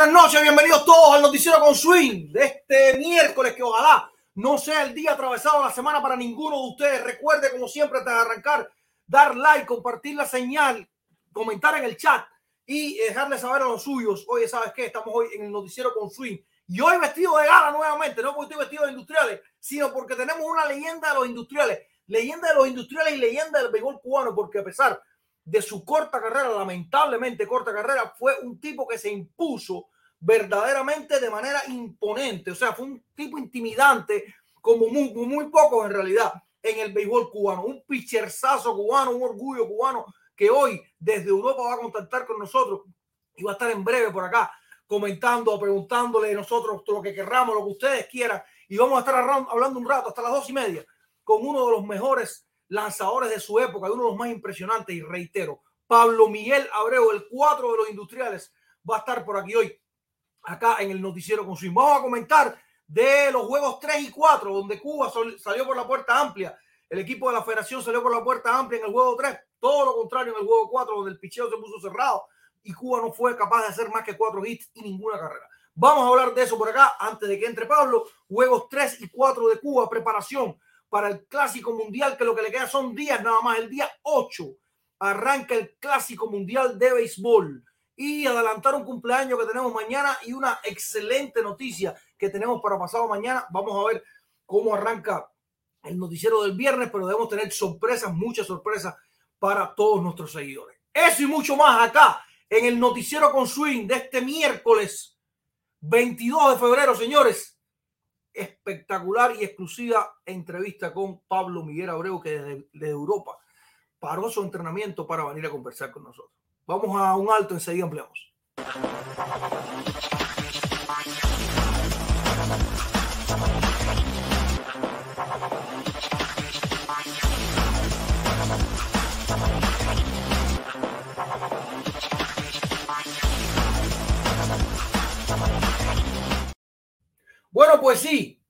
buenas noches, bienvenidos todos al noticiero con Swing de este miércoles que ojalá no sea el día atravesado de la semana para ninguno de ustedes. Recuerde, como siempre, antes de arrancar, dar like, compartir la señal, comentar en el chat y dejarle saber a los suyos. Oye, ¿sabes qué? Estamos hoy en el noticiero con Swing y hoy vestido de gala nuevamente, no porque estoy vestido de industriales, sino porque tenemos una leyenda de los industriales, leyenda de los industriales y leyenda del béisbol cubano, porque a pesar de su corta carrera, lamentablemente corta carrera, fue un tipo que se impuso verdaderamente de manera imponente. O sea, fue un tipo intimidante, como muy, muy pocos en realidad, en el béisbol cubano. Un picherzazo cubano, un orgullo cubano que hoy desde Europa va a contactar con nosotros y va a estar en breve por acá comentando, preguntándole nosotros lo que querramos, lo que ustedes quieran. Y vamos a estar hablando un rato hasta las dos y media con uno de los mejores lanzadores de su época, de uno de los más impresionantes, y reitero, Pablo Miguel Abreu, el cuatro de los industriales, va a estar por aquí hoy, acá en el noticiero con Swing. Vamos a comentar de los juegos 3 y 4, donde Cuba salió por la puerta amplia, el equipo de la federación salió por la puerta amplia en el juego 3, todo lo contrario en el juego 4, donde el picheo se puso cerrado y Cuba no fue capaz de hacer más que cuatro hits y ninguna carrera. Vamos a hablar de eso por acá antes de que entre Pablo. Juegos 3 y 4 de Cuba, preparación para el Clásico Mundial, que lo que le queda son días nada más. El día 8 arranca el Clásico Mundial de Béisbol. Y adelantar un cumpleaños que tenemos mañana y una excelente noticia que tenemos para pasado mañana. Vamos a ver cómo arranca el noticiero del viernes, pero debemos tener sorpresas, muchas sorpresas para todos nuestros seguidores. Eso y mucho más acá en el noticiero con swing de este miércoles 22 de febrero, señores espectacular y exclusiva entrevista con Pablo Miguel Abreu, que desde, Europa paró su entrenamiento para venir a conversar con nosotros. Vamos a un alto, enseguida ampliamos. Bueno, pues sí.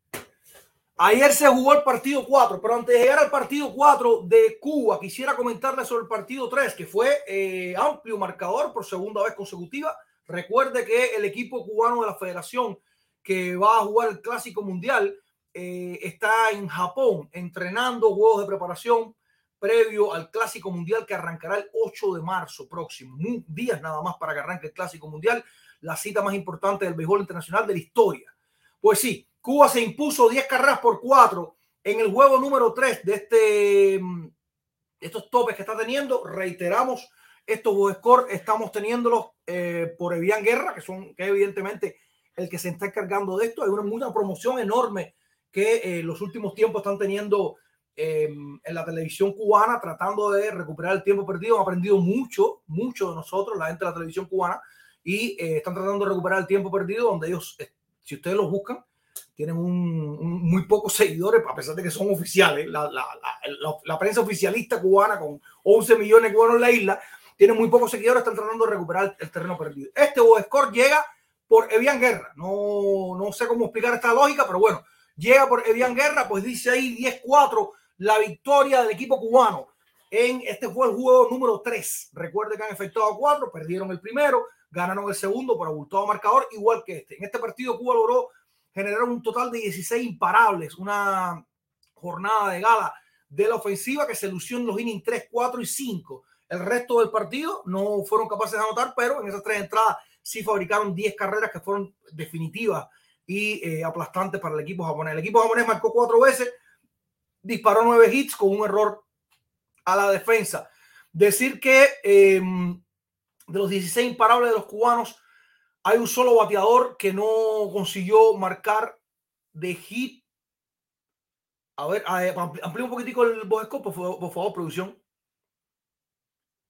Ayer se jugó el partido 4, pero antes de llegar al partido 4 de Cuba, quisiera comentarles sobre el partido 3, que fue eh, amplio marcador por segunda vez consecutiva. Recuerde que el equipo cubano de la federación que va a jugar el Clásico Mundial eh, está en Japón entrenando juegos de preparación previo al Clásico Mundial que arrancará el 8 de marzo próximo. Días nada más para que arranque el Clásico Mundial, la cita más importante del béisbol internacional de la historia. Pues sí, Cuba se impuso 10 carreras por 4 en el juego número 3 de este, estos topes que está teniendo. Reiteramos, estos score estamos teniéndolos eh, por Evian Guerra, que son que evidentemente el que se está encargando de esto. Hay una, una promoción enorme que eh, los últimos tiempos están teniendo em, en la televisión cubana, tratando de recuperar el tiempo perdido. Han aprendido mucho, mucho de nosotros, la gente de la televisión cubana, y eh, están tratando de recuperar el tiempo perdido, donde ellos, si ustedes los buscan, tienen un, muy pocos seguidores, a pesar de que son oficiales. La, la, la, la, prensa oficialista cubana, con 11 millones de cubanos en la isla, tiene muy pocos seguidores, están tratando de recuperar el, terreno perdido. Este score llega por Evian Guerra. No, no sé cómo explicar esta lógica, pero bueno, llega por Evian Guerra, pues dice ahí 10-4 la victoria del equipo cubano. En este fue el juego número 3. Recuerde que han efectuado cuatro, perdieron el primero, ganaron el segundo por abultado marcador, igual que este. En este partido Cuba logró generar un total de 16 imparables, una jornada de gala de la ofensiva que se lució en los innings 3, 4 y 5. El resto del partido no fueron capaces de anotar, pero en esas tres entradas sí fabricaron 10 carreras que fueron definitivas y eh, aplastantes para el equipo japonés. El equipo japonés marcó cuatro veces, disparó nueve hits con un error a la defensa. Decir que em, de los 16 imparables de los cubanos, hay un solo bateador que no consiguió marcar de hit. A ver, amplío un poquitico el bosco, por favor, producción.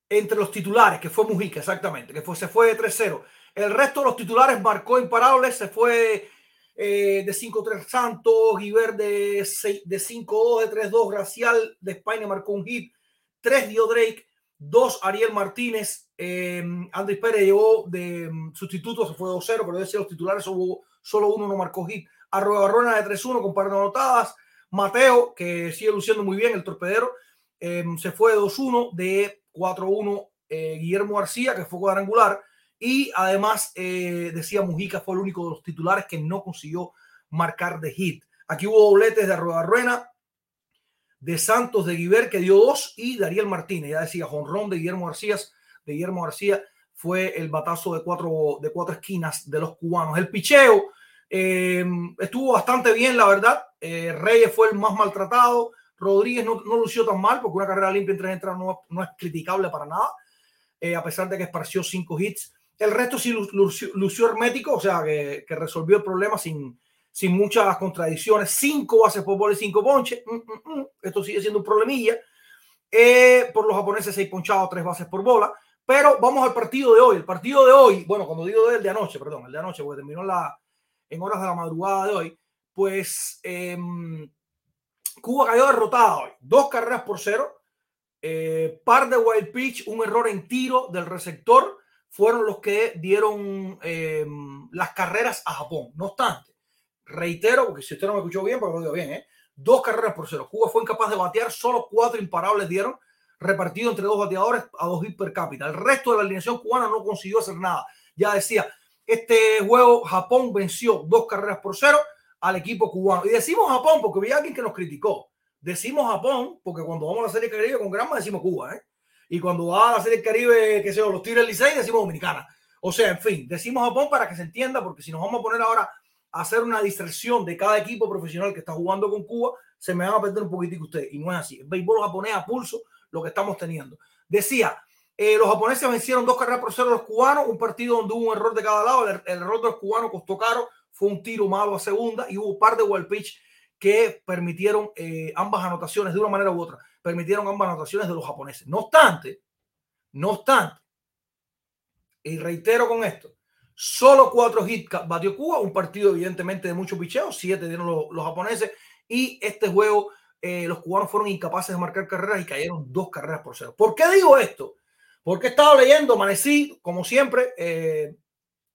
Entre los titulares, que fue Mujica, exactamente, que se fue de 3-0. El resto de los titulares marcó imparables, se fue eh, de 5-3 Santos, Guiver de, de 5-2, de 3-2, Gracial de España marcó un hit, 3 dio Drake, 2 Ariel Martínez, eh, Andrés Pérez llegó de mm, sustituto, se fue 2-0, pero decía los titulares solo, uno no marcó hit. Arroyo Barrona de 3-1 con par de anotadas. Mateo, que sigue luciendo muy bien, el torpedero, eh, se fue 2-1 de 4-1. Eh, Guillermo García, que fue cuadrangular. Y además, eh, decía Mujica, fue el único de los titulares que no consiguió marcar de hit. Aquí hubo dobletes de Arruena, de Santos, de Guiver, que dio dos, y Dariel Martínez, ya decía, jonrón de Guillermo García, de Guillermo García, fue el batazo de cuatro, de cuatro esquinas de los cubanos. El picheo eh, estuvo bastante bien, la verdad. Eh, Reyes fue el más maltratado. Rodríguez no, no, lució tan mal, porque una carrera limpia en tres entradas no, no, es criticable para nada, a pesar de que esparció cinco hits. El resto sí lució, hermético, o sea, que, que, resolvió el problema sin, sin muchas contradicciones. Cinco bases por bola y cinco ponches. Mm, mm, mm. Esto sigue siendo un problemilla. Eh, por los japoneses, seis ponchados, tres bases por bola. Pero vamos al partido de hoy. El partido de hoy, bueno, cuando digo de, de anoche, perdón, el de anoche, porque terminó la, en horas de la madrugada de hoy, pues eh, Cuba cayó derrotada hoy. Dos carreras por cero. Eh, par de wild pitch, un error en tiro del receptor fueron los que dieron eh, las carreras a Japón. No obstante, reitero, porque si usted no me escuchó bien, porque lo digo bien, ¿eh? dos carreras por cero. Cuba fue incapaz de batear, solo cuatro imparables dieron, repartido entre dos bateadores a dos hits per cápita. El resto de la alineación cubana no consiguió hacer nada. Ya decía, este juego Japón venció dos carreras por cero al equipo cubano. Y decimos Japón porque había alguien que nos criticó. Decimos Japón porque cuando vamos a la Serie Caribe con Granma decimos Cuba, ¿eh? y cuando va a la Serie Caribe, que se los Tigres Licey, decimos Dominicana. O sea, en fin, decimos Japón para que se entienda, porque si nos vamos a poner ahora hacer una distracción de cada equipo profesional que está jugando con Cuba, se me van a perder un poquitico ustedes. Y no es así. El béisbol japonés a pulso lo que estamos teniendo. Decía, eh, los japoneses vencieron dos carreras por cero a los cubanos, un partido donde hubo un error de cada lado. El, error de los cubanos costó caro, fue un tiro malo a segunda y hubo un par de wild pitch que permitieron eh, ambas anotaciones de una manera u otra permitieron ambas anotaciones de los japoneses. No obstante, no obstante, y reitero con esto, solo cuatro hits batió Cuba, un partido evidentemente de mucho picheo, siete dieron los, los japoneses, y este juego eh, los cubanos fueron incapaces de marcar carreras y cayeron dos carreras por cero. ¿Por qué digo esto? Porque he estado leyendo, amanecí, como siempre, eh,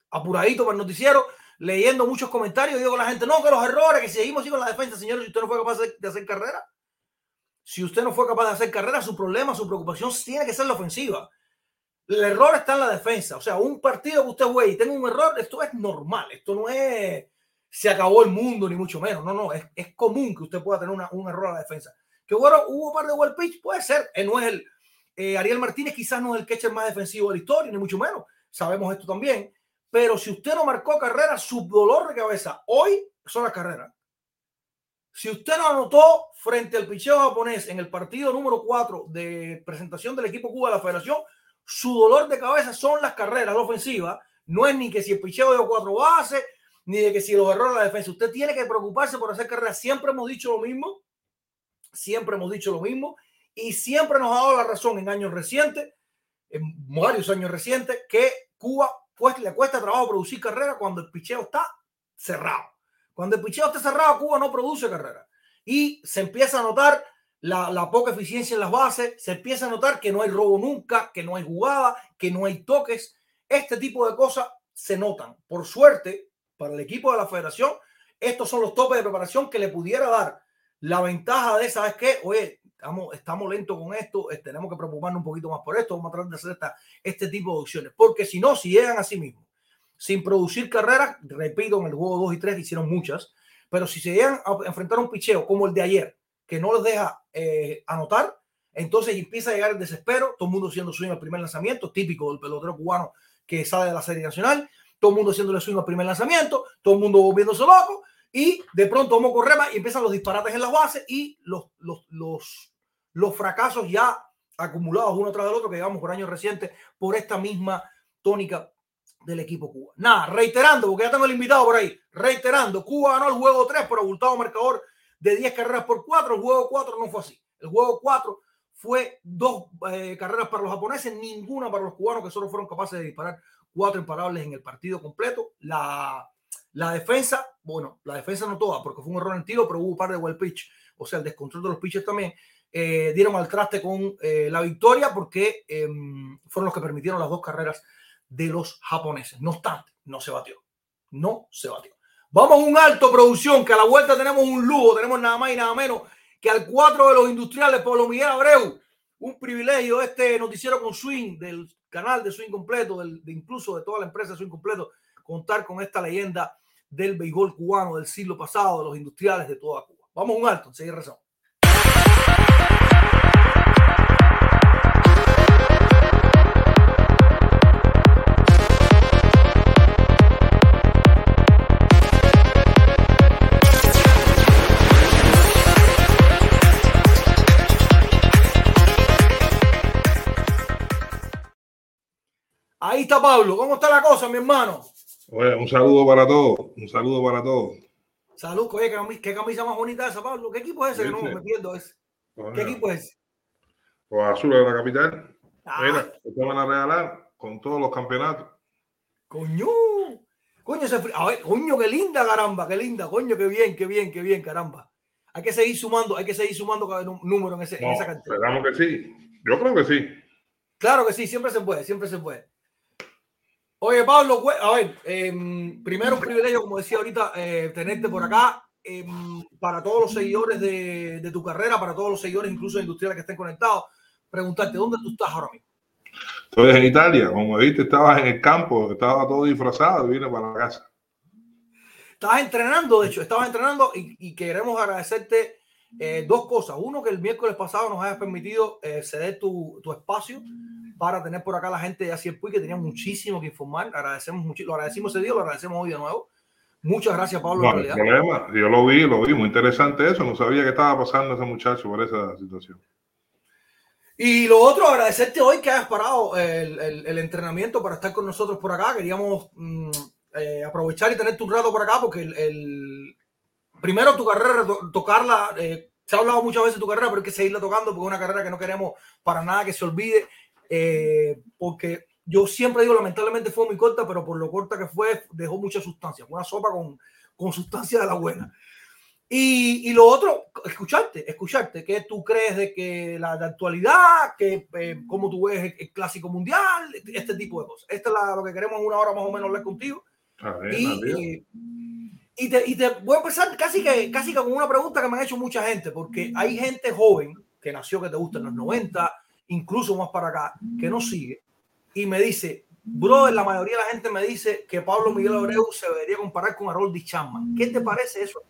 apuradito para el noticiero, leyendo muchos comentarios, digo con la gente, no, que los errores, que seguimos así con la defensa, señores, si usted no fue capaz de hacer carrera, si usted no fue capaz de hacer carrera, su problema, su preocupación tiene que ser la ofensiva. El error está en la defensa. O sea, un partido que usted juegue y tenga un error, esto es normal. Esto no es se acabó el mundo, ni mucho menos. No, no, es, común que usted pueda tener una, un error a la defensa. Que bueno, hubo un par de well pitch, puede ser. Él no es el, eh, Ariel Martínez quizás no es el catcher más defensivo de la historia, ni mucho menos. Sabemos esto también. Pero si usted no marcó carrera, su dolor de cabeza hoy son las carreras. Si usted no anotó frente al picheo japonés en el partido número 4 de presentación del equipo Cuba de la Federación, su dolor de cabeza son las carreras ofensivas. No es ni que si el picheo dio cuatro bases, ni de que si los errores de la defensa. Usted tiene que preocuparse por hacer carreras. Siempre hemos dicho lo mismo. Siempre hemos dicho lo mismo. Y siempre nos ha dado la razón en años recientes, en varios años recientes, que Cuba pues, le cuesta trabajo producir carrera cuando el picheo está cerrado. Cuando el picheo está cerrado, Cuba no produce carrera. Y se empieza a notar la, poca eficiencia en las bases, se empieza a notar que no hay robo nunca, que no hay jugada, que no hay toques. Este tipo de cosas se notan. Por suerte, para el equipo de la federación, estos son los topes de preparación que le pudiera dar la ventaja de, ¿sabes qué? Oye, estamos, estamos lentos con esto, eh, tenemos que preocuparnos un poquito más por esto, vamos a tratar de hacer esta, este tipo de opciones, porque si no, si llegan a sí mismos, sin producir carreras, repito, en el juego 2 y 3 hicieron muchas, pero si se llegan a enfrentar un picheo como el de ayer, que no les deja eh, anotar, entonces empieza a llegar el desespero, todo el mundo siendo suyo el primer lanzamiento, típico del pelotero cubano que sale de la serie nacional, todo el mundo haciéndole swing al primer lanzamiento, todo el mundo volviéndose loco, y de pronto vamos a correr más y empiezan los disparates en las bases y los, los, los, los fracasos ya acumulados uno tras del otro que llevamos por años recientes por esta misma tónica del equipo Cuba. Nada, reiterando, porque ya tengo el invitado por ahí, reiterando, Cuba ganó el juego 3 por abultado marcador de 10 carreras por 4, el juego 4 no fue así, el juego 4 fue dos eh, carreras para los japoneses, ninguna para los cubanos que solo fueron capaces de disparar cuatro imparables en el partido completo. La, la defensa, bueno, la defensa no toda, porque fue un error en tiro, pero hubo un par de well pitch, o sea, el descontrol de los pitches también. Eh, dieron al traste con eh, la victoria porque eh, fueron los que permitieron las dos carreras de los japoneses. No obstante, no se batió. No se batió. Vamos a un alto producción, que a la vuelta tenemos un lujo, tenemos nada más y nada menos que al cuatro de los industriales, Pablo Miguel Abreu. Un privilegio este noticiero con Swing del canal de Swing Completo, de incluso de toda la empresa Swing Completo, contar con esta leyenda del béisbol cubano del siglo pasado, de los industriales de toda Cuba. Vamos a un alto, seguir razón. Ahí está Pablo. ¿Cómo está la cosa, mi hermano? Oye, un saludo para todos. Un saludo para todos. Salud, oye, ¿qué camisa, qué camisa más bonita esa, Pablo? ¿Qué equipo es ese? Que no me pierdo ese. ¿Qué equipo es? Los azules de la capital. Ah. Mira, te van a regalar con todos los campeonatos. Coño. Coño, ese, a ver, coño, qué linda, caramba, qué linda, coño, qué bien, qué bien, qué bien, caramba. Hay que seguir sumando, hay que seguir sumando cada número en, ese, No, en esa cantidad. esperamos que sí. Yo creo que sí. Claro que sí, siempre se puede, siempre se puede. Oye, Pablo, a ver, em, primero un privilegio, como decía ahorita, eh, tenerte por acá. em, para todos los seguidores de, de tu carrera, para todos los seguidores, incluso industriales que estén conectados, preguntarte, ¿dónde tú estás ahora mismo? Estoy en Italia. Como viste, estabas en el campo, estaba todo disfrazado y vine para la casa. Estabas entrenando, de hecho, estabas entrenando y, y queremos agradecerte eh, dos cosas. Uno, que el miércoles pasado nos hayas permitido eh, ceder tu, tu espacio para tener por acá la gente de Así Puy, que tenía muchísimo que informar. Agradecemos mucho, lo agradecimos ese día, lo agradecemos hoy de nuevo. Muchas gracias, Pablo. No en problema. Yo lo vi, lo vi. Muy interesante eso. No sabía qué estaba pasando ese muchacho por esa situación. Y lo otro, agradecerte hoy que hayas parado el, el- el entrenamiento para estar con nosotros por acá. Queríamos mm, eh, aprovechar y tenerte un rato por acá porque el, el- primero tu carrera, to- tocarla, eh, se ha hablado muchas veces de tu carrera, pero hay que seguirla tocando porque es una carrera que no queremos para nada que se olvide. Eh, porque yo siempre digo, lamentablemente fue muy corta, pero por lo corta que fue, dejó mucha sustancia. Una sopa con, con sustancia de la buena. Y, y lo otro, escucharte, escucharte, ¿qué tú crees de que la de actualidad, que eh, cómo tú ves el, el clásico mundial, este tipo de cosas? Esto es la- lo que queremos en una hora más o menos hablar contigo. A ver, Y, eh, y, te, y te voy a empezar casi que, casi que con una pregunta que me han hecho mucha gente, porque hay gente joven que nació, que te gusta en los 90, incluso más para acá, que no sigue, y me dice, brother, la mayoría de la gente me dice que Pablo Miguel Abreu se debería comparar con Harold Chapman. ¿Qué te parece eso?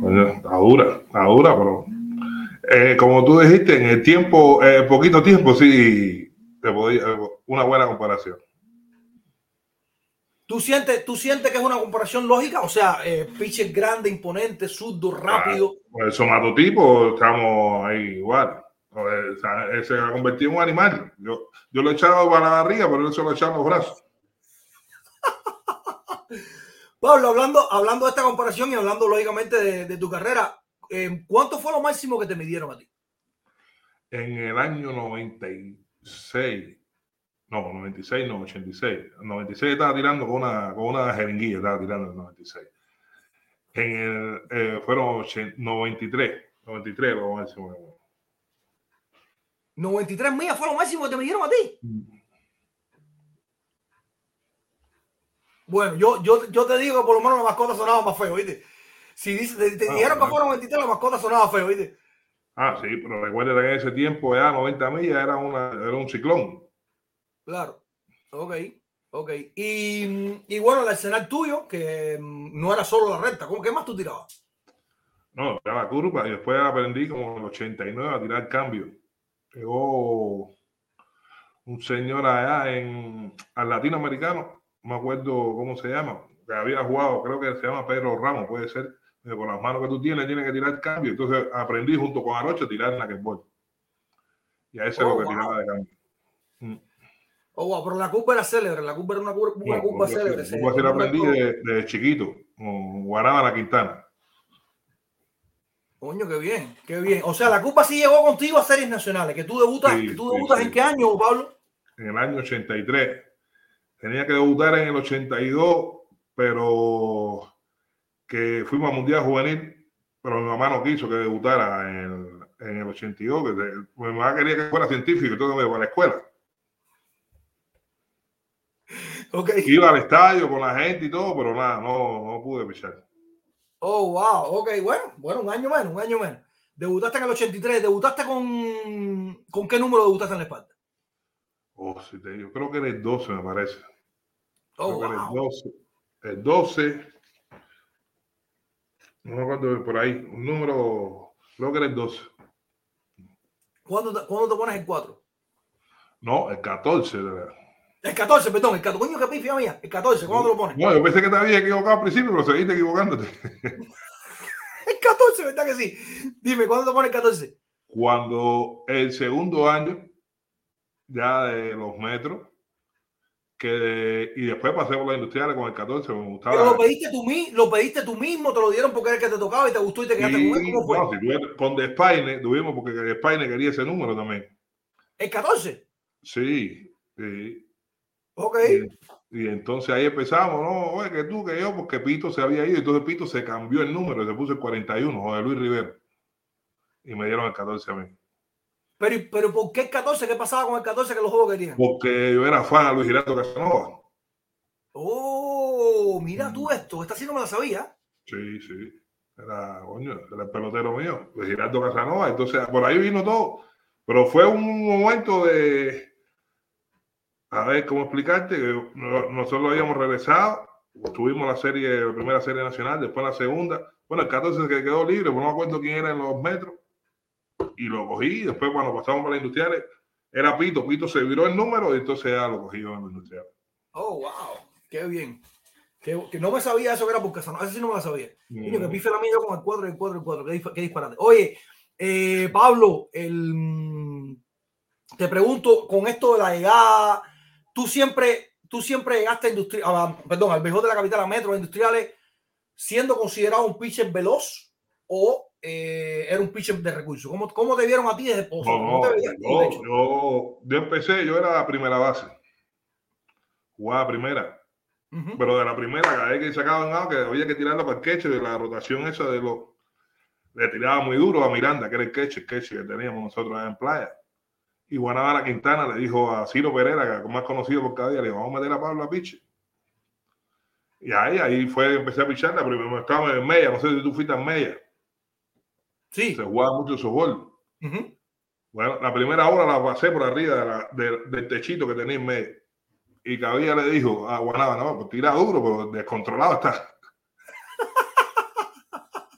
Coño, Está dura, está dura, pero Eh, como tú dijiste, en el tiempo, eh, poquito tiempo, sí, te podía, una buena comparación. ¿Tú sientes, ¿Tú sientes que es una comparación lógica? O sea, eh, pitcher grande, imponente, zurdo, rápido. Claro, el somatotipo estamos ahí igual. O sea, se ha convertido en un animal. Yo, yo lo he echado para la barriga, pero él se lo en los brazos. Pablo, hablando, hablando de esta comparación y hablando lógicamente de, de tu carrera, eh, ¿cuánto fue lo máximo que te midieron a ti? En el año 96, no, 96, no, 86. 96 estaba tirando con una, con una jeringuilla, estaba tirando en el 96. En el, eh, fueron 93, 93 lo máximo. 93 millas fue lo máximo que te midieron a ti. Bueno, yo, yo, yo te digo que por lo menos la mascota sonaba más feo, ¿viste? Si dice, te, te Ah, dijeron que fueron 23, la mascota sonaba feo, ¿viste? Ah, sí, pero recuerda que en ese tiempo ya 90 millas era, una, era un ciclón. Claro. Ok, ok. Y, y bueno, el arsenal tuyo, que mm, no era solo la recta, ¿cómo, ¿qué más tú tirabas? No, tiraba curva y después aprendí como en el 89 a tirar cambio. Llegó un señor allá en al latinoamericano, no me acuerdo cómo se llama, que había jugado, creo que se llama Pedro Ramos, puede ser. Con las manos que tú tienes, tienes que tirar cambio. Entonces aprendí junto con Arocho a tirar en la que voy. Y a ese es Oh, lo que wow. tiraba de cambio. Oh, wow, pero la curva era célebre, la curva era una, una No, como célebre. como así la aprendí no- de, chiquito, con Guanábana Quintana. Coño, qué bien, qué bien. O sea, la curva sí llegó contigo a series nacionales, que tú debutas, Sí, que tú debutas sí. en qué año, Pablo? en el año 83. Tenía que debutar en el 82, pero que fuimos a Mundial Juvenil, pero mi mamá no quiso que debutara en el, en el 82, que de- mi mamá quería que fuera científico, entonces me iba a la escuela. Ok. Iba al estadio con la gente y todo, pero nada, no, no pude pichar. Oh, wow. Ok, bueno, bueno, un año menos, un año menos. Debutaste en el 83, debutaste con. ¿Con qué número debutaste en la espalda? Oh, sí, te digo, creo que era el 12, me parece. Oh, Creo que era el wow. 12. El 12. No me acuerdo por ahí. Un número. Creo que era el 12. ¿Cuándo te, cuándo te pones el 4? No, el 14. de verdad. El 14, perdón, el 14. Coño, qué pifia mía. El 14, ¿cuándo te lo pones? No, yo pensé que te había equivocado al principio, pero seguiste equivocándote. El 14, ¿verdad que sí? Dime, ¿cuándo te pones el 14? Cuando el segundo año, ya de los metros, que, y después pasé por las industriales con el 14, me gustaba. Pero lo pediste, tú, lo pediste tú mismo, te lo dieron porque era el que te tocaba y te gustó y te quedaste con él. Y, ¿Cómo fue? no, si tuve- con Despaine, tuvimos porque Despaine quería ese número también. El 14. Sí, sí. Ok. Y, y entonces ahí empezamos, no, oye, que tú, que yo, porque Pito se había ido, entonces Pito se cambió el número, se puso el 41, José Luis Rivero. Y me dieron el 14 a mí. Pero, pero ¿por qué el 14? ¿Qué pasaba con el 14 que los juegos querían? Porque yo era fan de Luis Giraldo Casanova. Oh, mira tú esto. Esta sí no me la sabía. Sí, sí. Era, coño, era el pelotero mío, Luis Giraldo Casanova. Entonces, por ahí vino todo. Pero fue un momento de. A ver, ¿cómo explicarte? Que no- nosotros habíamos regresado, tuvimos la serie, la primera serie nacional, después la segunda. Bueno, el 14 que quedó libre, pero no me acuerdo quién era en los metros. Y lo cogí. Después, cuando pasamos por las industriales, era Pito. Pito se viró el número y entonces ya lo cogí en los industriales. Oh, wow. Qué bien. Que, que no me sabía eso que era por Casanova. Eso sí no me la sabía. Coño, que Mm. pife la mía con el 4 y el 4 y el 4. Qué, qué disparate. Oye, eh, Pablo, el, mm, te pregunto, con esto de la llegada, tú siempre, tú siempre llegaste a industria, a- perdón, al mejor de la capital, a Metro Industriales, siendo considerado un pitcher veloz o eh, era un pitcher de recursos. ¿Cómo, ¿Cómo te vieron a ti desde o sea, No, de yo, empecé, yo era primera base. Jugaba primera. Pero de la primera, cada vez que sacaban algo, que había que tirarla para el queche, de la rotación esa de los. Le tiraba muy duro a Miranda, que era el queche, el queche que teníamos nosotros allá en playa. Y Guanabara Quintana le dijo a Ciro Pereira, que es más conocido por cada día, le dijo, vamos a meter a Pablo a piche. Y ahí, ahí fue, empecé a pichar, la primera estaba en Mella, no sé si tú fuiste en Mella, Sí. se jugaba mucho softball. Ujú. Bueno, la primera hora la pasé por arriba de la- de- del techito que tenía en medio. Y Cabilla le dijo a Guanaba, no, pues tira duro, pero descontrolado está.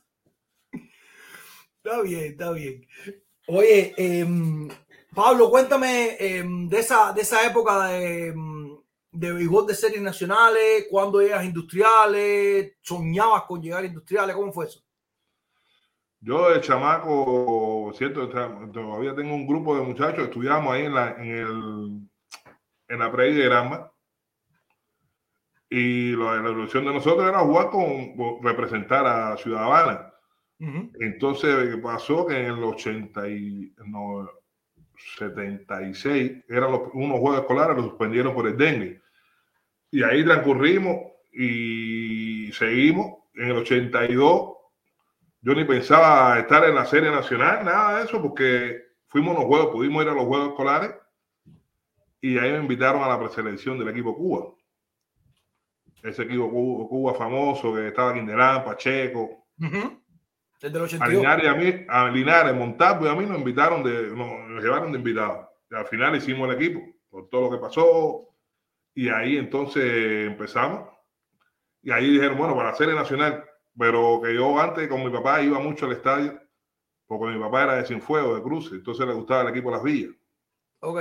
Está bien, está bien. Oye, em, Pablo, cuéntame em, de, esa, de esa época de, em, de béisbol de series nacionales, cuando llegas industriales, soñabas con llegar a industriales, ¿cómo fue eso? Yo de chamaco, cierto, todavía tengo un grupo de muchachos, estudiamos ahí en la, en el, en la pre de Granma. Y la, la ilusión de nosotros era jugar con, con- representar a Ciudadana. Ujú. Entonces ¿qué pasó que en el 80 y, no, 76 eran los, unos juegos escolares, los suspendieron por el dengue. Y ahí transcurrimos y seguimos. En el 82 yo ni pensaba estar en la serie nacional, nada de eso, porque fuimos a los juegos, pudimos ir a los juegos escolares y ahí me invitaron a la preselección del equipo Cuba. Ese equipo Cuba, Cuba famoso que estaba Quindelán, Pacheco. Desde el a 82. Linares, y a mí, a Linares, Montalvo y a mí nos invitaron de, nos, nos llevaron de invitados. Y al final hicimos el equipo, por todo lo que pasó. Y ahí entonces empezamos. Y ahí dijeron, bueno, para la serie nacional. Pero que yo antes con mi papá iba mucho al estadio, porque mi papá era de Cienfuegos, de Cruces, entonces le gustaba el equipo las villas. Ok.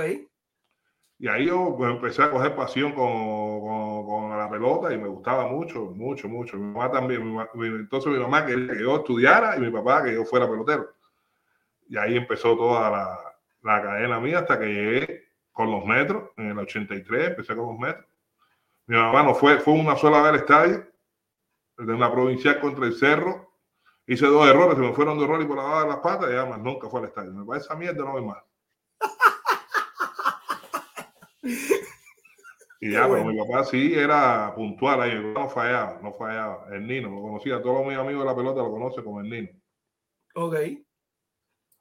Y ahí yo pues, empecé a coger pasión con, con- con la pelota y me gustaba mucho, mucho, mucho. Mi mamá también, mi- entonces mi mamá quería que yo estudiara y mi papá que yo fuera pelotero. Y ahí empezó toda la, la cadena mía hasta que llegué con los metros, en el 83 empecé con los metros. Mi mamá no fue, fue una sola vez al estadio, de una provincial contra el cerro. Hice dos errores, se me fueron dos errores por la base de las patas y además nunca fue al estadio. Me parece esa mierda, no voy más. Y ya, bueno. mi papá sí era puntual ahí, no fallaba, no fallaba. El Nino, lo conocía, todos mis amigos de la pelota lo conocen como el Nino. Ok.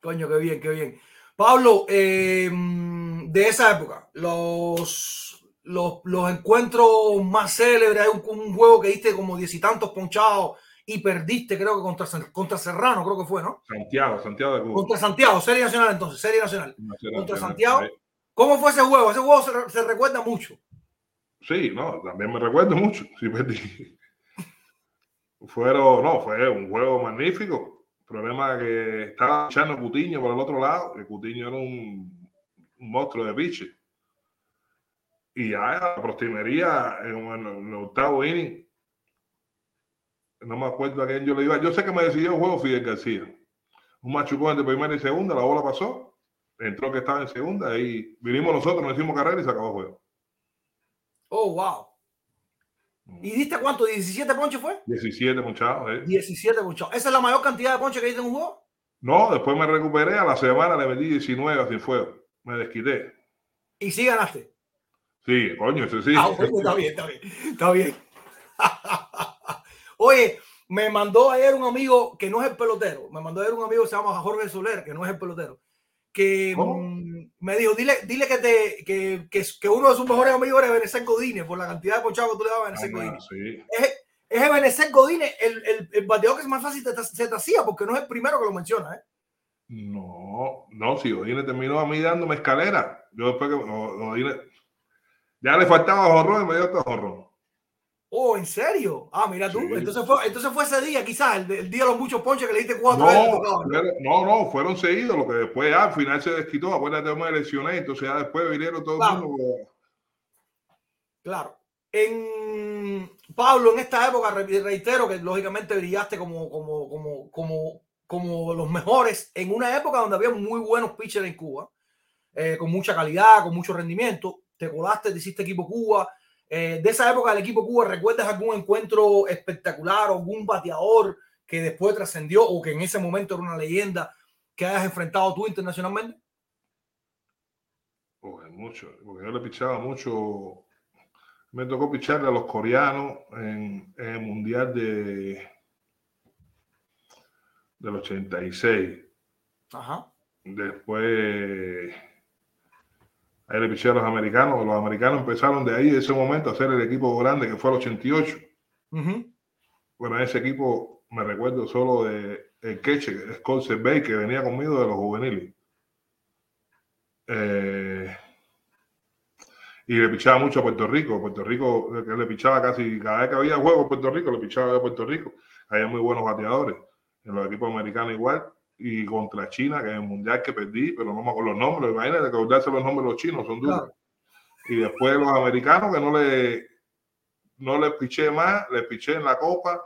Coño, qué bien, qué bien. Pablo, eh, de esa época, los, los, los encuentros más célebres, hay un, un juego que diste como diez y tantos ponchados y perdiste, creo que contra, contra Serrano, creo que fue, ¿no? Santiago, Santiago de Cuba. Contra Santiago, Serie Nacional entonces, Serie Nacional. Nacional, contra nacional. Santiago. ¿Cómo fue ese juego? Ese juego se, se recuerda mucho. Sí, no, también me recuerdo mucho. Sí, perdí. Fueron, no, fue un juego magnífico. Problema que estaba echando Cutiño por el otro lado. que Cutiño era un, un monstruo de piche. Y ya la prostimería en, en el octavo inning. No me acuerdo a quién yo le iba. Yo sé que me decidió el juego Fidel García. Un machucón de primera y segunda, la bola pasó. Entró que estaba en segunda y vinimos nosotros, nos hicimos carrera y se acabó el juego. Oh, wow. ¿Y diste cuánto? ¿17 ponches fue? 17 muchachos. ¿eh? 17 ponchados. ¿Esa es la mayor cantidad de ponches que diste en un juego? No, después me recuperé. A la semana le metí 19 a sin fuego. Me desquité. Y sí ganaste. Sí, coño, ese sí. Ah, bueno, está bien, está bien. Está bien. Oye, me mandó ayer un amigo que no es el pelotero. Me mandó ayer un amigo que se llama Jorge Soler, que no es el pelotero. Que ¿Cómo? Me dijo, dile, dile que, te, que, que, que uno de sus mejores amigos era Benecer Godine, por la cantidad de ponchados que tú le dabas a Benecer Ah, Godine. sí. Es, es Benecer Godine el, el, el bateador que es más fácil te- se te hacía, porque no es el primero que lo menciona. ¿eh? No, no, si Odine terminó a mí dándome escalera. Yo después que Odine- ya le faltaba jorrón y me dio hasta jorrón. Oh, ¿en serio? Ah, mira tú. Sí. Entonces, fue, entonces fue ese día, quizás, el, día de los muchos ponches que le diste cuatro No, veces. ¿no? no, fueron seguidos. Lo que después ya al final se desquitó. Acuérdate, me lesioné. Entonces ya después vinieron todo el Claro. mundo. Claro. En Pablo, en esta época, re- reitero que lógicamente brillaste como, como, como, como, como los mejores en una época donde había muy buenos pitchers en Cuba, eh, con mucha calidad, con mucho rendimiento. Te colaste, te hiciste equipo Cuba. Eh, de esa época del equipo Cuba, ¿recuerdas algún encuentro espectacular o algún bateador que después trascendió o que en ese momento era una leyenda que hayas enfrentado tú internacionalmente? Pues mucho, porque yo le pichaba mucho. Me tocó picharle a los coreanos en, en el mundial de del 86. Ajá. Después ahí le piché a los americanos. Los americanos empezaron de ahí, de ese momento, a hacer el equipo grande que fue el 88. Ujú. Bueno, ese equipo me recuerdo solo de el es Colser Bay, que venía conmigo de los juveniles. Eh, y le pichaba mucho a Puerto Rico. Puerto Rico, que le pichaba casi cada vez que había juego en Puerto Rico, le pichaba a Puerto Rico. Había muy buenos bateadores. En los equipos americanos igual. Y contra China, que es el mundial que perdí, pero no me acuerdo los nombres. Imagínate acordarse los nombres de los chinos, son duros. Claro. Y después los americanos, que no le, no le piché más, le piché en la copa.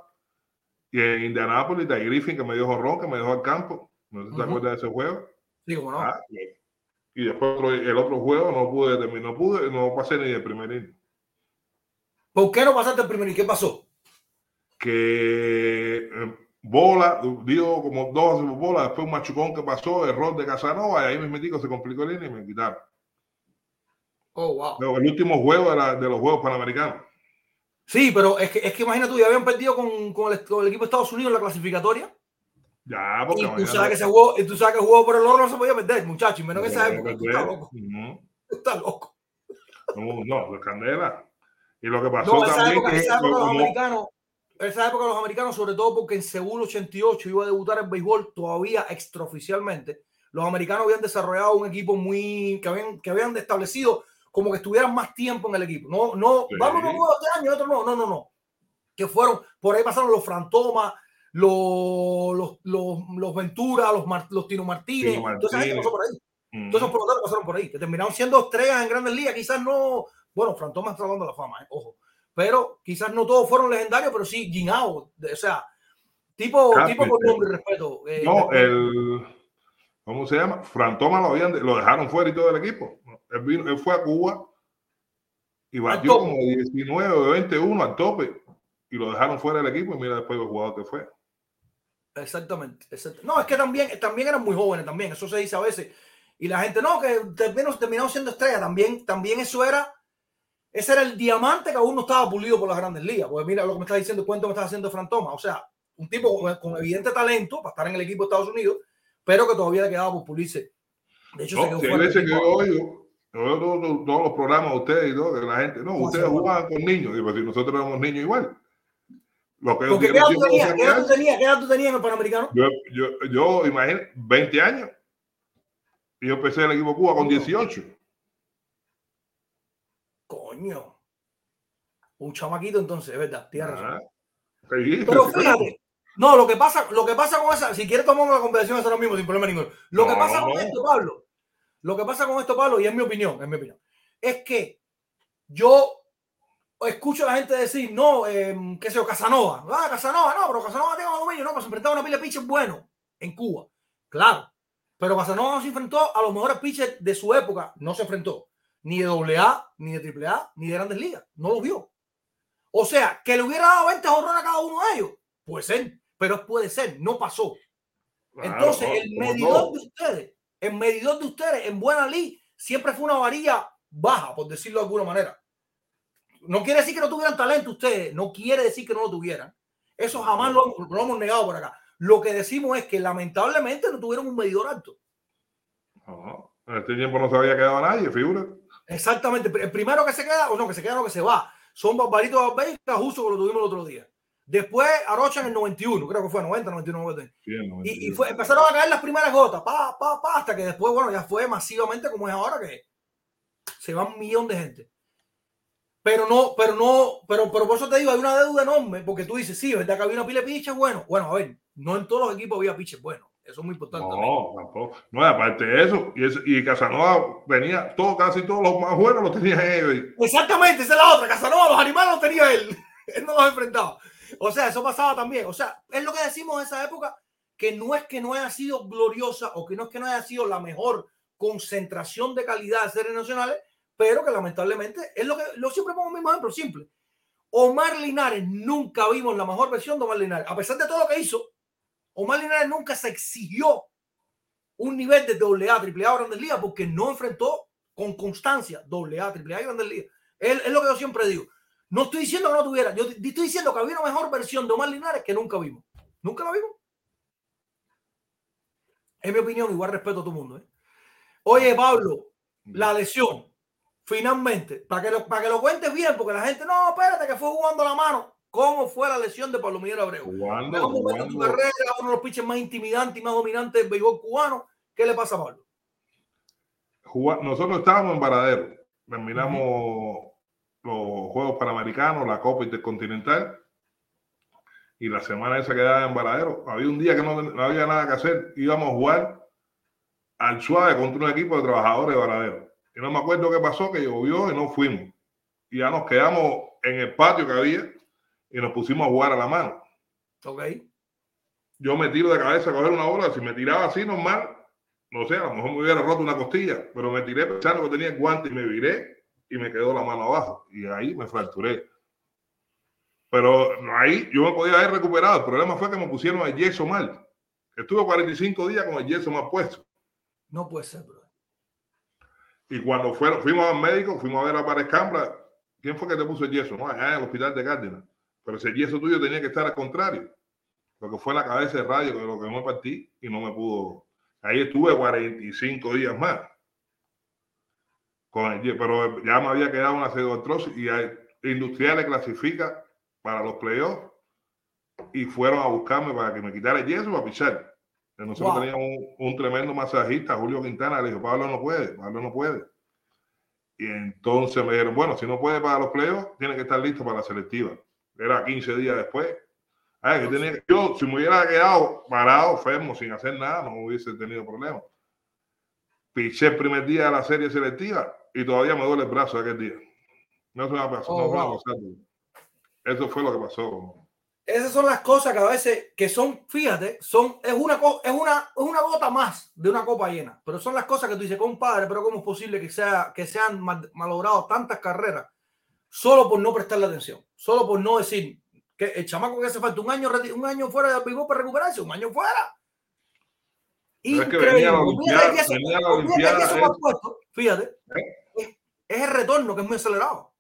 Y en Indianápolis, de Griffin, que me dio jorrón, que me dejó al campo. No sé si te acuerdas de ese juego. No. Ah, y después el otro juego no pude terminar, no pude, no pasé ni de primer inning. ¿Por qué no pasaste el primero y qué pasó? Que eh, bola, dio como dos bolas, después un machucón que pasó, error de Casanova, y ahí me metí, se complicó el inning y me quitaron. Oh, wow. No, el último juego era de los Juegos Panamericanos. Sí, pero es que, es que imagina tú, ya habían perdido con, con el, con el equipo de Estados Unidos en la clasificatoria. Ya, porque Y tú sabes que se jugó, y tú sabes que jugó por el oro no se podía perder, muchachos. y Menos en esa época. estás loco. no, estás loco. no, no, de candela. Y lo que pasó No, también época, que lo- como- americanos, esa época los americanos, sobre todo porque en Seúl 88 iba a debutar en béisbol todavía extraoficialmente, los americanos habían desarrollado un equipo muy, que habían, que habían establecido como que estuvieran más tiempo en el equipo. No, no, Sí. vamos unos juegos de año, otro no, no, no, no. Que fueron, por ahí pasaron los Frantomas, los, los, los, los Ventura, los, los Tino Martínez, Tino Martínez. pasó por ahí. Mm. Todos esos peloteros pasaron por ahí, que terminaron siendo estrellas en grandes ligas. Quizás no, bueno, Fran Thomas está dando la fama, eh, ojo. Pero quizás no todos fueron legendarios, pero sí Ginao. O sea, tipo, Carpenter. tipo con nombre y respeto. eh, No, respeto. el. ¿Cómo se llama? Frantoma lo, habían, lo dejaron fuera y todo el equipo. Él, vino- él fue a Cuba y batió como 19 o 21 al tope y lo dejaron fuera del equipo y mira después el jugador que fue. Exactamente, exact- No, es que también, también eran muy jóvenes también. Eso se dice a veces. Y la gente, no, que terminaron, terminaron siendo estrellas. También, también eso era. Ese era el diamante que aún no estaba pulido por las grandes ligas. Porque mira lo que me está diciendo, que me está haciendo Fran Thomas. O sea, un tipo con, con evidente talento para estar en el equipo de Estados Unidos, pero que todavía le quedaba por pulirse. De hecho, se No, quedó si hay fuera veces que oigo, todos, todos- los programas de ustedes y todo, que la gente, no, ¿Cómo ustedes se jugaban con niños. Y pues si nosotros éramos niños igual. Lo que Porque ¿qué edad tú de tenías? ¿Qué edad tú tenías? ¿Qué edad tú tenías en el Panamericano? Yo, yo, yo imagino, 20 años. Y yo empecé en el equipo Cuba con No. 18. Coño. Un chamaquito entonces, es verdad, tienes razón. Ah, sí, Pero fíjate, no, lo que pasa, lo que pasa con esa, si quieres tomamos la conversación ahora mismo sin problema ninguno. Lo que pasa con esto, Pablo, lo que pasa con esto, Pablo, y es mi opinión, es mi opinión, es que yo escucho a la gente decir, no, eh, qué sé yo, Casanova, ah, Casanova, no, pero Casanova tiene dominio, no, pero se enfrentaba a una pila de pitchers buenos en Cuba, claro, pero Casanova no se enfrentó a los mejores pitchers de su época, no se enfrentó ni de AA, ni de AAA, ni de Grandes Ligas, no los vio. O sea, que le hubiera dado 20 jorrones a cada uno de ellos, puede ser, pero puede ser, no pasó. Claro, Entonces, no, el medidor de ustedes, el medidor de ustedes en buena ley siempre fue una varilla baja, por decirlo de alguna manera. No quiere decir que no tuvieran talento ustedes, no quiere decir que no lo tuvieran. Eso jamás lo, lo hemos negado por acá. Lo que decimos es que lamentablemente no tuvieron un medidor alto. No, en este tiempo no se había quedado nadie, figura. Exactamente. El primero que se queda, o no, que se queda, no, que se va, son Barbarito Barbey y Cajuso, que lo tuvimos el otro día. Después Arocha en el 91, creo que fue 90, 91, 90. Sí, en 91. Y, y fue, empezaron a caer las primeras gotas, pa, pa, pa, hasta que después, bueno, ya fue masivamente como es ahora, que se va un millón de gente. Pero no, pero no, pero, pero por eso te digo, hay una deuda enorme, porque tú dices, sí, ¿verdad que había una pila de piches bueno? Bueno, a ver, no en todos los equipos había piches buenos. Eso es muy importante. No, tampoco. No, aparte de eso, y, es- y Casanova venía, todo, casi todos los más buenos los tenían ellos. Exactamente, esa es la otra. Casanova, los animales los tenía él. él no los enfrentaba. O sea, eso pasaba también. O sea, es lo que decimos en esa época, que no es que no haya sido gloriosa o que no es que no haya sido la mejor concentración de calidad de series nacionales, pero que lamentablemente es lo que lo siempre pongo el mismo ejemplo, simple. Omar Linares nunca vimos la mejor versión de Omar Linares. A pesar de todo lo que hizo, Omar Linares nunca se exigió un nivel de AA, AAA o Grandes Ligas porque no enfrentó con constancia AA, AAA y Grandes Ligas. Es, es lo que yo siempre digo. No estoy diciendo que no tuviera, yo estoy diciendo que había una mejor versión de Omar Linares que nunca vimos. Nunca la vimos. Es mi opinión, igual respeto a todo el mundo. ¿eh? Oye, Pablo, la lesión, finalmente, para que, lo, para que lo cuentes bien, porque la gente, no, espérate, que fue jugando la mano. ¿Cómo fue la lesión de Miguel Abreu? Mejor momento de jugando. carrera, uno de los pitchers más intimidantes y más dominantes del béisbol cubano. ¿Qué le pasa a Pablo? Nosotros estábamos en Varadero. Terminamos los Juegos Panamericanos, la Copa Intercontinental. y la semana esa quedaba en Varadero. Había un día que no, no, había nada que hacer, íbamos a jugar al suave contra un equipo de trabajadores de Varadero. Y no me acuerdo qué pasó, que llovió y no fuimos. Y ya nos quedamos en el patio que había y nos pusimos a jugar a la mano. Ok. Yo me tiro de cabeza a coger una bola, si me tiraba así normal, no sé, a lo mejor me hubiera roto una costilla, pero me tiré pensando que tenía guante y me viré y me quedó la mano abajo. Y ahí me fracturé. Pero ahí yo me podía haber recuperado. El problema fue que me pusieron el yeso mal. Estuve 45 días con el yeso mal puesto. No puede ser, bro. Y cuando fueron, fuimos al médico, fuimos a ver a Pares Cambra. ¿Quién fue que te puso el yeso? No, allá en el hospital de Cárdenas. Pero ese yeso tuyo tenía que estar al contrario. Lo que fue la cabeza de radio, que lo que me partí y no me pudo. Ahí estuve 45 días más. Con el, pero ya me había quedado una pseudoartrosis y Industriales clasifica para los playoffs y fueron a buscarme para que me quitara el yeso para pichar. Nosotros wow. teníamos un, un, tremendo masajista, Julio Quintana, le dijo, Pablo no puede, Pablo no puede. Y entonces me dijeron, bueno, si no puede para los playoffs, tiene que estar listo para la selectiva. Era 15 días después. Ay, que tenía, yo, si me hubiera quedado parado, enfermo, sin hacer nada, no hubiese tenido problema. Piché el primer día de la serie selectiva y todavía me duele el brazo aquel día. No se me ha pasado, oh, no wow. Eso fue lo que pasó. Esas son las cosas que a veces, que son, fíjate, son, es una, es una, es una gota más de una copa llena, pero son las cosas que tú dices, compadre, pero ¿cómo es posible que, sea, que se han malogrado tantas carreras solo por no prestarle atención? Solo por no decir que el chamaco que hace falta un año, un año fuera de Pigó para recuperarse, un año fuera. Increíble. Fíjate, ¿Eh? es el retorno que es muy acelerado.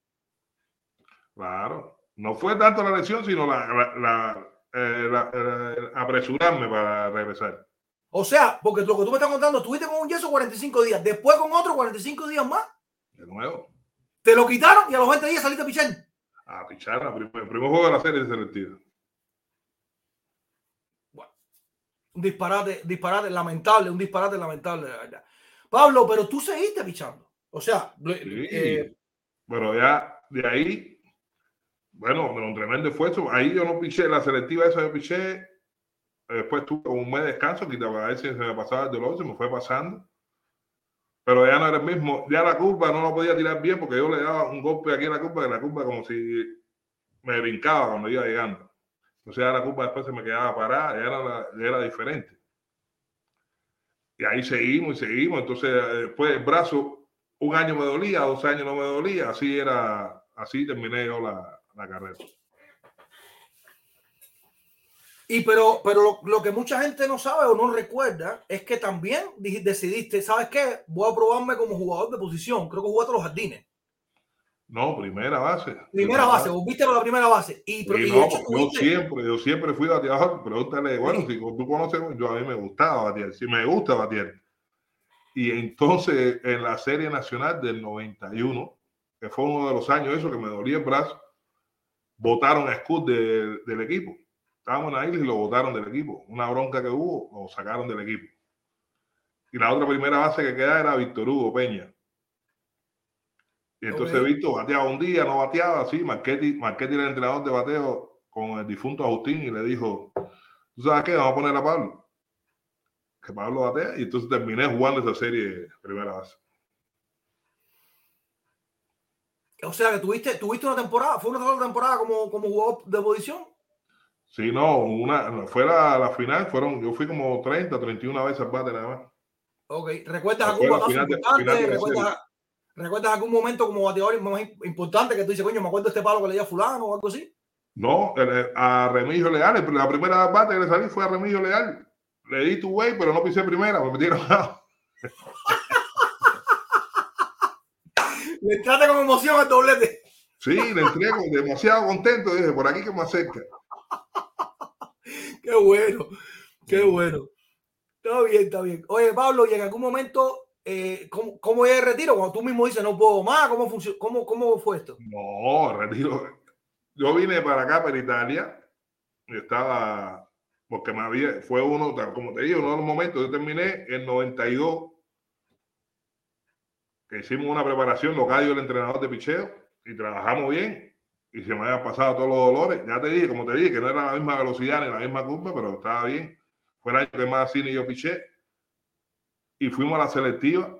Claro no fue tanto la lesión, sino la, la, la, eh, la eh, apresurarme para regresar. O sea, porque lo que tú me estás contando, tuviste con un yeso 45 días, después con otro 45 días más. De nuevo. Te lo quitaron y a los 20 días saliste a pichar. A pichar, el primer, primer juego de la serie de selectiva. Bueno, un disparate, disparate lamentable, un disparate lamentable, verdad. Pablo, pero tú seguiste pichando. O sea, sí, eh, pero ya de ahí bueno, un tremendo esfuerzo. Ahí yo no piché la selectiva esa, yo piché. Después tuve un mes de descanso, que a ver si se me pasaba el dolor, se me fue pasando. Pero ya no era el mismo. Ya la curva no la podía tirar bien porque yo le daba un golpe aquí a la curva, que la curva como si me brincaba cuando iba llegando. O sea, la curva después se me quedaba parada, ya era, ya era diferente. Y ahí seguimos y seguimos. Entonces, después el brazo, un año me dolía, dos años no me dolía. Así era, así terminé yo la, la carrera. Y pero, pero lo, lo, que mucha gente no sabe o no recuerda es que también decidiste, ¿sabes qué? Voy a probarme como jugador de posición. Creo que jugaste los jardines. No, primera base. Primera, primera base, volviste a la primera base. Y, pero, y no, hecho, yo siempre, yo siempre fui bateador. Pregúntale, bueno, sí. si tú conoces, yo a mí me gustaba batear, si me gusta batear. Y entonces en la Serie Nacional del 91, que fue uno de los años eso que me dolía el brazo, votaron a Scott de, del equipo. Estábamos en la isla y lo votaron del equipo. Una bronca que hubo, lo sacaron del equipo. Y la otra primera base que queda era Víctor Hugo Peña. Y entonces okay. Víctor bateaba un día, no bateaba, así. Marquetti, Marquetti era el entrenador de bateo con el difunto Agustín y le dijo, ¿tú sabes qué? Vamos a poner a Pablo. Que Pablo batea. Y entonces terminé jugando esa serie primera base. O sea, que tuviste, tuviste una temporada, fue una sola temporada como, como jugador de posición. Sí, no, una, fue la, la, final, fueron, yo fui como 30, 31 veces al bate nada más. Ok, ¿recuerdas algún importante? ¿Recuerdas, ¿Recuerdas algún momento como bateador más importante que tú dices, coño, me acuerdo de este palo que le di a fulano o algo así? No, a Remigio Leal, la primera bate que le salí fue a Remigio Leal. Le di tu way, pero no pisé primera, me metieron Le entraste con emoción al doblete. Sí, le entré con demasiado contento. Dije, por aquí que me acerca. Qué bueno, qué bueno. Está bien, está bien. Oye, Pablo, y en algún momento, eh, ¿cómo, ¿cómo, es el retiro? Cuando tú mismo dices, no puedo más, ¿cómo, cómo, cómo fue esto? No, retiro. Yo vine para acá, para Italia, y estaba, porque me había, fue uno, como te digo, uno de los momentos, yo terminé en 92 que hicimos una preparación local y el entrenador de picheo y trabajamos bien. Y se me habían pasado todos los dolores. Ya te dije, como te dije, que no era la misma velocidad ni la misma curva, pero estaba bien. Fue el año que más cine yo piché. Y fuimos a la selectiva.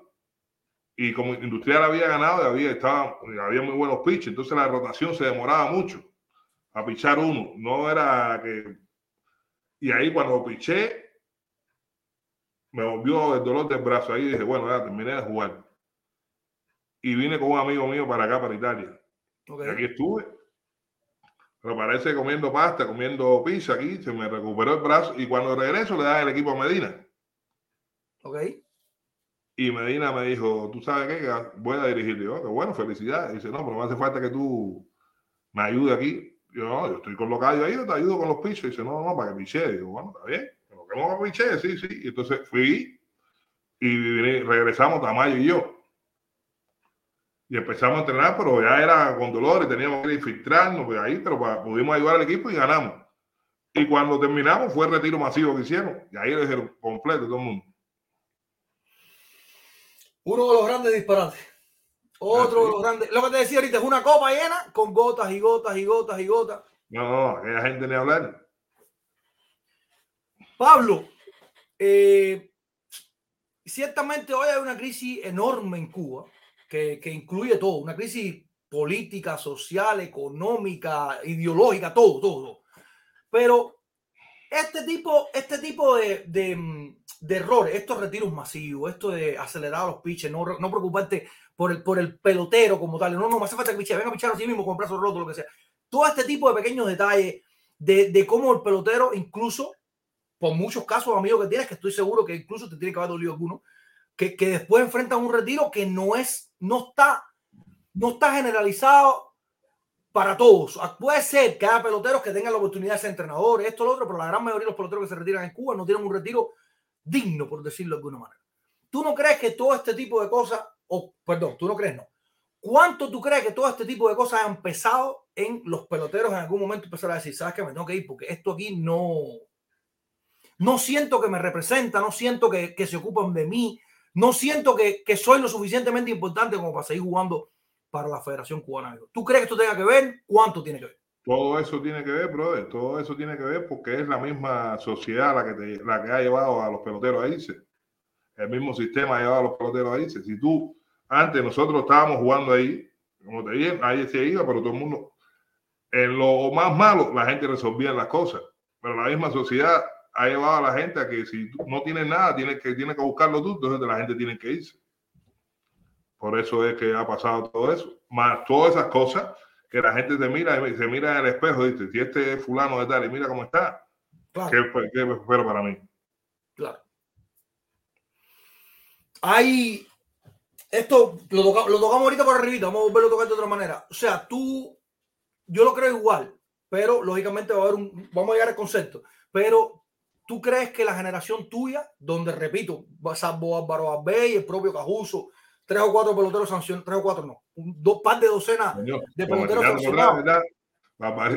Y como Industrial había ganado, había, estaba, había muy buenos pitches, entonces la rotación se demoraba mucho a pichar uno. No era que. Y ahí cuando piché, me volvió el dolor del brazo. Ahí dije, bueno, ya terminé de jugar. Y vine con un amigo mío para acá, para Italia. Y aquí estuve. Pero parece comiendo pasta, comiendo pizza aquí, se me recuperó el brazo. Y cuando regreso le da el equipo a Medina. Ok. Y Medina me dijo, ¿tú sabes qué? Que voy a dirigir. Yo, "Oh, qué bueno, felicidades. dice, no, pero me hace falta que tú me ayudes aquí. Yo, no, yo estoy colocado ahí, yo te ayudo con los pichos. dice, no, no, para que piche. Digo, bueno, está bien. Pero que vamos a piche, sí, sí. Y entonces fui y regresamos Tamayo y yo. Y empezamos a entrenar, pero ya era con dolores, teníamos que infiltrarnos pues ahí, pero pa- pudimos ayudar al equipo y ganamos. Y cuando terminamos fue el retiro masivo que hicieron. Y ahí lo dijeron completo todo el mundo. Uno de los grandes disparates. Otro Ah, de los grandes. Lo que te decía ahorita es una copa llena con gotas y gotas y gotas y gotas. No, no, aquella gente ni hablar. Pablo, eh, ciertamente hoy hay una crisis enorme en Cuba que, que incluye todo, una crisis política, social, económica, ideológica, todo, todo. Pero este tipo, este tipo de, de, de errores, estos retiros masivos, esto de acelerar los pitches, no, no preocuparte por el, por el pelotero como tal, no, no, me hace falta que piche, venga a pichar así mismo con brazos rotos, lo que sea. Todo este tipo de pequeños detalles de, de cómo el pelotero incluso por muchos casos, amigos, que tienes, que estoy seguro que incluso te tiene que haber dolido alguno, que, que después enfrentan un retiro que no es, no está, no está generalizado para todos. Puede ser que haya peloteros que tengan la oportunidad de ser entrenadores, esto, lo otro, pero la gran mayoría de los peloteros que se retiran en Cuba no tienen un retiro digno, por decirlo de alguna manera. ¿Tú no crees que todo este tipo de cosas, o perdón, tú no crees, no? ¿Cuánto tú crees que todo este tipo de cosas han empezado en los peloteros en algún momento empezar a decir, sabes que me tengo que ir porque esto aquí no, no siento que me representa, no siento que, que se ocupan de mí, no siento que, que, soy lo suficientemente importante como para seguir jugando para la Federación Cubana. ¿Tú crees que esto tenga que ver? ¿Cuánto tiene que ver? Todo eso tiene que ver, brother, todo eso tiene que ver porque es la misma sociedad la que, te, la que ha llevado a los peloteros a irse. El mismo sistema ha llevado a los peloteros a irse. Si tú, antes nosotros estábamos jugando ahí, como te dije, ahí se iba, pero todo el mundo, en lo más malo, la gente resolvía las cosas. Pero la misma sociedad ha llevado a la gente a que si no tienes nada, tienes que, tienes que buscarlo tú, entonces la gente tiene que irse. Por eso es que ha pasado todo eso. Más todas esas cosas que la gente te mira y se mira en el espejo y dice, si este es fulano de tal y mira cómo está, Claro, ¿qué, qué espero para mí? claro. Hay, esto lo, toca- lo tocamos ahorita por arribita, vamos a volverlo a tocar de otra manera. O sea, tú, yo lo creo igual, pero lógicamente va a haber un, vamos a llegar al concepto, pero tú crees que la generación tuya, donde repito, salvo Álvaro Arbey, el propio Cajuso, tres o cuatro peloteros sancionados, tres o cuatro no, dos par de docenas Coño, de peloteros sancionados.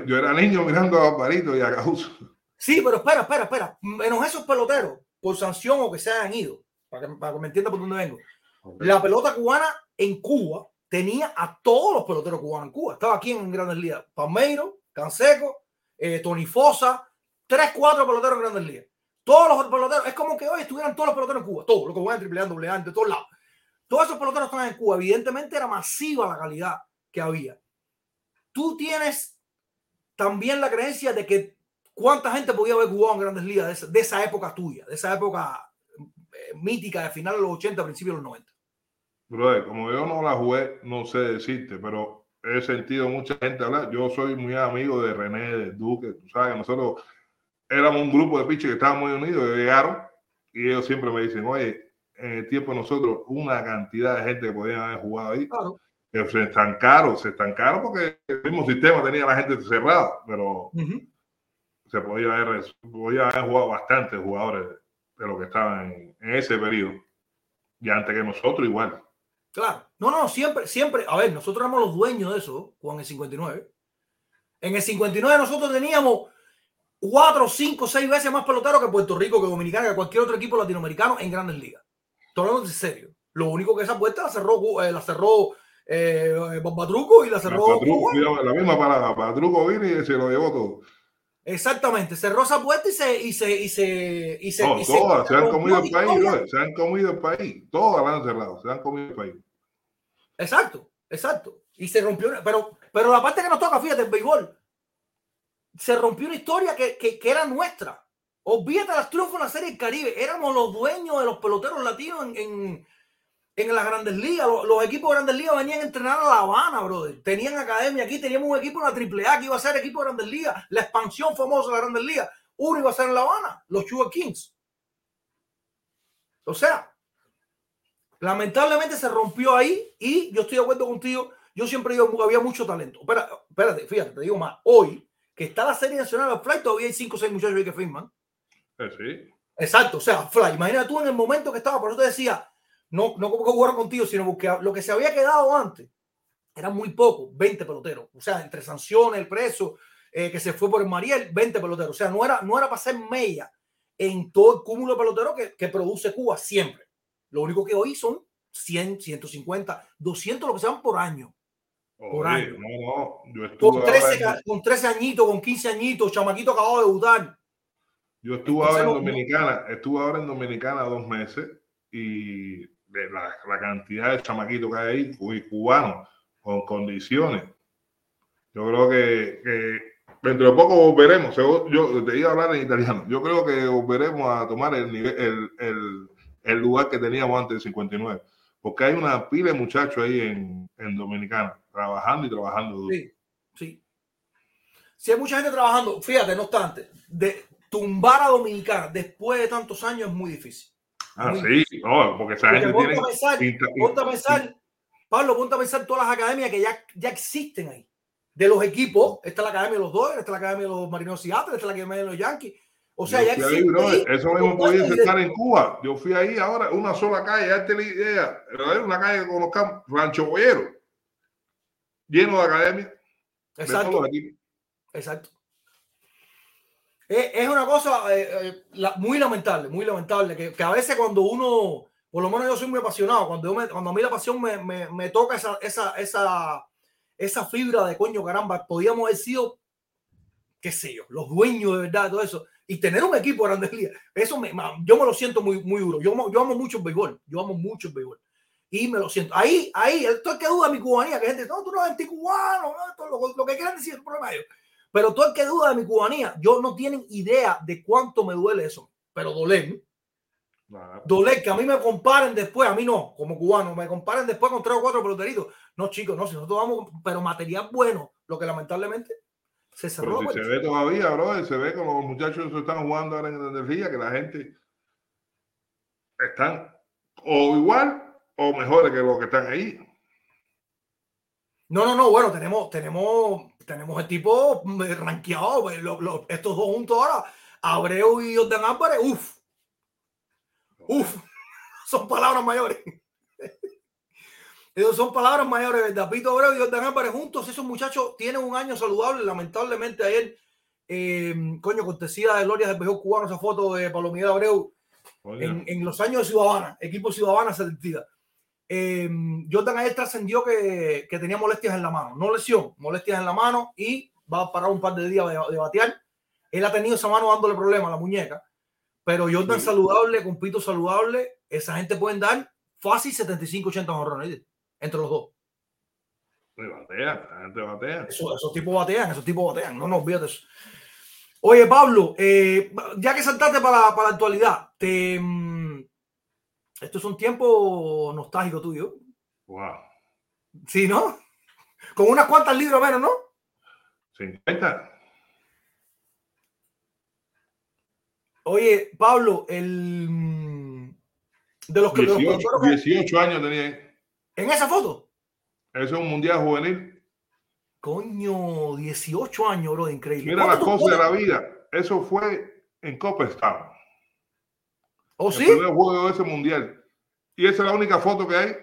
Yo era niño mirando a Barbarito y a Causo. Sí, pero espera, espera, espera. Menos esos peloteros, por sanción o que se hayan ido, para que, para que me entienda por dónde vengo. La pelota cubana en Cuba tenía a todos los peloteros cubanos en Cuba. Estaba aquí en Grandes Ligas. Palmeiro, Canseco, eh, Tony Fosa, tres, cuatro peloteros en Grandes Ligas. Todos los peloteros, es como que hoy estuvieran todos los peloteros en Cuba, todos, los que juegan triple A, doble A, de todos lados. Todos esos peloteros estaban en Cuba. Evidentemente era masiva la calidad que había. Tú tienes también la creencia de que cuánta gente podía haber jugado en Grandes Ligas de esa, de esa época tuya, de esa época eh, mítica de finales de los 80, principios de los 90. Brother, como yo no la jugué, no sé decirte, pero he sentido mucha gente hablar. Yo soy muy amigo de René, de Duque, tú sabes, nosotros éramos un grupo de piches que estábamos muy unidos, llegaron y ellos siempre me dicen, oye, en el tiempo de nosotros, una cantidad de gente que podían haber jugado ahí, Claro. que se estancaron, se estancaron porque el mismo sistema tenía a la gente cerrada, pero Ujú. se podía haber, podía haber jugado bastantes jugadores de los que estaban en, en ese periodo. Y antes que nosotros, igual. Claro. No, no, siempre, siempre. A ver, nosotros éramos los dueños de eso, Juan, en el 59. En el 59 nosotros teníamos cuatro, cinco, seis veces más peloteros que Puerto Rico, que Dominicana, que cualquier otro equipo latinoamericano en grandes ligas. Todo en serio. Lo único que esa puerta la cerró, eh, la cerró eh, Bombatruco y la cerró. Patruco, la misma parada. Patruco vino y se lo llevó todo. Exactamente, cerró esa puerta y se y se y se y se, No, y se- todas se han comido el país, se han comido el país. Todas la han cerrado, se han comido el país. Exacto, exacto. Y se rompió, pero, pero la parte que nos toca, fíjate, el béisbol, se rompió una historia que, que, que era nuestra. Olvídate de los triunfos en la Serie del Caribe. Éramos los dueños de los peloteros latinos en, en, en las grandes ligas. Los, los equipos de grandes ligas venían a entrenar a La Habana, brother. Tenían academia aquí, teníamos un equipo en la AAA que iba a ser equipo de grandes ligas. La expansión famosa de las grandes ligas. Uno iba a ser en La Habana, los Sugar Kings. O sea, lamentablemente se rompió ahí y yo estoy de acuerdo contigo. Yo siempre digo que había mucho talento. Espera, espérate, fíjate, te digo más. Hoy, que está la serie nacional Fly, todavía hay 5 o 6 muchachos ahí que firman. Eh, sí. Exacto, o sea, Fly, imagina tú en el momento que estaba, por eso te decía, no, no como que jugaron contigo, sino porque lo que se había quedado antes era muy poco, 20 peloteros. O sea, entre sanciones, el preso, eh, que se fue por el Mariel, 20 peloteros. O sea, no era, no era para ser media en todo el cúmulo de peloteros que, que produce Cuba siempre. Lo único que hoy son 100, 150, 200 lo que se van por año. Por Oye, año. no, no. Yo Con ahora 13, en- ca- con 13 añitos, con 15 añitos, chamaquito acabado de debutar. yo estuve entonces ahora en Dominicana, estuve ahora en Dominicana dos meses y de la, la cantidad de chamaquitos que hay ahí, cu- cubanos, con condiciones. Yo creo que, que dentro de poco volveremos. Yo, yo te iba a hablar en italiano. Yo creo que volveremos a tomar el, nivel, el, el, el lugar que teníamos antes del 59. Porque hay una pila de muchachos ahí en, en Dominicana, trabajando y trabajando duro. Sí, sí. Si hay mucha gente trabajando, fíjate, no obstante, de tumbar a Dominicana después de tantos años es muy difícil. Ah, Muy sí, no, porque esa Porque gente ponte tiene. a pensar, ponte a pensar, Pablo, ponte a pensar todas las academias que ya, ya existen ahí. De los equipos, esta es la academia de los Dodgers, esta es la academia de los Marineros Seattle, esta es la academia de los Yankees. O sea, Yo ya fui ahí, existe. bro, Eso mismo buenos estar en Cuba. Yo fui ahí ahora, una sola calle, date la idea. Una calle que conozcamos, Rancho Boyero, lleno de academias. de todos Exacto. Exacto. Es, es una cosa eh, eh, la- muy lamentable, muy lamentable, que, que a veces cuando uno, por lo menos yo soy muy apasionado, cuando, yo me- cuando a mí la pasión me, me- me toca esa, esa, esa, esa fibra de coño, caramba, podíamos haber sido, qué sé yo, los dueños de verdad, todo eso, y tener un equipo de grandes ligas, eso me, yo me lo siento muy, muy duro. Yo, amo- yo amo mucho el béisbol, yo amo mucho el béisbol. Y me lo siento. Ahí, ahí, esto es que duda mi cubanía, que gente, no, tú no eres anticubano, no, lo, lo que quieran decir, es el problema de ellos. Pero todo el que duda de mi cubanía, yo no tienen idea de cuánto me duele eso. Pero doler, Claro. doler que a mí me comparen después, a mí no, como cubano, me comparen después con tres o cuatro peloteritos. No, chicos, no, si nosotros vamos, pero material bueno, lo que lamentablemente se cerró. La si se ve todavía, bro, se ve como los muchachos que están jugando ahora en energía, que la gente están o igual o mejores que los que están ahí. No, no, no, bueno, tenemos, tenemos, tenemos el tipo eh, rankeado, lo- lo- estos dos juntos ahora, Abreu y Jordan Álvarez, uff, uff, son palabras mayores. Esos son palabras mayores, ¿verdad? Pito Abreu y Jordan Álvarez juntos, esos muchachos tienen un año saludable, lamentablemente ayer, eh, coño, cortesía de Gloria del Mejor Cubano, esa foto de Pablo Miguel Abreu, en, en los años de Ciudadana, equipo Ciudadana 70. Eh, Jordan ayer trascendió que, que tenía molestias en la mano, no lesión, molestias en la mano y va a parar un par de días de, de batear. Él ha tenido esa mano dándole problemas a la muñeca, pero Jordan Sí. saludable, con Pito saludable, esa gente pueden dar fácil 75, 80 jorrones entre los dos. se batea, la gente batea. Eso- esos tipos batean, esos tipos batean, no nos olvides eso. Oye, Pablo, eh, ya que saltaste para, para la actualidad, te, mm, esto es un tiempo nostálgico tuyo, Wow. ¿sí, no? Con unas cuantas libras menos, ¿no? 50. Oye, Pablo, el mm, de los que de los 18, peloteros que- 18 años tenía. En esa foto, Eso es un mundial juvenil. coño, 18 años, bro, increíble. Mira las ¿Cuánto tú cosas de la vida. Eso fue en Copperstown. ¿Oh, El sí? primer juego de ese mundial. Y esa es la única foto que hay.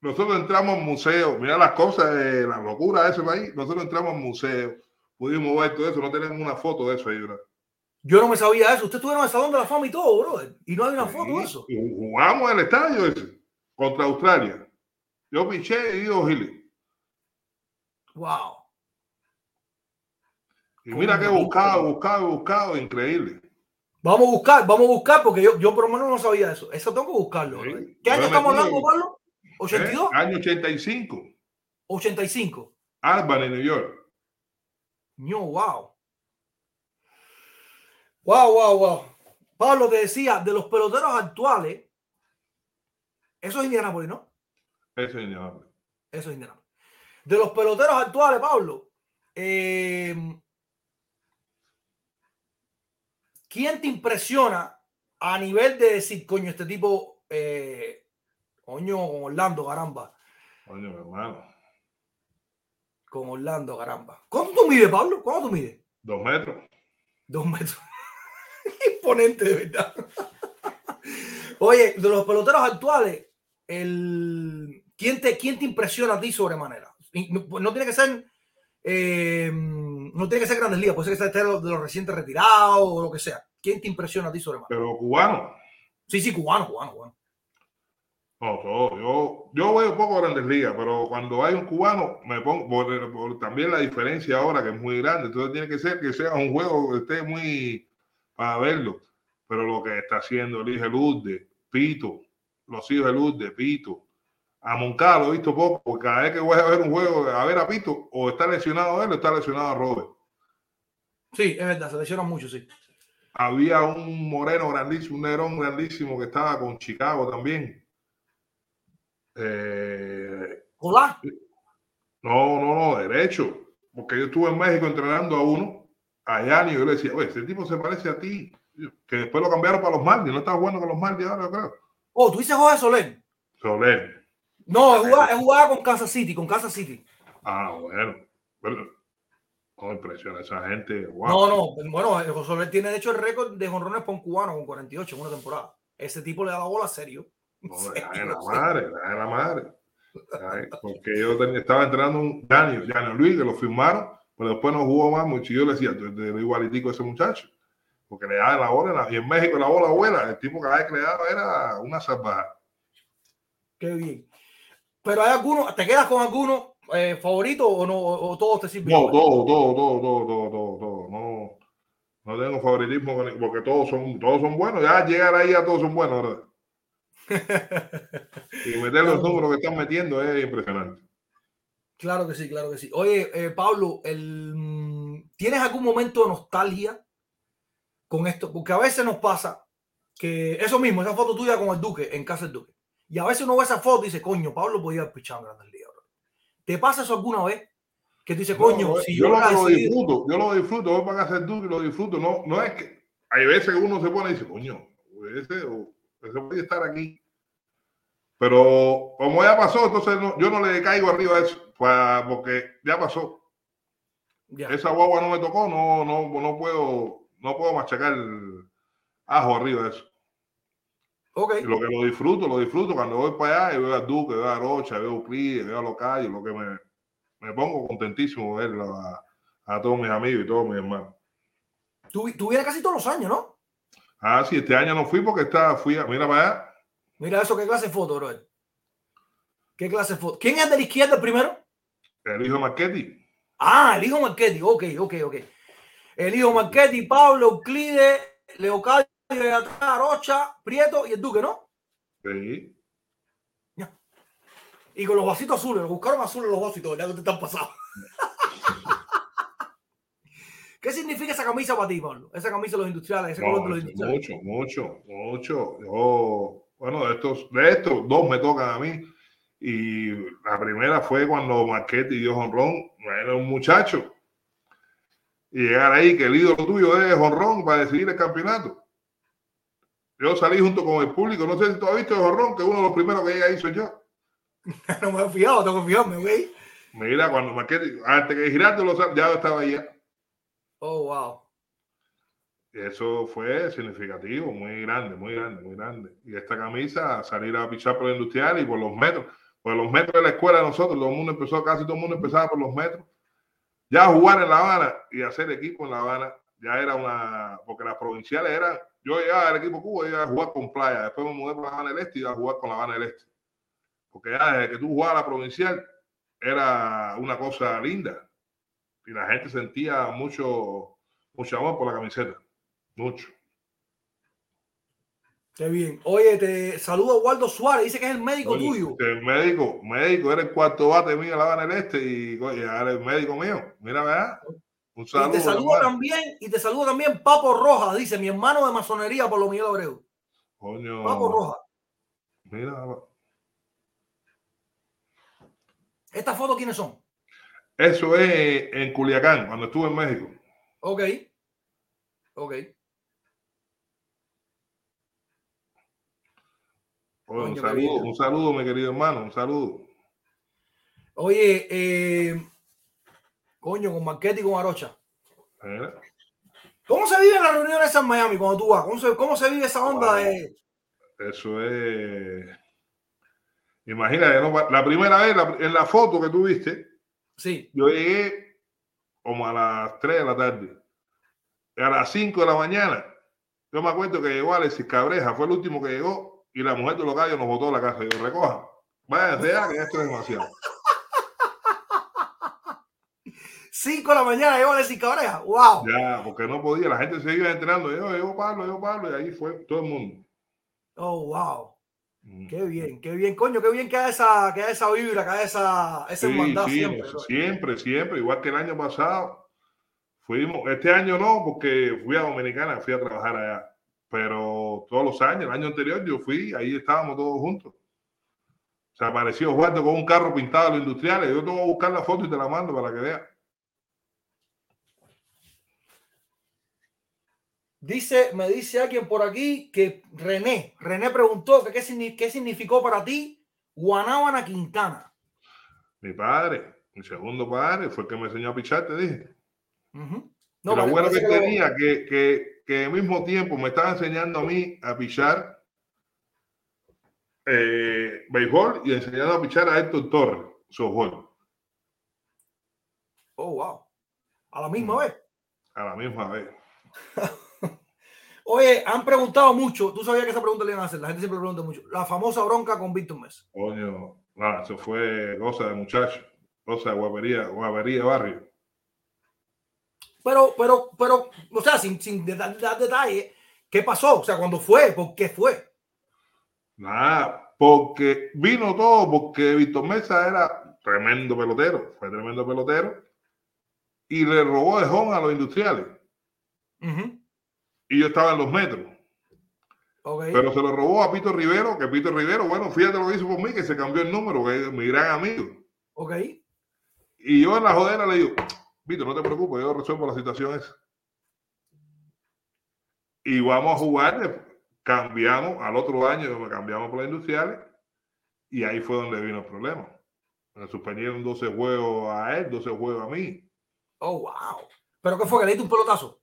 Nosotros entramos al museo. Mira las cosas de la locura de ese país. Nosotros entramos al museo. Pudimos ver todo eso. No tenemos una foto de eso ahí, bro. Yo no me sabía eso. Ustedes estuvieron en el Salón de la Fama y todo, bro. Y no hay una foto de eso. Y Jugamos en el estadio ese contra Australia. Yo piché y digo Gili. Wow. Y mira que he buscado, buscado, buscado, increíble. Vamos a buscar, vamos a buscar, porque yo, yo por lo menos no sabía eso. Eso tengo que buscarlo. Sí. ¿verdad? ¿Qué año estamos hablando, Pablo? ¿82? ¿Eh? Año 85. 85. Albany, New York. No, wow. Wow, wow, wow. Pablo te decía, de los peloteros actuales, eso es Indianapolis, ¿no? Eso es Indianapolis. Eso es Indianapolis. De los peloteros actuales, Pablo, eh, ¿quién te impresiona a nivel de decir, coño, este tipo, eh, coño, con Orlando, caramba? Coño, mi hermano. Con Orlando, caramba. ¿Cuánto tú mides, Pablo? ¿Cuánto tú mides? Dos metros. Dos metros. Imponente, de verdad. Oye, de los peloteros actuales, el... ¿quién, te, ¿quién te impresiona a ti sobremanera? Y No, no tiene que ser. eh, no tiene que ser grandes ligas, puede ser que sea de los, recientes retirados o lo que sea. ¿Quién te impresiona a ti sobremanera? Pero cubano. Sí, sí, cubano, cubano, cubano. No, todo. Yo, yo veo poco grandes ligas, pero cuando hay un cubano, me pongo por, por también la diferencia ahora que es muy grande. Entonces tiene que ser que sea un juego que esté muy para verlo. Pero lo que está haciendo el hijo de Lourdes, Pito, los hijos de Lourdes, Pito, a Moncada lo he visto poco, porque cada vez que voy a ver un juego, a ver a Pito, o está lesionado él o está lesionado Robert. Sí, es verdad, se lesionan mucho, sí. Había un moreno grandísimo, un negrón grandísimo que estaba con Chicago también. Eh, Hola. No, no, no, derecho. Porque yo estuve en México entrenando a uno, a Yanni, y yo le decía, oye, este tipo se parece a ti. Que después lo cambiaron para los Marlins, no está jugando con los Marlins ahora, yo creo. Oh, tú dices Jorge Soler. Soler. No, es jugada, es jugada con Kansas City, con Kansas City. Ah, bueno. Bueno, no impresiona esa gente. Wow. No, no, bueno, el José Soler tiene de hecho el récord de jonrones para un cubano con 48 en una temporada. Ese tipo le da la bola serio. No, Serio, la madre, de la madre. Ay, Porque yo estaba entrenando un Yanni, Yanni Luis, que lo firmaron, pero después no jugó más mucho. Y yo le decía, tú eres igualitico a ese muchacho. Porque le daba la bola, y en México la bola vuela. El tipo que le daba era una salvajada. Qué bien. Pero hay algunos, ¿te quedas con alguno eh, favorito o no? O, o todos te sirven? No, todo, todo, todo, todo, todo, todo, todo. No, no tengo favoritismo porque todos son, todos son buenos. Ya llegar ahí a todos son buenos, ¿verdad? Y meter los números que están metiendo es impresionante. Claro que sí, claro que sí. Oye, eh, Pablo, el, ¿tienes algún momento de nostalgia con esto? Porque a veces nos pasa que eso mismo, esa foto tuya con el Duque, en casa del Duque. Y a veces uno ve esa foto y dice, coño, Pablo podía haber pichado en Grandes Ligas. bro". ¿Te pasa eso alguna vez? Que tú dices, coño, No, si yo yo, lo, disfruto, yo lo disfruto, voy para del Duque y lo disfruto. No, no es que hay veces que uno se pone y dice, coño, ese, o- ese puede estar aquí. Pero como ya pasó, entonces no- yo no le caigo arriba a eso, pa- porque ya pasó. Ya. Esa guagua no me tocó, no, no, no puedo, no puedo machacar el ajo arriba de eso. Ok, Y lo que lo disfruto, lo disfruto cuando voy para allá y veo a Duque, veo a Rocha, veo a Euclides, veo a Locayo, lo que me, me pongo contentísimo ver a, a todos mis amigos y todos mis hermanos. tú, tú vienes casi todos los años, ¿no? Ah, sí, este año no fui porque está, fui a, mira para allá, Mira eso, qué clase de foto, bro. ¿Qué clase de foto? ¿Quién es de la izquierda el primero? el hijo de Marchetti. Ah, el hijo Marchetti. Ok, ok, ok. El hijo Marchetti, Pablo, Euclides, Leocadio, de atrás, Rocha, Prieto y el Duque, ¿no? Sí. Y con los vasitos azules, los buscaron azules los vasitos, ya que te están pasados. ¿Qué significa esa camisa para ti, Pablo? Esa camisa de los industriales, ese color de los industriales. mucho, mucho, mucho. Yo, bueno, de estos, de estos dos me tocan a mí. Y la primera fue cuando Marchetti dio honrón, era un muchacho. Y llegar ahí, que el ídolo tuyo es honrón para decidir el campeonato. Yo salí junto con el público, no sé si tú has visto el honrón, que uno de los primeros que ahí soy yo. no me he fijado, tengo que fijarme, ¿ok? Mira, cuando Marchetti, antes que sa- ya estaba ya. Oh, wow. Eso fue significativo, muy grande, muy grande, muy grande. Y esta camisa, salir a pichar por el industrial y por los metros, por los metros de la escuela de nosotros, todo el mundo empezó, casi todo el mundo empezaba por los metros. Ya jugar en La Habana y hacer equipo en La Habana, ya era una, porque las provinciales eran, yo llegaba al equipo Cuba y iba a jugar con Playa, después me mudé para La Habana del Este y iba a jugar con La Habana del Este. Porque ya desde que tú jugabas la provincial, era una cosa linda. Y la gente sentía mucho, mucho amor por la camiseta. Mucho. Qué bien. Oye, te saludo Waldo Suárez, dice que es el médico Oye, tuyo. El médico, médico, era el cuarto bate mío en La Habana del Este y oye, era el médico mío. Mira, ¿verdad? Un Y te saludo también, y te saludo también Papo Roja, dice mi hermano de masonería por lo Miguel Abreu. Coño, Papo Roja. mira, ¿Estas fotos quiénes son? eso es en Culiacán, cuando estuve en México. Ok. Ok. Un saludo, un saludo, mi querido hermano, un saludo. Oye, eh, coño, con Marquete y con Arocha. ¿Cómo se vive en las reuniones en Miami cuando tú vas? ¿Cómo se, cómo se vive esa onda Wow. de. Eso es. Imagínate, ¿no? la primera vez, la- en la foto que tú viste, Sí. yo llegué como a las 3 de la tarde. A las 5 de la mañana, yo me acuerdo que llegó Alexis Cabreja, fue el último que llegó, y la mujer de los gallos nos botó la casa. Y yo, recoja, váyanse ya, que esto es demasiado. 5 de la mañana llegó Alexis Cabreja. ¡Wow! Ya, porque no podía, la gente se iba entrenando. Yo, llegó Pablo, llegó Pablo, y ahí fue todo el mundo. Oh, wow. Mm. Qué bien, qué bien, coño, qué bien que haya esa, que haya esa vibra, que haya esa, esa Sí, sí, siempre. no, siempre, siempre, igual que el año pasado. Fuimos, este año no, porque fui a Dominicana, fui a trabajar allá. Pero todos los años, el año anterior yo fui, ahí estábamos todos juntos. Se apareció Osvaldo con un carro pintado de los industriales. Yo te voy a buscar la foto y te la mando para que veas. Dice, me dice alguien por aquí que René, René preguntó que qué, qué significó para ti Guanábana Quintana. Mi padre, mi segundo padre, fue el que me enseñó a pichar, te dije. Ujú. y lo porque bueno que lo- tenía, que, que, que al mismo tiempo me estaba enseñando a mí a pichar eh, béisbol y enseñando a pichar a Héctor Torres, softball, Oh, wow. A la misma Mm. vez. a la misma vez. Oye, han preguntado mucho. Tú sabías que esa pregunta le iban a hacer. La gente siempre pregunta mucho. La famosa bronca con Víctor Mesa. Coño, nada, eso fue cosa de muchacho, cosa de guapería, guapería de barrio. Pero, pero, pero, o sea, sin, sin dar detalles, ¿qué pasó? O sea, ¿cuándo fue? ¿Por qué fue? Nada, porque vino todo, porque Víctor Mesa era tremendo pelotero, fue tremendo pelotero, y le robó de home a los industriales. Ujú. Y yo estaba en los metros. Pero se lo robó a Pito Rivero, que Pito Rivero, bueno, fíjate lo que hizo por mí, que se cambió el número, que es mi gran amigo. ok. Y yo en la jodera le digo, Pito, no te preocupes, yo resuelvo la situación esa. Y vamos a jugar, cambiamos, al otro año me cambiamos por las industriales, y ahí fue donde vino el problema. Me suspendieron 12 juegos a él, 12 juegos a mí. Oh, wow. ¿Pero qué fue? ¿Que le diste un pelotazo?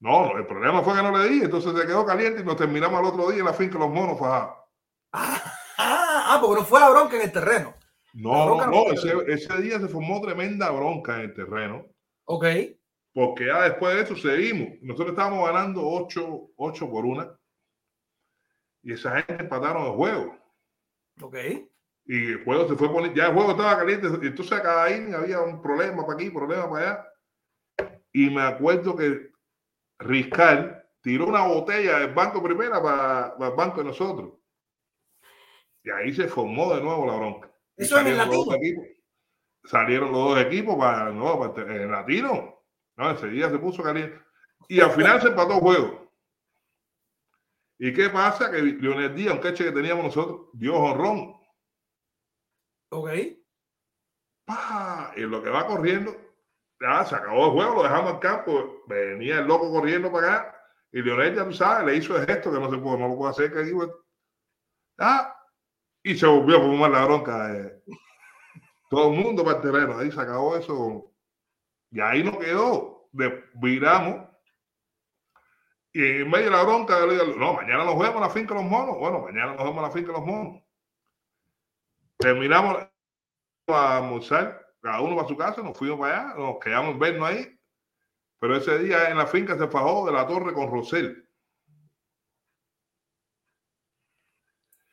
No, el problema fue que no le di, entonces se quedó caliente y nos terminamos al otro día en la finca Los Monos fajados. Ah, ah, porque no fue la bronca en el terreno. No, no, no ese, ese día se formó tremenda bronca en el terreno, Ok. porque ya después de eso seguimos. Nosotros estábamos ganando 8, 8 por una, y esa gente empataron el juego. Ok. Y el juego se fue poniendo, ya el juego estaba caliente, entonces cada inning había un problema para aquí, problema para allá. Y me acuerdo que Riscal tiró una botella del banco primera para, para el banco de nosotros. Y ahí se formó de nuevo la bronca. Eso en el latino. equipos. Salieron los dos equipos para, no, para el latino. No, ese día se puso caliente. Y al final se empató el juego. ¿Y qué pasa? Que Leonel Díaz, un cache que teníamos nosotros, dio honrón. Ok. ¡Pah! Y lo que va corriendo, ya se acabó el juego, lo dejamos al campo. Venía el loco corriendo para acá. Y Leonel, ya tú sabes, le hizo el gesto que no se puede, no lo puede hacer. Que aquí, ah, y se volvió a formar la bronca. Todo el mundo para el terreno. Ahí se acabó eso. Y ahí no quedó. De, viramos. Y en medio de la bronca, no, mañana nos vemos en la finca de los monos. Bueno, mañana nos vemos en la finca de los monos. Terminamos a almorzar, cada uno para su casa, nos fuimos para allá, nos quedamos en vernos ahí. Pero ese día en la finca se fajó de la torre con Rosel.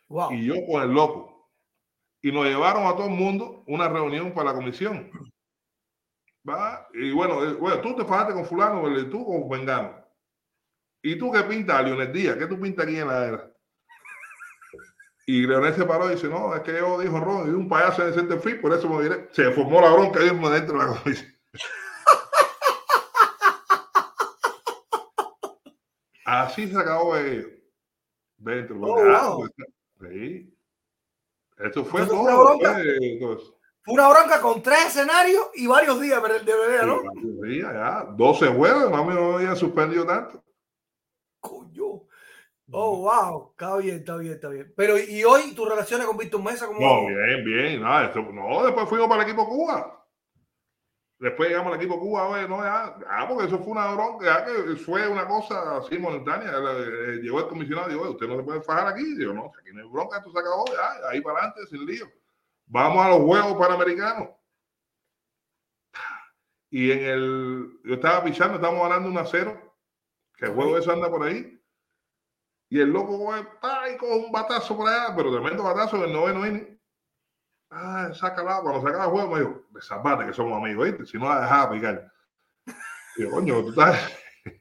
Wow. y yo con el loco. y nos llevaron a todo el mundo una reunión para la comisión. ¿Va? Y bueno, eh, bueno, tú te fajaste con fulano, tú con Vengano. ¿Y tú qué pintas, Leonel Díaz? ¿Qué tú pintas aquí en la era? Y Leonel se paró y dice, no, es que yo dijo Ron, y un payaso en el Center Free, por eso me diré. Se formó la bronca mismo dentro de la comisión. Así se acabó ellos. Dentro. Oh, ah, wow. pues, sí. Esto fue Entonces, todo. una bronca. fue eso. Fue una bronca con tres escenarios y varios días de pelea, ¿no? Sí, ya, 12 juegos, mami no había suspendido tanto. Oh, wow. Está bien, está bien, está bien. Pero, ¿y hoy tus relaciones con Víctor Mesa? ¿cómo No, bien, bien, nada, esto- no, después fuimos para el equipo Cuba. Después llegamos al equipo Cuba, oye, no, ya, ya, porque eso fue una bronca, ya que fue una cosa así momentánea. Eh, llegó el comisionado y dijo, usted no se puede fajar aquí. Digo, no, aquí no hay bronca, esto se acabó, ya, ahí para adelante, sin lío. Vamos a los Juegos Panamericanos. Y en el, yo estaba pichando, estábamos ganando 1 a 0, que el juego eso anda por ahí. Y el loco pa, y coge un batazo por allá, pero tremendo batazo en el noveno inning. Ah, saca la, cuando sacaba el juego me dijo, desabate que somos amigos, ¿viste? Si no la dejaba picar. Y yo, coño, tú estás.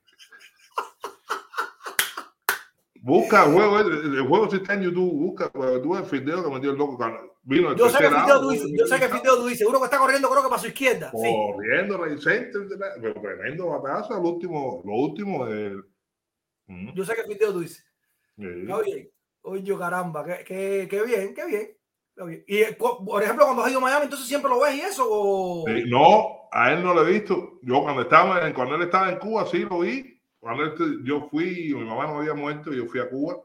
Busca el juego, el, el juego si está en YouTube, busca, pero tú ves el video que metió el loco. cuando Vino el Yo sé que video out, tú dices, yo sé que video tú dices, uno que está corriendo creo que para su izquierda. Sí. corriendo, Center, pero tremendo batazo, al último, lo último del. Mm, Yo sé que video tú dices. Sí. Bien. Oye, caramba, qué, qué, qué bien, qué bien. Y eh, por ejemplo, cuando has ido a Miami, entonces siempre lo ves y eso. O... Sí, no, a él no lo he visto. Yo cuando estaba en- cuando él estaba en Cuba sí lo vi. Cuando él- yo fui, mi mamá no había muerto, yo fui a Cuba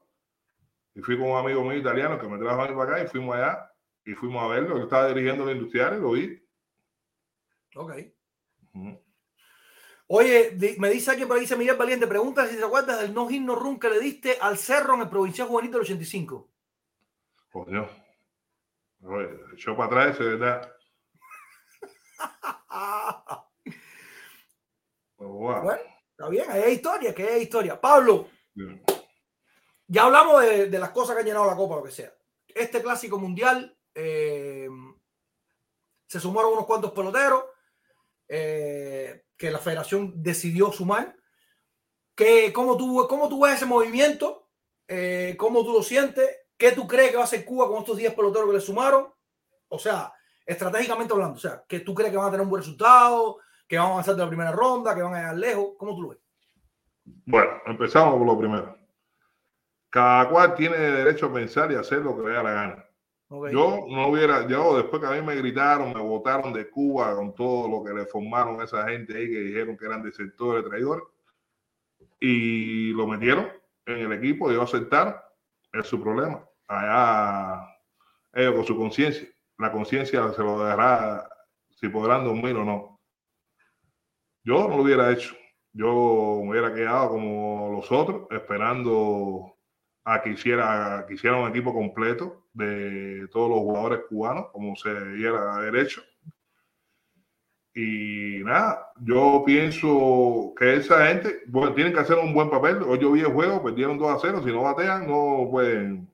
y fui con un amigo mío italiano que me trajo a mí para acá y fuimos allá y fuimos a verlo. Él estaba dirigiendo la industrial y lo vi. Ok. Ujú. Oye, me dice alguien por ahí, dice Miguel Valiente, pregunta si se acuerdas del no hit no run que le diste al Cerro en el Provincial Juvenil del 85. Coño. Oye, echó para atrás, ese, ¿verdad? Wow. bueno, está bien, ahí hay historia, que hay historia. Pablo, ya hablamos de, de las cosas que han llenado la Copa, lo que sea. Este clásico mundial, eh, se sumaron unos cuantos peloteros eh, que la federación decidió sumar. ¿Qué, cómo, tú, ¿Cómo tú ves ese movimiento? Eh, ¿Cómo tú lo sientes? ¿Qué tú crees que va a hacer Cuba con estos 10 peloteros que le sumaron? O sea, estratégicamente hablando, o sea, que tú crees que van a tener un buen resultado, que van a avanzar de la primera ronda, que van a llegar lejos. ¿Cómo tú lo ves? Bueno, empezamos por lo primero. Cada cual tiene derecho a pensar y hacer lo que le da la gana. Yo no hubiera, yo después que a mí me gritaron, me votaron de Cuba con todo lo que le formaron a esa gente ahí que dijeron que eran desertores, traidores, y lo metieron en el equipo, yo aceptaron, es su problema. Allá ellos con su conciencia, la conciencia se lo dará si podrán dormir o no. Yo no lo hubiera hecho. Yo me hubiera quedado como los otros, esperando a que hiciera, que hiciera un equipo completo de todos los jugadores cubanos, como se diera derecho. Y nada, yo pienso que esa gente, bueno, tienen que hacer un buen papel. Hoy yo vi el juego, perdieron 2 a 0. Si no batean, no pueden,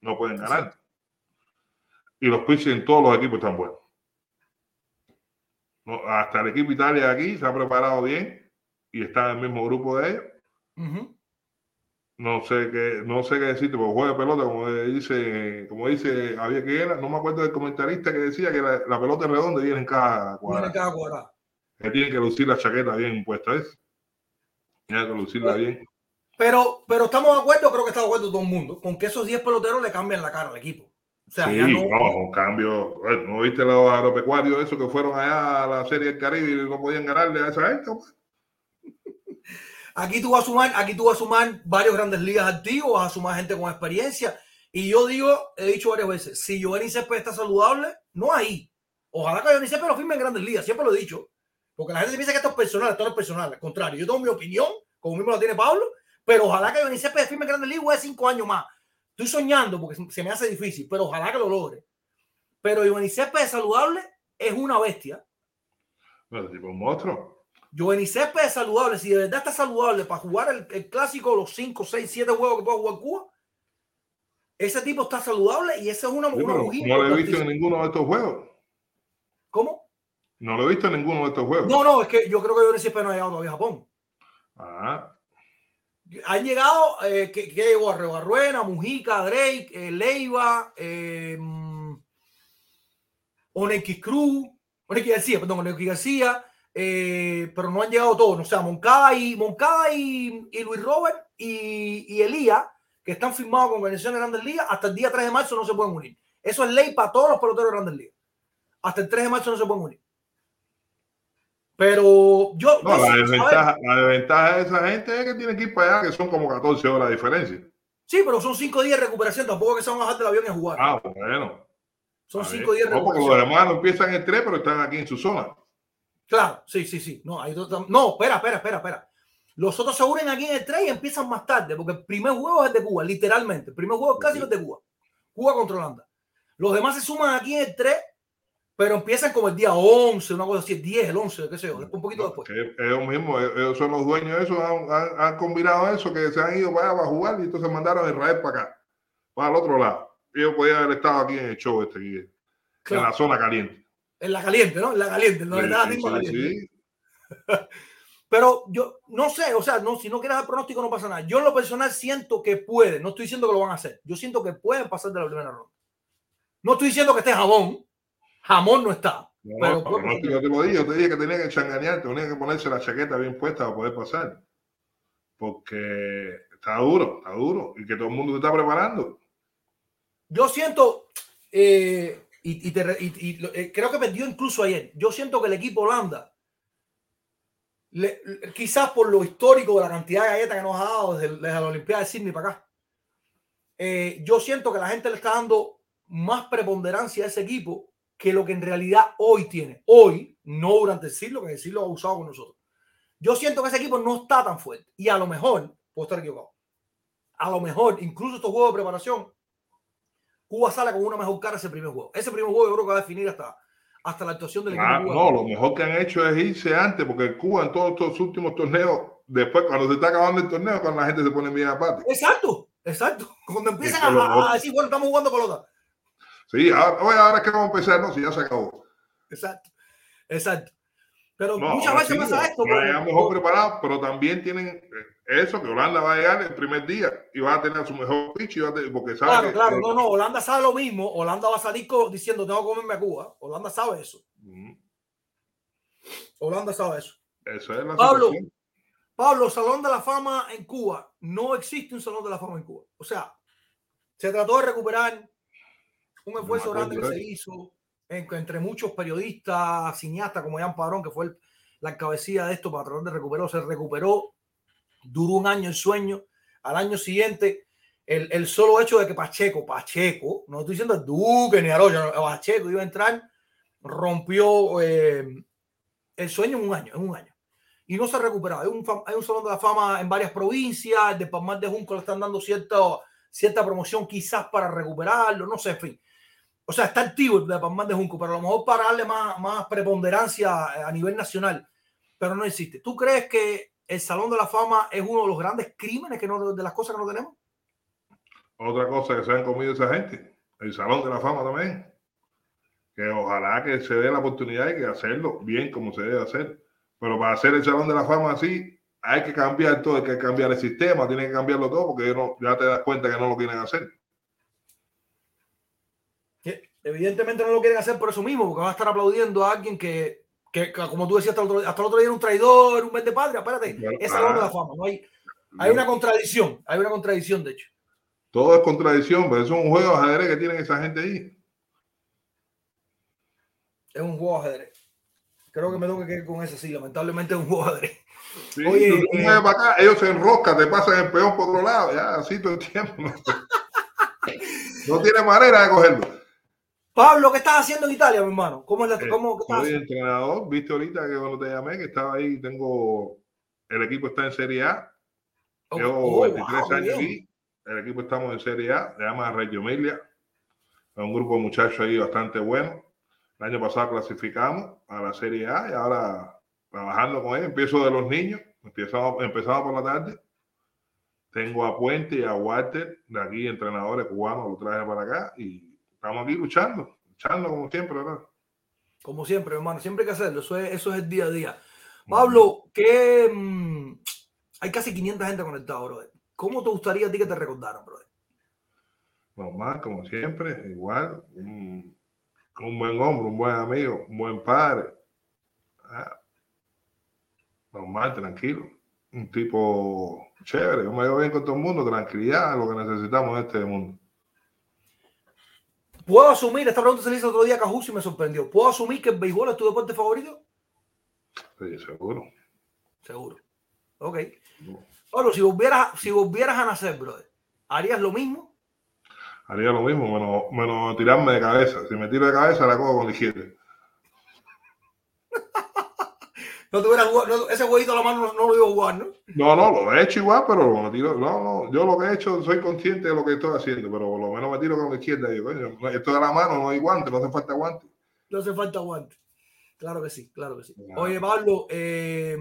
no pueden ganar. Y los pitchers en todos los equipos están buenos. No, hasta el equipo Italia aquí se ha preparado bien y está en el mismo grupo de ellos. Ujú. No sé qué, no sé qué decirte, porque juega de pelota, como dice, como dice Javier que era, no me acuerdo del comentarista que decía que la, la pelota es redonda y viene en cada Viene cuadrado. cada cuadrado. Que tienen que lucir la chaqueta bien puesta, ¿ves? Tienen que lucirla bien. Pero, pero estamos de acuerdo, creo que está de acuerdo todo el mundo, con que esos 10 peloteros le cambian la cara al equipo. O sea, Sí, ya no, no, un cambio. ¿No viste los agropecuarios esos que fueron allá a la Serie del Caribe y no podían ganarle a esa gente? Aquí tú vas a sumar, aquí tú vas a sumar varios grandes ligas activos, vas a sumar gente con experiencia. Y yo digo, he dicho varias veces, si Giovanni Céspedes está saludable, no ahí. Ojalá que Giovanni Céspedes lo firme en grandes ligas, siempre lo he dicho. Porque la gente piensa que esto es personal, esto no es personal. Al contrario, yo tengo mi opinión, como mismo la tiene Pablo, pero ojalá que Giovanni Céspedes firme en grandes ligas de cinco años más. Estoy soñando porque se me hace difícil, pero ojalá que lo logre. Pero Giovanni Céspedes saludable es una bestia. Bueno, tipo un monstruo. Giovanni Céspedes saludable, si de verdad está saludable para jugar el, el clásico, los 5, 6, 7 juegos que pueda jugar Cuba, Ese tipo está saludable y esa es una, Sí, una no lo he visto en ninguno de estos juegos. ¿Cómo? No lo he visto en ninguno de estos juegos. No, no, es que yo creo que Dionisio Pérez no ha llegado todavía a Japón. Ah, Han llegado, eh, que, que llegó a Rebarruena, Mujica, Drake, eh, Leiva, eh, mm, Oneki Cruz, Oneki García, perdón, Oneki García, eh, pero no han llegado todos, o sea, Moncada y Moncada y, y Luis Robert y, y Elías, que están firmados con organizaciones de Grandes Ligas, hasta el día 3 de marzo no se pueden unir. Eso es ley para todos los peloteros de Grandes Ligas. Hasta el 3 de marzo no se pueden unir. Pero yo. no, la desventaja, la desventaja de esa gente es que tienen que ir para allá, que son como 14 horas de diferencia. Sí, pero son cinco días de recuperación. Tampoco que se van a bajar del avión y a jugar. Ah, bueno. son A ver, cinco días de no, porque los recuperación. no empiezan el 3, pero están aquí en su zona. Claro, sí, sí, sí. No, hay no, espera, espera, espera, espera. Los otros se unen aquí en el 3 y empiezan más tarde, porque el primer juego es de Cuba, literalmente. El primer juego casi es de Cuba. Cuba contra Holanda. Los demás se suman aquí en el 3, pero empiezan como el día 11, una cosa así, el 10, el 11, qué sé yo, un poquito después. Ellos mismos, ellos son los dueños de eso, han, han- han combinado eso, que se han ido para allá para jugar y entonces mandaron a Israel para acá, para el otro lado. Ellos podían haber estado aquí en el show este, aquí, en la zona caliente. En la caliente, ¿no? En la caliente, mismo sí, caliente. sí. Pero yo no sé, o sea, no, si no quieres dar pronóstico no pasa nada. Yo en lo personal siento que pueden, no estoy diciendo que lo van a hacer, yo siento que pueden pasar de la primera ronda. No estoy diciendo que esté jamón, jamón no está. No, Pero puede no, yo te lo dije, yo te dije que tenía que changanear, tenía que ponerse la chaqueta bien puesta para poder pasar. Porque está duro, está duro. Y que todo el mundo se está preparando. Yo siento, eh, y, eh, creo que perdió incluso ayer, yo siento que el equipo Holanda, quizás por lo histórico de la cantidad de galletas que nos ha dado desde, desde la Olimpiada de Sydney para acá, eh, yo siento que la gente le está dando más preponderancia a ese equipo que lo que en realidad hoy tiene. Hoy, no durante el siglo, que el siglo ha usado con nosotros. Yo siento que ese equipo no está tan fuerte. Y a lo mejor, puedo estar equivocado, a lo mejor, incluso estos juegos de preparación, Cuba sale con una mejor cara ese primer juego. Ese primer juego yo creo que va a definir hasta, hasta la actuación del equipo. Ah, cubano. no, lo mejor que han hecho es irse antes, porque Cuba en todos estos últimos torneos, después cuando se está acabando el torneo, cuando la gente se pone bien apática. Exacto, exacto. Cuando empiezan lo a, decir, bueno, estamos jugando pelota. Sí, ahora, ahora es que vamos a empezar, no, si ya se acabó. Exacto, exacto. Pero No, muchas veces pasa esto. porque- llegar mejor preparados, pero también tienen eh, eso, que Holanda va a llegar el primer día y va a tener su mejor pitch, y va a tener- porque sabe Claro, que- claro, que- no, no, Holanda sabe lo mismo. Holanda va a salir diciendo, tengo que comerme a Cuba. Holanda sabe eso. Mm, Holanda sabe eso. Eso es la Pablo. situación. Pablo, Salón de la Fama en Cuba. No existe un Salón de la Fama en Cuba. O sea, se trató de recuperar un esfuerzo acuerdo grande que se hizo entre muchos periodistas, cineastas como Jan Padrón, que fue la cabecilla de esto para tratar de. Se recuperó, duró un año el sueño. Al año siguiente, el, el solo hecho de que Pacheco, Pacheco, no estoy diciendo el Duque ni Aroya, no, Pacheco iba a entrar, rompió eh, el sueño en un año, en un año y no se ha recuperado. Hay un, hay salón de la fama en varias provincias, de Palmar de Junco le están dando cierta, cierta promoción quizás para recuperarlo, no sé, en fin. O sea, está activo el de Palmar de Junco, pero a lo mejor para darle más, más preponderancia a nivel nacional, pero no existe. ¿Tú crees que el Salón de la Fama es uno de los grandes crímenes que no, de las cosas que no tenemos? Otra cosa que se han comido esa gente, el Salón de la Fama también. Que ojalá que se dé la oportunidad que hacerlo bien como se debe hacer. Pero para hacer el Salón de la Fama así, hay que cambiar todo, hay que cambiar el sistema, tiene que cambiarlo todo porque ya te das cuenta que no lo quieren hacer. Evidentemente no lo quieren hacer por eso mismo, porque van a estar aplaudiendo a alguien que, que, que, como tú decías hasta el otro, hasta el otro día, era un traidor, un vende patria. Espérate, Claro. es la. Fama. No hay, hay una contradicción, hay una contradicción, de hecho. Todo es contradicción, pero eso es un juego de ajedrez que tienen esa gente ahí. Es un juego de ajedrez. Creo que me tengo que quedar con eso, sí, lamentablemente es un juego de ajedrez. Sí, Oye, tú eh, para acá, ellos se enroscan, te pasan el peón por otro lado, ya así todo el tiempo. No, No tiene manera de cogerlo. Pablo, ¿qué estás haciendo en Italia, mi hermano? ¿Cómo es la, Eh, cómo, Soy haciendo? entrenador, viste ahorita que cuando te llamé que estaba ahí, tengo el equipo está en Serie A, Oh, llevo oh, 23 wow, años aquí, el equipo estamos en Serie A, se llama Reggio Emilia, es un grupo de muchachos ahí bastante bueno. El año pasado clasificamos a la Serie A y ahora trabajando con ellos, empiezo de los niños, empezamos, empezamos por la tarde tengo a Puente y a Walter de aquí, entrenadores cubanos, lo traje para acá y estamos aquí luchando, luchando como siempre, ¿verdad? Como siempre, hermano, siempre hay que hacerlo, eso es, eso es el día a día. Pablo, que mm, hay casi 500 gente conectada, brother. ¿Cómo te gustaría a ti que te recordaran, brother? Normal, como siempre, igual, un, un buen hombre, un buen amigo, un buen padre. Ah, normal, tranquilo. Un tipo chévere, yo me veo bien con todo el mundo, tranquilidad, lo que necesitamos en este mundo. ¿Puedo asumir, esta pregunta se le hizo otro día a Cajus y me sorprendió, ¿puedo asumir que el béisbol es tu deporte favorito? Sí, seguro. Seguro. Ok. Pablo, si volvieras, si volvieras a nacer, brother, ¿harías lo mismo? Haría lo mismo, menos, menos tirarme de cabeza. Si me tiro de cabeza, la cojo con la izquierda. No te hubieras jugado- no, ese jueguito a la mano no, no lo iba a jugar, ¿no? No, no, lo he hecho igual, pero me tiro. No, no, yo lo que he hecho, soy consciente de lo que estoy haciendo, pero por lo menos me tiro con la izquierda. Y digo, coño, esto de la mano no hay guante, no hace falta guante. No hace falta guante. Claro que sí, claro que sí. Claro. Oye, Pablo, eh,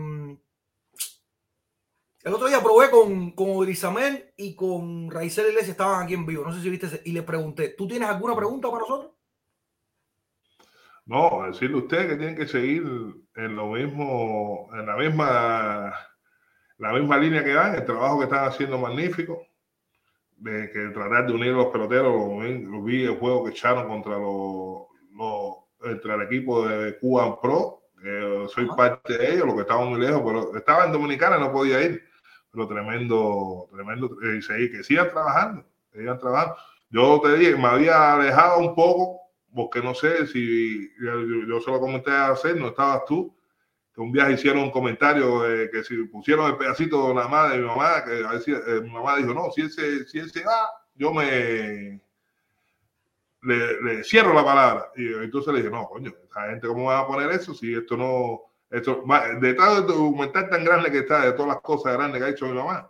el otro día probé con, con Odrizamel y con Raizel Iglesias, estaban aquí en vivo, no sé si viste, ese- y les pregunté, ¿tú tienes alguna pregunta para nosotros? No, decirle a usted que tienen que seguir en lo mismo, en la misma, la misma línea que van, el trabajo que están haciendo magnífico, de que tratar de unir a los peloteros, lo, vi- el juego que echaron contra los, los entre el equipo de Cuban Pro, soy parte de ellos, lo que estaba muy lejos, pero estaba en Dominicana, no podía ir, pero tremendo, tremendo, eh, y seguir, que sigan trabajando, que sigan trabajando. Yo te dije, me había alejado un poco, porque no sé si yo, yo- se lo comenté a hacer, no estabas tú, que un viaje hicieron un comentario de que si pusieron el pedacito nada más de mi mamá, que a si, eh, mi mamá dijo, no, si él se, si él se va, yo me le, le cierro la palabra. Y entonces le dije, no, coño, esa gente cómo va a poner eso si esto no, esto, detrás del documental tan grande que está, de todas las cosas grandes que ha hecho mi mamá.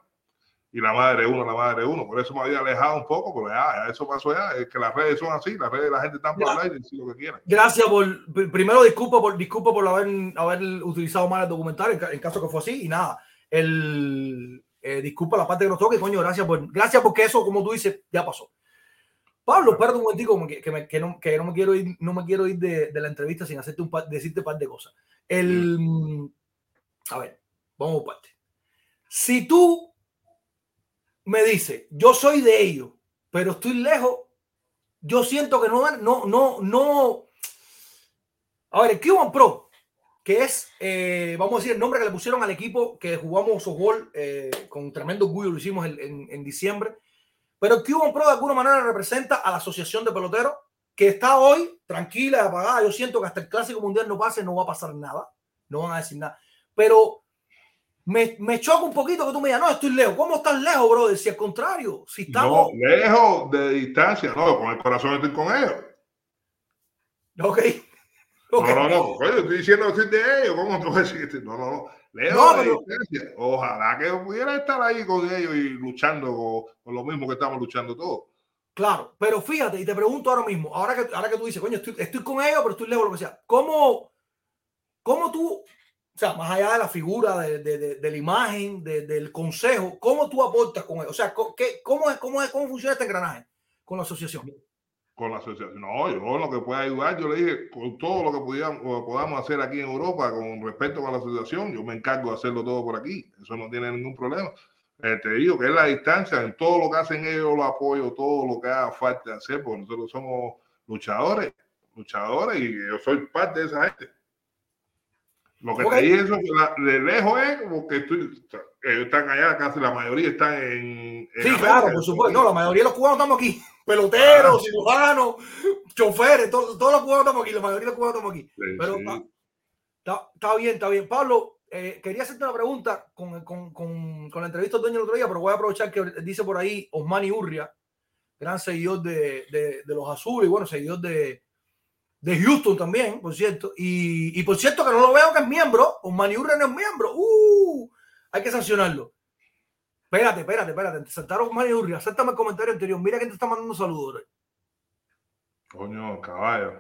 Y la madre uno, la madre uno. Por eso me había alejado un poco, pero ya, eso pasó ya. Es que las redes son así, las redes la gente está para hablar y decir lo que quieran. Gracias por, pr- primero disculpa por, disculpa por haber, haber utilizado mal el documental, en, en caso que fue así, y nada, el, eh, disculpa la parte que nos toque, coño, gracias por, gracias porque eso, como tú dices, ya pasó. Pablo, espérate un momentico, que, que, me- que no, que no me quiero ir, no me quiero ir de, de la entrevista sin hacerte un par, decirte un par de cosas. El, a ver, vamos por parte. Si tú me dices, yo soy de ellos, pero estoy lejos, yo siento que no, no, no, no. A ver, el Cuban Pro, que es, eh, vamos a decir, el nombre que le pusieron al equipo que jugamos softball eh, con tremendo orgullo, lo hicimos en, en- en diciembre. Pero el Cuban Pro de alguna manera representa a la Asociación de Peloteros que está hoy tranquila, apagada. Yo siento que hasta el Clásico Mundial no pase, no va a pasar nada. No van a decir nada. Pero me, me choca un poquito que tú me digas, no, estoy lejos. ¿Cómo estás lejos, brother? Si al contrario, si estamos. No, lejos de distancia, no, con el corazón estoy con ellos. Ok. Ok. No, no, no, coño, estoy diciendo que soy de ellos, ¿cómo tú esto? No, no, no, lejos No, de pero- distancia. Ojalá que pudiera estar ahí con ellos y luchando con, con lo mismo que estamos luchando todos. Claro, pero fíjate, y te pregunto ahora mismo, ahora que, ahora que tú dices, coño, estoy, estoy con ellos, pero estoy lejos, lo que sea, ¿cómo, cómo tú, o sea, más allá de la figura, de, de- de- la imagen, de- del consejo, cómo tú aportas con ellos? O sea, ¿qué, cómo, es, cómo, es, ¿cómo funciona este engranaje con la asociación? con la asociación. No, yo lo que pueda ayudar, yo le dije, con todo lo que podamos hacer aquí en Europa con respecto con la asociación, yo me encargo de hacerlo todo por aquí. Eso no tiene ningún problema. Eh, te digo que es la distancia, en todo lo que hacen ellos lo apoyo, todo lo que haga falta hacer, porque nosotros somos luchadores, luchadores y yo soy parte de esa gente. Lo que te dije eso de lejos es como que ellos están allá, casi la mayoría están en. en Sí, América. claro, por supuesto. No, la mayoría de los cubanos estamos aquí. Peloteros, Ah. cirujanos, choferes, todos, todos los cubanos estamos aquí. La mayoría de los cubanos estamos aquí. Sí, Pero sí. está, está- está bien, está bien. Pablo, eh, quería hacerte una pregunta con, con- con- con la entrevista del dueño el otro día, pero voy a aprovechar que dice por ahí Osmani Urria, gran seguidor de, de- de los azules y bueno, seguidor de, de Houston también, por cierto. Y, y por cierto que no lo veo que es miembro. Osmani Urria no es miembro. ¡Uh! Hay que sancionarlo. Espérate, espérate, espérate. Te saltaron Osmani Urria. Acéptame el comentario anterior. Mira quién te está mandando saludos. Coño, caballo.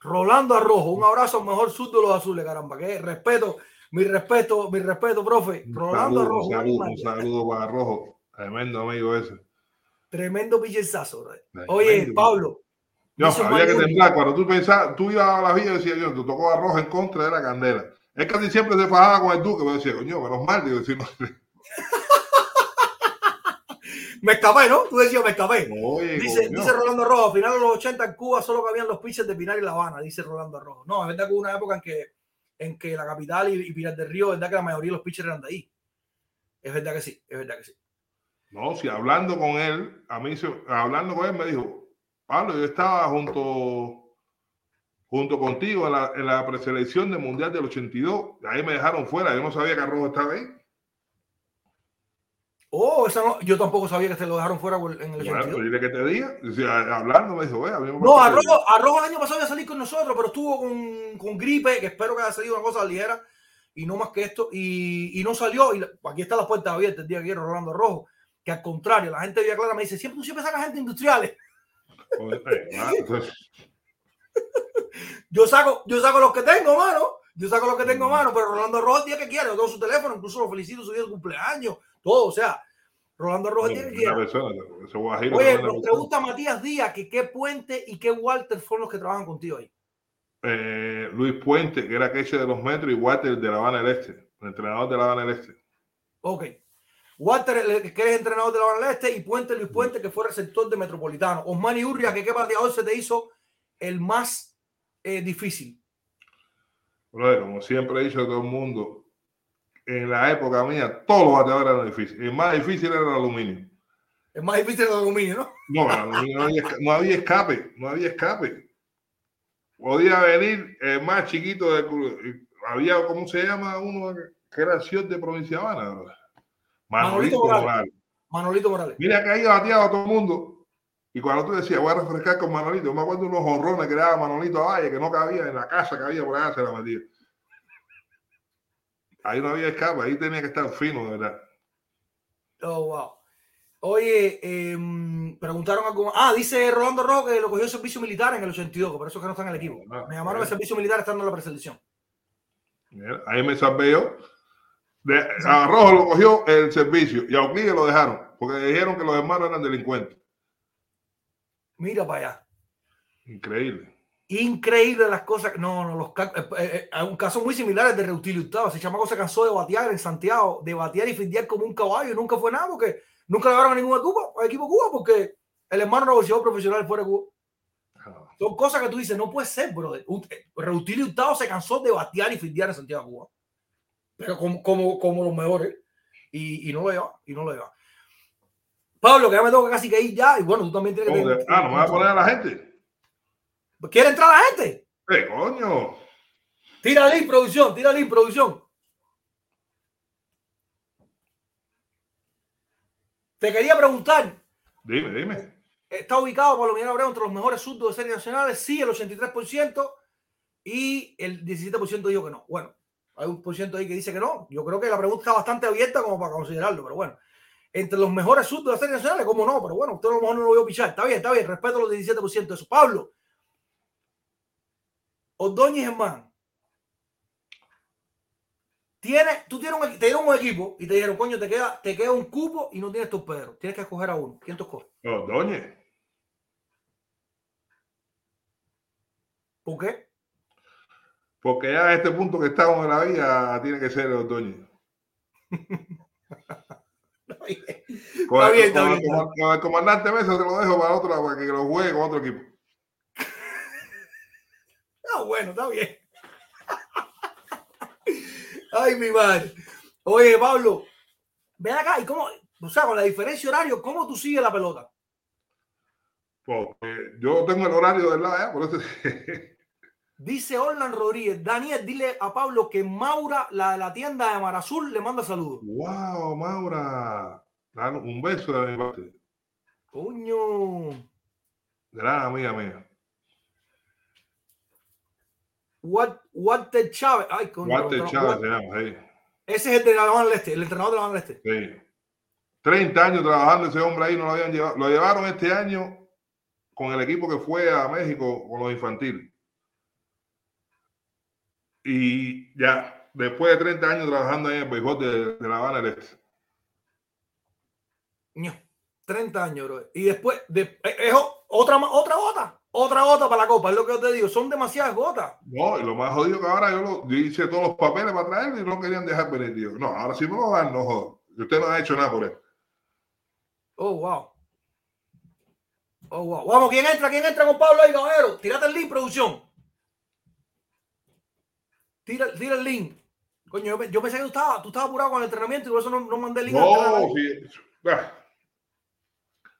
Rolando Arrojo, un abrazo al mejor sur de los azules, caramba. Que respeto, mi respeto, mi respeto, profe. Rolando saludo, Arrojo. saludo, un saludo para Rojo. Tremendo amigo ese. Tremendo pichezazo, Oye. Pablo. Dice había que temblar. Cuando tú pensabas, tú ibas a la villa y decías, yo, te tocó arroz en contra de la candela. Es casi siempre se fajaba con el duque, pero decía, coño, menos mal, digo, si no, Me escapé, ¿no? Tú decías, me escapé. oye, Dice, dice Rolando Rojo, a finales de los 80 en Cuba solo cabían los pitchers de Pinar y La Habana, dice Rolando Rojo. No, es verdad que hubo una época en que, en que la capital y, y Pinar del Río, es verdad que la mayoría de los pitchers eran de ahí. Es verdad que sí, es verdad que sí. No, si hablando con él, a mí, hablando con él, me dijo, Pablo, yo estaba junto, junto contigo en la, en la preselección del Mundial del 82. Ahí me dejaron fuera. Yo no sabía que Arrojo estaba ahí. Oh, esa no, yo tampoco sabía que se lo dejaron fuera en el Bueno, 82. dile que te diga. Si, hablando, me dijo, "Ve, a mí me No, Arrojo, Arrojo el año pasado iba a salir con nosotros, pero estuvo con, con gripe, que espero que haya salido una cosa ligera y no más que esto, y, y no salió. Y aquí está la puerta abierta el día que quiero Rolando Rojo, que al contrario, la gente de Villa Clara me dice, siempre tú siempre sacas gente industriales. Joder, eh, ah, entonces, Yo saco, yo saco los que tengo, mano. Yo saco los que tengo, mano, pero Rolando el día que quiere, yo tengo su teléfono, incluso lo felicito su día de cumpleaños, todo, o sea, Rolando el día que Oye, nos pregunta Matías Díaz que qué Puente y qué Walter fueron los que trabajan contigo ahí. Eh, Luis Puente, que era queche de los metros, y Walter de La Habana del Este, el entrenador de La Habana del Este. Ok. Walter, el- que es entrenador de la del Este, y Puente Luis Puente, que fue receptor de Metropolitano. Osmani Urria, que qué bateador se te hizo el más eh, difícil. Como siempre he dicho a todo el mundo, en la época mía, todos los bateadores eran difíciles. El más difícil era el aluminio. El más difícil del aluminio, ¿no? No, el aluminio no, había, no había escape, no había escape. Podía venir el más chiquito de había, ¿cómo se llama? Uno que era Ciot de Provincia Habana. brother. Manolito Manolito Morales. Morales. Manolito Morales. Mira que ahí bateaba a todo el mundo. Y cuando tú decías, voy a refrescar con Manolito, yo me acuerdo de unos honrones que le daba Manolito a Valle, que no cabía en la casa que había por allá, se la metía. Ahí no había escape, ahí tenía que estar fino, de verdad. Oh, wow. Oye, em, preguntaron algo. Ah, dice Rolando Rojo que lo cogió el servicio militar en el 82, que por eso es que no está en el equipo. Ah, Me llamaron al servicio militar estando en la preselección. Mira, Ahí me salvé yo. De, a Rojo lo cogió el servicio y a Euclides lo dejaron, porque dijeron que los hermanos eran delincuentes. Mira para allá. Increíble. Increíble las cosas. No, no, los eh, eh, eh, hay un caso muy similar al de Reutilio Hurtado. Ese chamaco se cansó de batear en Santiago, de batear y fildear como un caballo y nunca fue nada porque nunca le a ningún equipo, a equipo Cuba porque el hermano negociador profesional fuera de Cuba. Ah, Son cosas que tú dices, no puede ser, bro. Reutilio Hurtado se cansó de batear y fildear en Santiago, Cuba. Como, como, como los mejores. Y, y no lo lleva, y no lo lleva. Pablo, que ya me tengo que casi que ir ya. Y bueno, tú también tienes ¿cómo que. Ah, no me vas a poner a la gente. ¿Quiere entrar la gente? ¡Eh, coño! Tira link, producción, tira link, producción. Te quería preguntar, Dime, dime. está ubicado Pablo Miguel Abreu entre los mejores surdos de series nacionales, sí, el 83%, y el 17% dijo que no. Bueno, hay un por ciento ahí que dice que no. Yo creo que la pregunta está bastante abierta como para considerarlo, pero bueno. Entre los mejores surdos de las series nacionales, ¿cómo no? Pero bueno, usted a lo mejor no lo veo pichar. Está bien, está bien, respeto los 17% de eso. Pablo, Ordóñez Germán, Tienes, tú tienes un, equi- te dieron un equipo y te dijeron, coño, te queda, te queda un cupo y no tienes torpedero. Tienes que escoger a uno. ¿Quién te escoge? Ordóñez. ¿Por qué? Porque ya a este punto que estamos en la vida tiene que ser. Con, Está el, bien, está con bien, el está coma- con el comandante Mesa te lo dejo para otro, para que lo juegue con otro equipo. Ah, bueno, está bien. Ay, mi madre. Oye, Pablo, ven acá y cómo, o sea, con la diferencia horario, ¿cómo tú sigues la pelota? Porque yo tengo el horario del lado, ¿eh? por eso Dice Orlan Rodríguez, Daniel, dile a Pablo que Maura, la de la tienda de Mar Azul, le manda saludos. ¡Wow, Maura! Un beso de mi parte. Coño. Gran amiga mía. Walter Chávez. Ay, coño. Walter Chávez se llama, sí. Ese es el de la Habana del Este, el entrenador de la del Este. sí. 30 años trabajando ese hombre ahí, no lo habían llevado. Lo llevaron este año con el equipo que fue a México con los infantiles. Y ya, después de 30 años trabajando ahí en el béisbol de, de La Habana del Este. ño, 30 años, bro. Y después, de, eh, es otra, otra gota, otra gota para la copa, es lo que yo te digo, son demasiadas gotas. No, y lo más jodido que ahora yo, lo, yo hice todos los papeles para traerlo y no querían dejar venir. Digo, no, ahora sí me lo dan, no jodas. Y Usted no ha hecho nada por él. Oh, wow. Oh, wow. Vamos, ¿quién entra? ¿Quién entra con Pablo ahí, caballero? Tírate el link, producción. Tira, tira el link. Coño, yo, pe- yo pensé que tú estabas, tú estabas apurado con el entrenamiento y por eso no, no mandé el link. No, sí.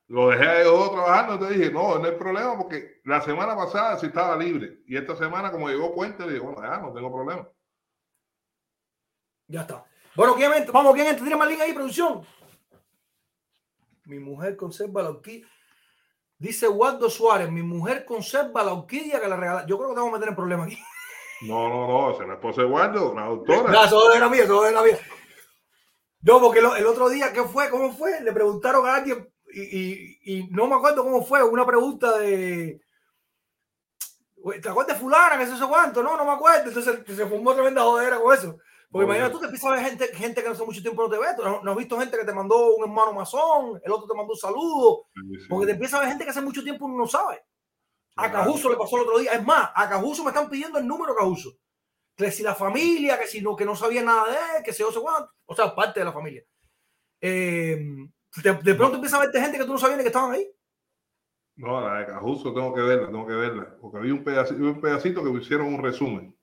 Lo dejé a ellos trabajando, te dije, no, no hay problema porque la semana pasada sí estaba libre. Y esta semana, como llegó puente, dije, bueno, ya no tengo problema. Ya está. Bueno, ¿quién entra? Vamos, ¿quién entra? Tírame el link ahí, producción. Mi mujer conserva la orquídea. Dice Waldo Suárez, mi mujer conserva la orquídea que le regala. Yo creo que te vamos a meter en problemas aquí. No, no, no, esa es la esposa de Waldo, una doctora. No, eso era mía, eso mía. No, porque lo- el otro día, ¿qué fue? ¿Cómo fue? Le preguntaron a alguien y, y- y no me acuerdo cómo fue, una pregunta de. ¿Te acuerdas de fulana? Que se hizo cuánto? No, no me acuerdo. Entonces se formó tremenda jodera con eso. Porque Oye. imagínate, tú te empiezas a ver gente, gente que hace mucho tiempo no te ve. Tú no, no has visto gente que te mandó un hermano masón, el otro te mandó un saludo. Sí, sí. Porque te empieza a ver gente que hace mucho tiempo no sabe. A. Cajuso le pasó el otro día. Es más, a Cajuso me están pidiendo el número Cajuso. Que si la familia, que si no, que no sabía nada de él, que si no sé cuánto. O sea, parte de la familia. Eh, de, de pronto empieza a verte gente que tú no sabías ni que estaban ahí. No, la de Cajuso tengo que verla, tengo que verla. Porque vi un pedacito, vi un pedacito que me hicieron un resumen.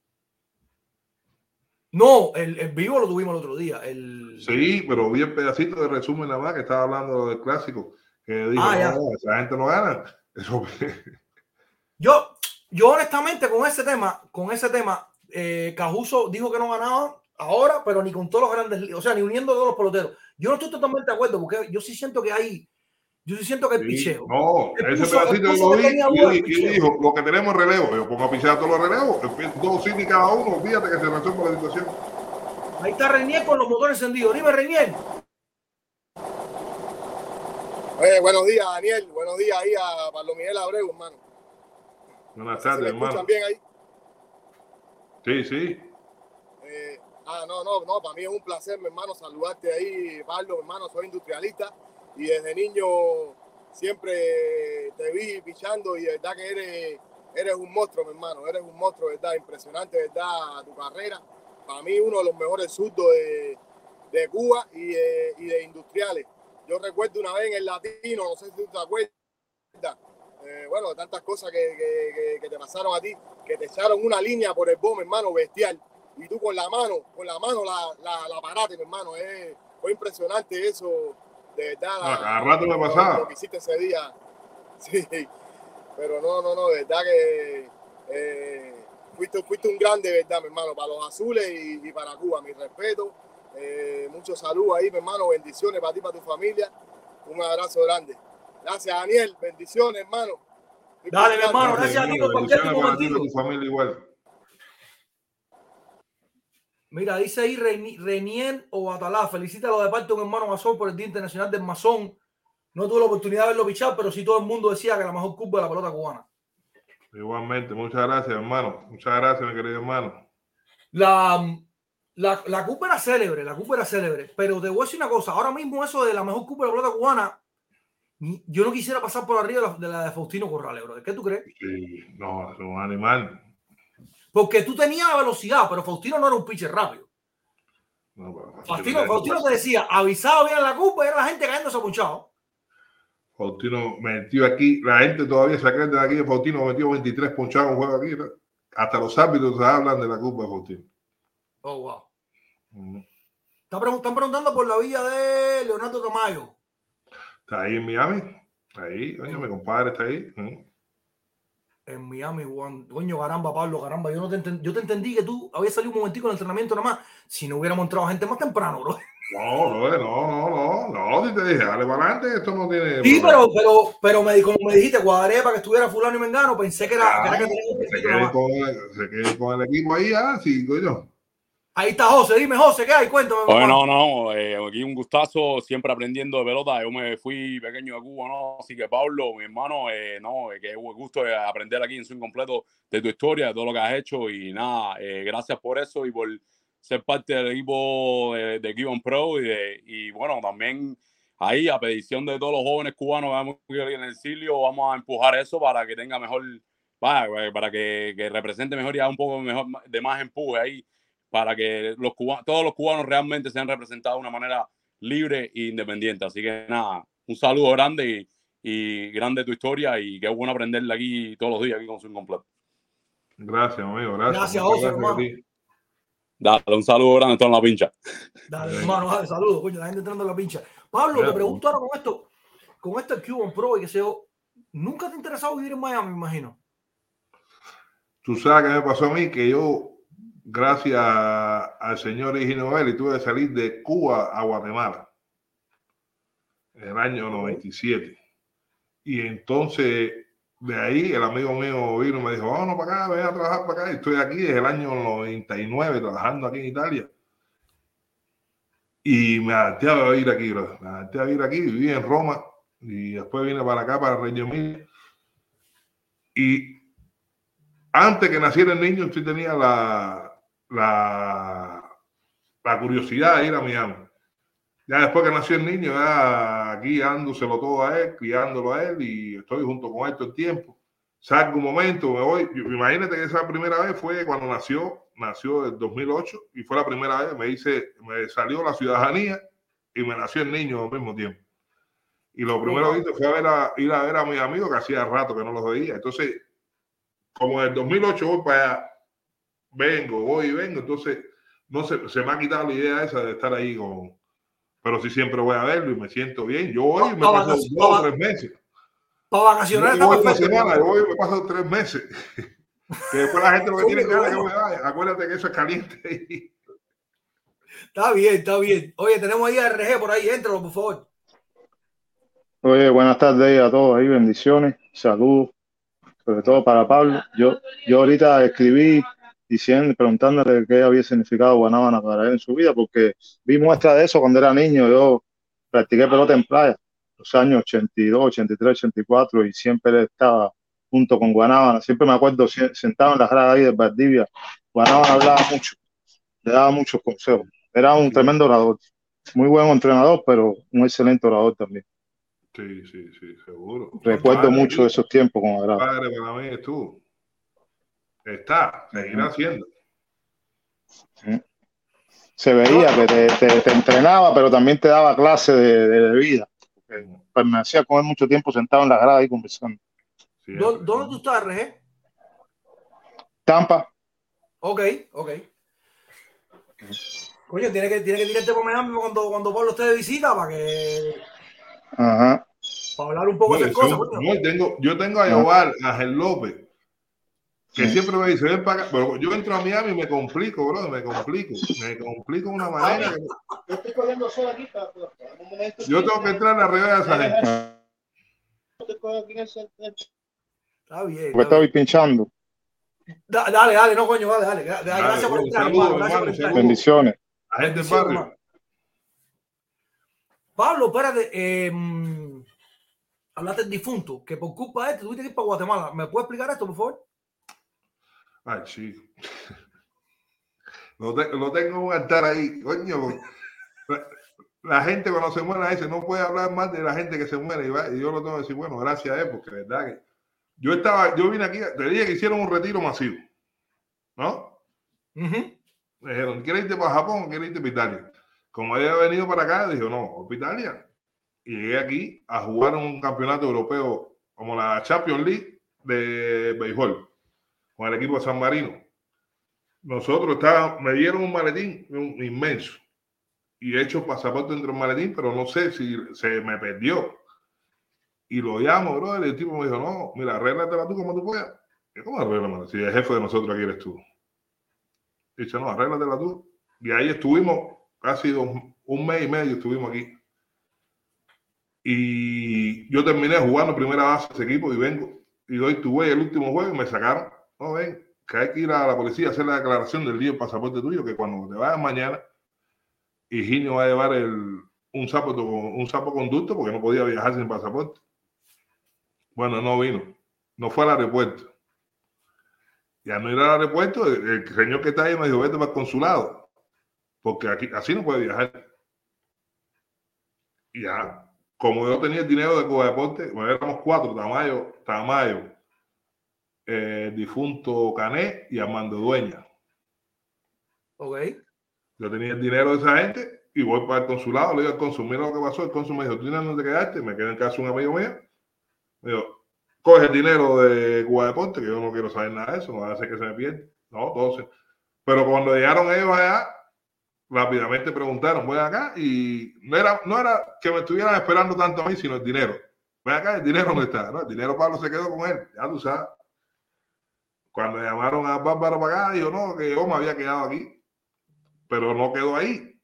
No, el, el vivo lo tuvimos el otro día. El... Sí, pero vi el pedacito de resumen nada más que estaba hablando del clásico. Que dijo, Ah, ya. no, esa gente no gana. Eso, Yo, yo honestamente con ese tema, con ese tema, eh, Cajuso dijo que no ganaba ahora, pero ni con todos los grandes, o sea, ni uniendo a todos los peloteros. Yo no estoy totalmente de acuerdo porque yo sí siento que hay, yo sí siento que hay Sí, picheo. No, ese puso- pedacito lo vi y, él- y dijo, lo que tenemos es relevo. Yo pongo a pichar todos los relevos, dos cines cada uno, olvídate que se resuelve la situación. Ahí está Reinier con los motores encendidos. Dime, Reinier. Eh, buenos días, Daniel. Buenos días ahí a Pablo Miguel Abreu, hermano. Buenas ¿Se me tardes, escuchan hermano. bien ahí? Sí, sí. Eh, ah, no, no, no, para mí es un placer, mi hermano, saludarte ahí, Pablo, hermano, soy industrialista y desde niño siempre te vi pichando y de verdad que eres, eres un monstruo, mi hermano, eres un monstruo, verdad, impresionante, verdad, tu carrera. Para mí uno de los mejores zurdos de, de Cuba y de, y de industriales. Yo recuerdo una vez en el latino, no sé si tú te acuerdas, eh, bueno, tantas cosas que, que- que- te pasaron a ti, que te echaron una línea por el bombo, hermano, bestial. Y tú con la mano, con la mano la, la, la paraste, mi hermano. eh, fue impresionante eso, de verdad. Ah, la- cada rato me lo- que hiciste ese día. Sí, pero no, no, no, de verdad que eh, fuiste, fuiste un grande, de verdad, mi hermano, para los azules y, y para Cuba. Mi respeto, eh, mucho salud ahí, mi hermano, bendiciones para ti, para tu familia. Un abrazo grande. Gracias, Daniel, bendiciones, hermano. Dale, mi hermano, Gracias, a ti por y momentito. tu familia igual. Mira, dice ahí Renier o Batalá. Felicítalo de parte de un hermano masón por el Día Internacional del Masón. No tuve la oportunidad de verlo pichar, pero sí todo el mundo decía que la mejor curva de la pelota cubana. Igualmente, muchas gracias, hermano. Muchas gracias, mi querido hermano. La, la, la Cuba era célebre, la Cuba era célebre, pero te voy a decir una cosa, ahora mismo eso de la mejor Cuba de la pelota cubana, yo no quisiera pasar por arriba de la de, Faustino Corrales, bro. ¿Qué tú crees? Sí, no, es un animal. Porque tú tenías la velocidad, pero Faustino no era un pitcher rápido. No, Faustino, Faustino te decía, avisaba bien la Cuba y era la gente cayéndose apuchado. Faustino metió aquí, la gente todavía se acuerda de aquí de Faustino, metió 23 ponchados en juego aquí. ¿no? Hasta los árbitros se hablan de la culpa de Faustino. Oh, wow. Mm. Están preguntando por la villa de Leonardo Tamayo. Está ahí en Miami. Ahí, oye, mi compadre está ahí. Mm. En Miami, Juan. Coño, caramba, Pablo, caramba. Yo, no te enten- yo te entendí que tú habías salido un momentico en el entrenamiento nada más. Si no hubiéramos entrado gente más temprano, bro. No, no, no, no, no, no, si te dije, dale para adelante, esto no tiene. Sí, pero, pero, pero me, como me dijiste, cuadré para que estuviera fulano y mengano, pensé que era, que era que se quede, con el, se quede con el equipo ahí, ah, sí, coño. Ahí está José, dime José, ¿qué hay? Cuéntame. Oye, no, no, eh, aquí un gustazo, siempre aprendiendo de pelota. Yo me fui pequeño de Cuba, ¿no? Así que Pablo, mi hermano, eh, no, eh, que es un gusto de aprender aquí en su incompleto de tu historia, de todo lo que has hecho y nada, eh, gracias por eso y por ser parte del equipo de, de Pro y, de- y bueno, también ahí a petición de todos los jóvenes cubanos que vamos en el exilio, vamos a empujar eso para que tenga mejor, para, para que, que, represente mejor y haga un poco mejor de más empuje ahí, para que los cubanos, todos los cubanos realmente sean representados de una manera libre e independiente. Así que nada, un saludo grande y, y grande tu historia y qué bueno aprenderla aquí todos los días aquí con su incompleto. Gracias, amigo. Gracias. Gracias, José, hermano. Dale, un saludo grande, todo en la pincha. Dale, hermano, dale, saludos, coño, la gente entrando en la pincha. Pablo, te pregunto ahora con esto, con esto el Cuban Pro y que sea, ¿nunca te ha interesado vivir en Miami, me imagino? Tú sabes qué me pasó a mí, que yo, gracias al señor y tuve que salir de Cuba a Guatemala en el año 97. Y entonces, de ahí, el amigo mío vino y me dijo, vámonos para acá, ven a trabajar para acá. Estoy aquí desde el año 99 trabajando aquí en Italia. Y me adapté a vivir aquí, bro. me adapté a vivir aquí, viví en Roma y después vine para acá, para Reggio Emilia. Y antes que naciera el niño, sí tenía la, la, la curiosidad de ir a Miami. Ya después que nació el niño, ya aquí dándoselo todo a él, criándolo a él y estoy junto con él todo el tiempo. Salgo un momento, me voy. Imagínate que esa primera vez fue cuando nació, nació en 2008 y fue la primera vez, me hice, me salió la ciudadanía y me nació el niño al mismo tiempo. Y lo primero que hice fue a ver a, ir a ver a mis amigos que hacía rato que no los veía. Entonces, como en el 2008 voy para allá, vengo, voy y vengo, entonces no se, se me ha quitado la idea esa de estar ahí con, pero sí siempre voy a verlo y me siento bien. Yo voy y me paso dos o tres meses. Para vacacionar yo voy semana, yo voy y me paso tres meses. que después la gente lo que tiene que ver es que me vaya. Acuérdate que eso es caliente. está bien, está bien. Oye, tenemos ahí a RG por ahí, éntralo, por favor. Oye, buenas tardes a todos ahí, bendiciones, saludos, sobre todo para Pablo. Yo, yo ahorita escribí diciendo, preguntándole qué había significado Guanábana para él en su vida, porque vi muestra de eso cuando era niño. Yo practiqué pelota en playa los años 82, 83, 84 y siempre estaba junto con Guanábana. Siempre me acuerdo sentado en la grada ahí de Valdivia. Guanábana hablaba mucho, le daba muchos consejos. Era un tremendo orador, muy buen entrenador, pero un excelente orador también. Sí, sí, sí, seguro. Recuerdo mucho de esos tiempos con agrado. Padre para mí es tú. Está, seguirá haciendo. Se veía que te, te, te, entrenaba, pero también te daba clase de, de, vida. Pues me hacía comer mucho tiempo sentado en la grada y conversando. Sí, ¿Dónde, ¿Dónde tú estás, RG? Tampa. Ok, ok. Coño, tiene que, tiene que tirarte por Miami cuando, cuando Pablo esté de visita para que. Ajá. Para hablar un poco de cosas. Yo, yo, tengo, yo tengo a Yoval, a Ángel López, que sí. siempre me dice, ven para acá. Pero yo entro a Miami y me complico, bro, me complico. Me complico de una manera. Que... Yo estoy corriendo solo aquí para, un momento. Yo tengo que entrar arriba de esa gente. Está bien. Me estoy pinchando. Da, dale, dale, no, coño, dale, dale. dale gracias por entrar, saludo, gracias por hermano, entrar. Bendiciones. A gente del barrio. Pablo, espérate. Eh, hablaste del difunto, que por culpa de este tuviste que ir para Guatemala. ¿Me puedes explicar esto, por favor? Ay, chico. Lo, te, lo tengo un altar ahí, coño. La, la, gente cuando se muere dice, no puede hablar más de la gente que se muere. Y, yo lo tengo que decir, bueno, gracias a él, porque verdad que yo estaba, yo vine aquí, te dije que hicieron un retiro masivo, ¿no? Uh -huh. Me dijeron, ¿quieres irte para Japón o quieres irte para Italia? Como había venido para acá, dije, no, para Italia. Y llegué aquí a jugar un campeonato europeo como la Champions League de béisbol con el equipo de San Marino. Nosotros estábamos, me dieron un maletín un, inmenso y he hecho pasaporte dentro del maletín, pero no sé si se me perdió. Y lo llamo, bro, y el tipo me dijo, no, mira, arréglatela tú como tú puedas. Y ¿cómo arréglatela? Si el jefe de nosotros aquí eres tú. Dice, no, arréglatela tú. Y ahí estuvimos casi dos, un mes y medio estuvimos aquí. Y yo terminé jugando primera base ese equipo y vengo y doy tu el último juego y me sacaron. No, ven, que hay que ir a la policía a hacer la declaración del día del pasaporte tuyo, que cuando te vayas mañana, Higinio va a llevar el, un, sapo, un sapo conducto porque no podía viajar sin pasaporte. Bueno, no vino. No fue al aeropuerto. Y al no ir al aeropuerto, el, el señor que está ahí me dijo, vete para el consulado. Porque aquí, así no puede viajar. Ya, como yo tenía el dinero de Cuba Deporte, bueno, éramos cuatro, Tamayo, Tamayo, eh, difunto Cané y Armando Dueña. Ok. Yo tenía el dinero de esa gente y voy para el consulado, le digo al consul, mira lo que pasó, el consul me dijo, ¿tú tienes dónde quedarte? Me quedé en casa de un amigo mío. Me dijo, coge el dinero de Cuba Deporte, que yo no quiero saber nada de eso, no va a hacer que se me pierda. No, se- Pero cuando llegaron ellos allá, rápidamente preguntaron, voy acá, y no era, no era que me estuvieran esperando tanto a mí, sino el dinero. Ven acá, el dinero no está, ¿no? El dinero Pablo se quedó con él, ya tú sabes. Cuando llamaron a Bárbara para acá, dijo, no, que yo me había quedado aquí. Pero no quedó ahí.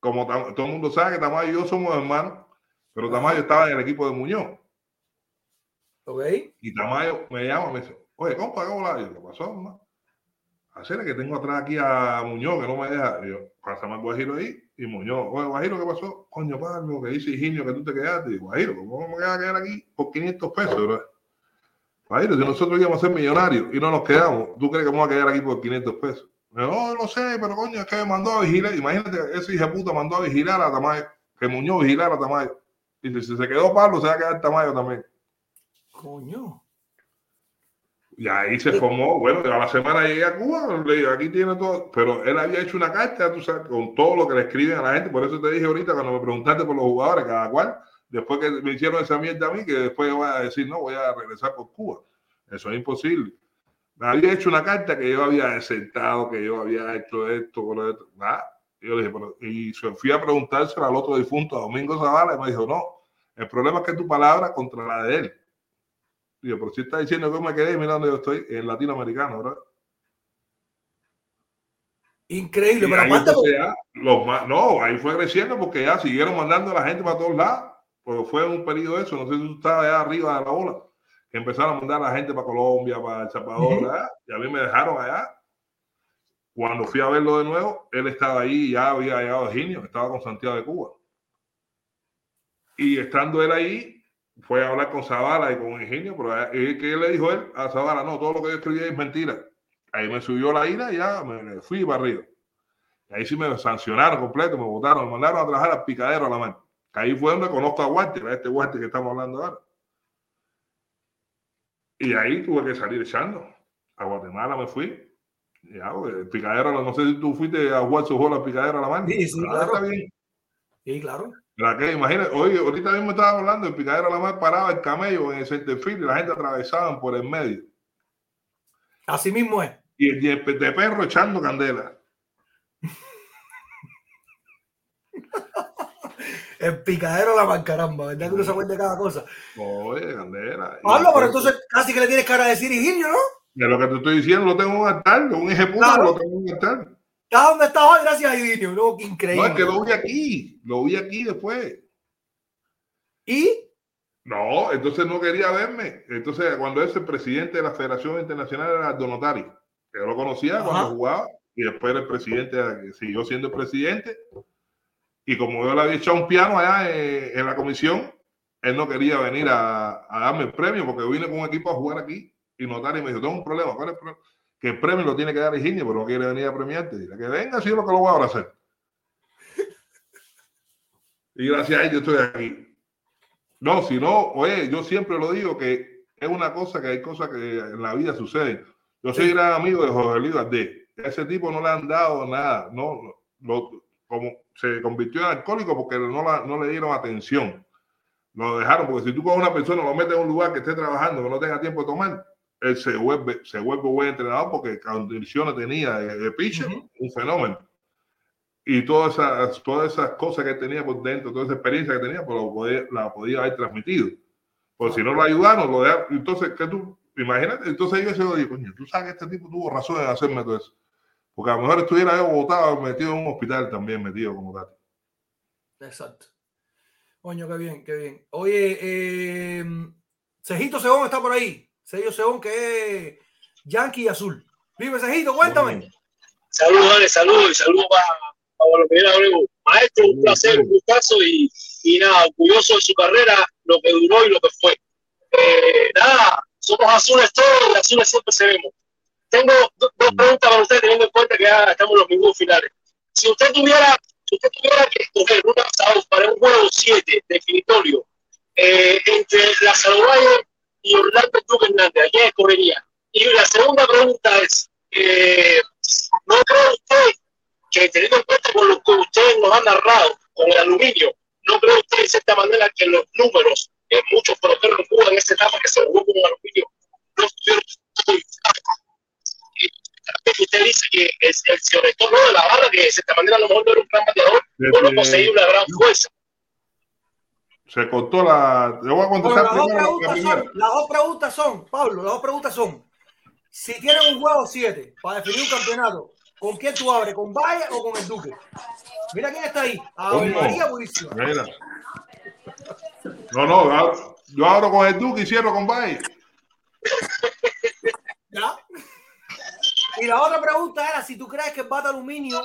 Como todo el mundo sabe que Tamayo y yo somos hermanos, pero Tamayo estaba en el equipo de Muñoz. Ok. Y Tamayo me llama y me dice, oye, compa, ¿cómo la yo? ¿Qué pasó, mamá? Hacer que tengo atrás aquí a Muñoz, que no me deja. Y yo, pásame al Guajiro ahí. Y Muñoz, oye, Guajiro, ¿qué pasó? Coño, Pablo, que dice Higinio que tú te quedaste. Y Guajiro, ¿cómo me voy a quedar aquí por 500 pesos? bro? Guajiro, si nosotros íbamos a ser millonarios y no nos quedamos, ¿tú crees que voy a quedar aquí por 500 pesos? No, no sé, pero coño, es que me mandó a vigilar. Imagínate, ese hijo de puta mandó a vigilar a Tamayo, que Muñoz vigilara a Tamayo. Y si si se quedó Pablo, se va a quedar Tamayo también. Coño. Y ahí se formó, bueno, a la semana llegué a Cuba, le digo, aquí tiene todo, pero él había hecho una carta, tú sabes, con todo lo que le escriben a la gente, por eso te dije ahorita cuando me preguntaste por los jugadores, cada cual, después que me hicieron esa mierda a mí, que después voy a decir, no, voy a regresar por Cuba. Eso es imposible. Me había hecho una carta que yo había desertado, que yo había hecho esto, con esto, nada. Y yo le dije, pero, y se fui a preguntárselo al otro difunto, a Domingo Zavala, y me dijo, no, el problema es que tu palabra contra la de él. Digo, pero si está diciendo que yo me quedé, mira dónde yo estoy, en latinoamericano, ¿verdad? Increíble, Y pero aparte, los no, ahí fue creciendo porque ya siguieron mandando a la gente para todos lados. Pues fue un periodo de eso, no sé si tú estabas allá arriba de la ola, que empezaron a mandar a la gente para Colombia, para El Salvador. ¿verdad? y a mí me dejaron allá. Cuando fui a verlo de nuevo, él estaba ahí, ya había llegado a Ginio, estaba con Santiago de Cuba. Y estando él ahí, fue a hablar con Zavala y con Ingenio, pero ¿qué le dijo él a Zavala? No, todo lo que yo escribí es mentira. Ahí me subió la ira y ya me fui para arriba. Ahí sí me sancionaron completo, me votaron, me mandaron a trabajar al picadero a la mano. Ahí fue donde conozco a Walter, a este Walter que estamos hablando ahora. Y ahí tuve que salir echando. A Guatemala me fui. Ya, porque el picadero, no sé si tú fuiste a jugar su juego al picadero a la mano. Sí, sí, Ah, claro. Está bien. sí, claro. ¿Verdad que? Imagínate, oye, ahorita mismo estaba hablando, el picadero a la mar paraba el camello en el centerfield y la gente atravesaba por el medio. Así mismo es. Y el de perro echando candela. El picadero la mancaramba, ¿verdad? Que uno se acuerda de cada cosa. Oye, candela. Pablo, pero entonces casi que le tienes cara de decir Higinio, ¿no? De lo que te estoy diciendo, lo tengo en un altar, un ejecuto, Claro. lo tengo en un altar. ¿Estás donde estás hoy? Gracias a. No, qué No, increíble. es que lo vi aquí, lo vi aquí después. Y No, entonces no quería verme. Entonces, cuando es el presidente de la Federación Internacional era Donotari, que yo lo conocía Ajá. cuando jugaba, y después era el presidente, siguió siendo el presidente. Y como yo le había echado un piano allá en, en la comisión, él no quería venir a, a darme el premio porque vine con un equipo a jugar aquí. Y Notari me dijo: Tengo un problema. ¿Cuál es el problema? Que el premio lo tiene que dar Higinio, pero no quiere venir a premiarte. Dile que venga, si es lo que lo voy a hacer. Y gracias a él yo estoy aquí. No, si no, oye, yo siempre lo digo que es una cosa que hay cosas que en la vida suceden. Yo soy Sí. gran amigo de Jorge Luis Valdés. A ese tipo no le han dado nada, no, lo- como se convirtió en alcohólico porque no, la- no le dieron atención. Lo dejaron, porque si tú con una persona lo metes en un lugar que esté trabajando, que no tenga tiempo de tomar, él se vuelve, se vuelve buen entrenador porque condiciones tenía de, de pitcher, Ujú. un fenómeno y todas esas, todas esas cosas que tenía por dentro, toda esa experiencia que tenía, pues lo podía, la podía haber transmitido. Pues si no lo ayudaron, lo dejaron. Entonces, ¿qué tú? Imagínate, entonces yo se lo digo, coño, tú sabes que este tipo tuvo razón en hacerme todo eso. Porque a lo mejor estuviera yo botado, metido en un hospital también, metido como tal. Exacto. Coño, qué bien, qué bien. Oye, eh, Cejito Segón está por ahí. Sello Segón, que es Yankee y Azul. Vive Cejito, cuéntame. Saludos, Ale, saludos y saludos para, para los que Abreu. Maestro, un placer, un gustazo y, y nada, orgulloso de su carrera, lo que duró y lo que fue. Eh, nada, somos azules todos y azules siempre seremos. Tengo do- dos preguntas para usted, teniendo en cuenta que ya estamos en los minutos finales. Si usted tuviera si usted tuviera que escoger un lanzador para un juego 7 definitorio eh, entre la Salvaje y Orlando Duque Hernández, ¿a quién escogería? Y la segunda pregunta es, eh, ¿no cree usted que teniendo en cuenta con lo que ustedes nos han narrado con el aluminio, no cree usted de cierta manera que los números en muchos peloteros en Cuba en esta etapa que se jugó con el aluminio no estuvieron usted dice que es el señor Héctor no de la barra que de cierta manera a lo mejor no era un gran bateador o no poseía una gran fuerza Se cortó la. Yo voy a Bueno, contestar las, dos la son, las dos preguntas son, Pablo, las dos preguntas son, si tienen un juego 7 para definir un campeonato, ¿con quién tú abres? ¿Con Valle o con el Duque? Mira quién está ahí. ¿Cómo? María Purísima. Mira. No, no, yo- yo abro con el Duque y cierro con Valle. ¿Ya? Y la otra pregunta era si tú crees que el bate aluminio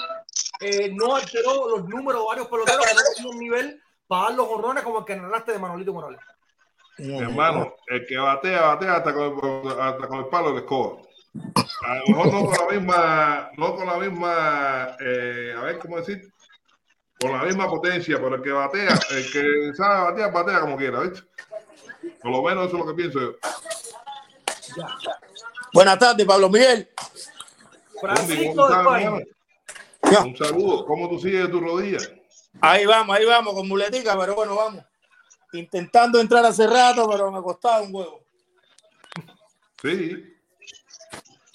eh, no alteró los números de varios peloteros que no un nivel para dar los honrones como el que narraste de Manolito Morales. Mi hermano, el que batea, batea hasta con el, hasta con el palo de la escoba. A lo mejor no con la misma, no con la misma, eh, a ver cómo decir, con la misma potencia, pero el que batea, el que sabe batear, batea como quiera, ¿viste? Por lo menos eso es lo que pienso yo. Buenas tardes, Pablo Miguel. Francisco ¿cómo de? Un saludo. ¿Cómo tú sigues de tu rodilla? Ahí vamos, ahí vamos, con muletica, pero bueno, vamos. Intentando entrar hace rato, pero me costaba un huevo. Sí.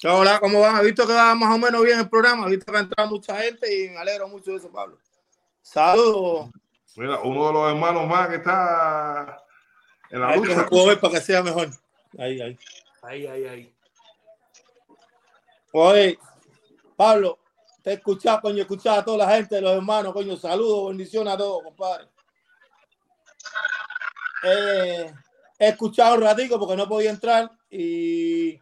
Hola, ¿cómo van? He visto que va más o menos bien el programa, he visto que ha entrado mucha gente y me alegro mucho de eso, Pablo. Saludos. Mira, uno de los hermanos más que está en la que lucha. se puedo ver para que sea mejor. Ahí, ahí. Ahí, ahí, ahí. Oye, Pablo, te he escuchado, coño, he escuchado a toda la gente, los hermanos, coño, saludos, bendiciones a todos, compadre. Eh, he escuchado un ratico porque no podía entrar y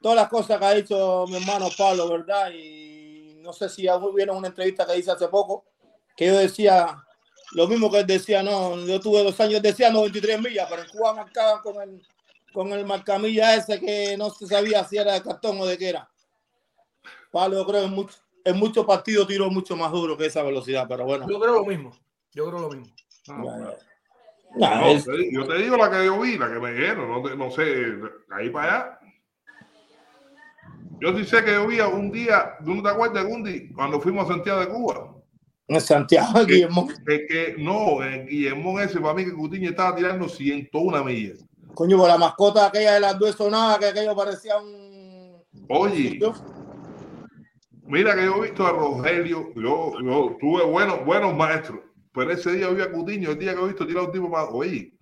todas las cosas que ha dicho mi hermano Pablo, ¿verdad? Y no sé si ya vieron una entrevista que hice hace poco, que yo decía lo mismo que él decía, no, yo tuve dos años, decía 93 millas, pero en Cuba marcaban con el, con el marcamilla ese que no se sabía si era de cartón o de qué era. Pablo, yo creo que en, mucho- en muchos partidos tiró mucho más duro que esa velocidad, pero bueno. Yo creo lo mismo. Yo creo lo mismo. Ah, bueno. No, es- yo te digo la que yo vi, la que me dijeron, no, no sé, de ahí para allá. Yo sí sé que yo vi un día, ¿tú no te acuerdas, Gundi? Cuando fuimos a Santiago de Cuba. en Santiago, Guillermo. Es que no, en Guillermo ese, para mí que Cutiño estaba tirando 101 millas. Coño, por la mascota aquella de las dos sonadas, que aquello parecía un. Oye, mira que yo he visto a Rogelio, yo, yo tuve buenos, buenos maestros, pero ese día vi a Cutiño, el día que he visto tirar un tipo más, oye,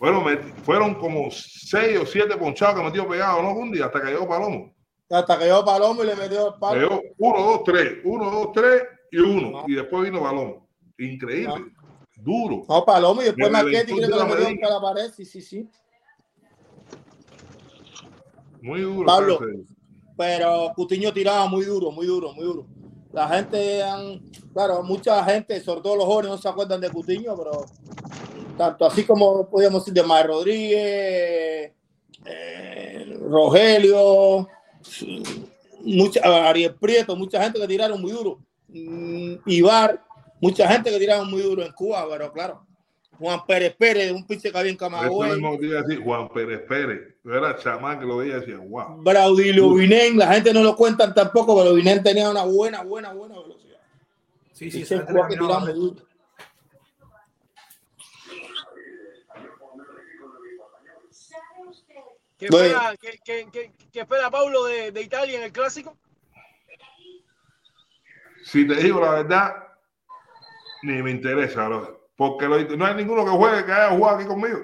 bueno, me- fueron como seis o siete ponchados que metió pegado, ¿no? Un día hasta que llegó Palomo. Hasta que yo Palomo y le metió el palo. Llegó uno, dos, tres, uno, dos, tres y uno. No. Y después vino Palomo. Increíble. Duro. No, Palomo y después Me Marquetti creo que reventó metió la contra la pared. Sí, sí, sí. Muy duro. Pablo. parece. Pero Cutiño tiraba muy duro, muy duro, muy duro. La gente, claro, mucha gente, sobre todo los jóvenes, no se acuerdan de Cutiño, pero tanto así como podíamos decir de Mar Rodríguez, eh, Rogelio, mucha, Ariel Prieto, mucha gente que tiraron muy duro. Mm, Ibar, mucha gente que tiraron muy duro en Cuba, pero claro. Juan Pérez Pérez, un pinche que había en Camagüey. Juan Pérez Pérez. Yo era chamán que lo veía y decía, wow. Braudilio Vinen, la gente no lo cuentan tampoco, pero Vinen tenía una buena, buena, buena velocidad. Sí, sí, duro. ¿Qué Bueno. espera, qué, qué- qué- qué espera Paulo de, de Italia en el clásico? Si te digo la verdad, ni me interesa, bro. Porque lo- no hay ninguno que juegue que haya jugado aquí conmigo.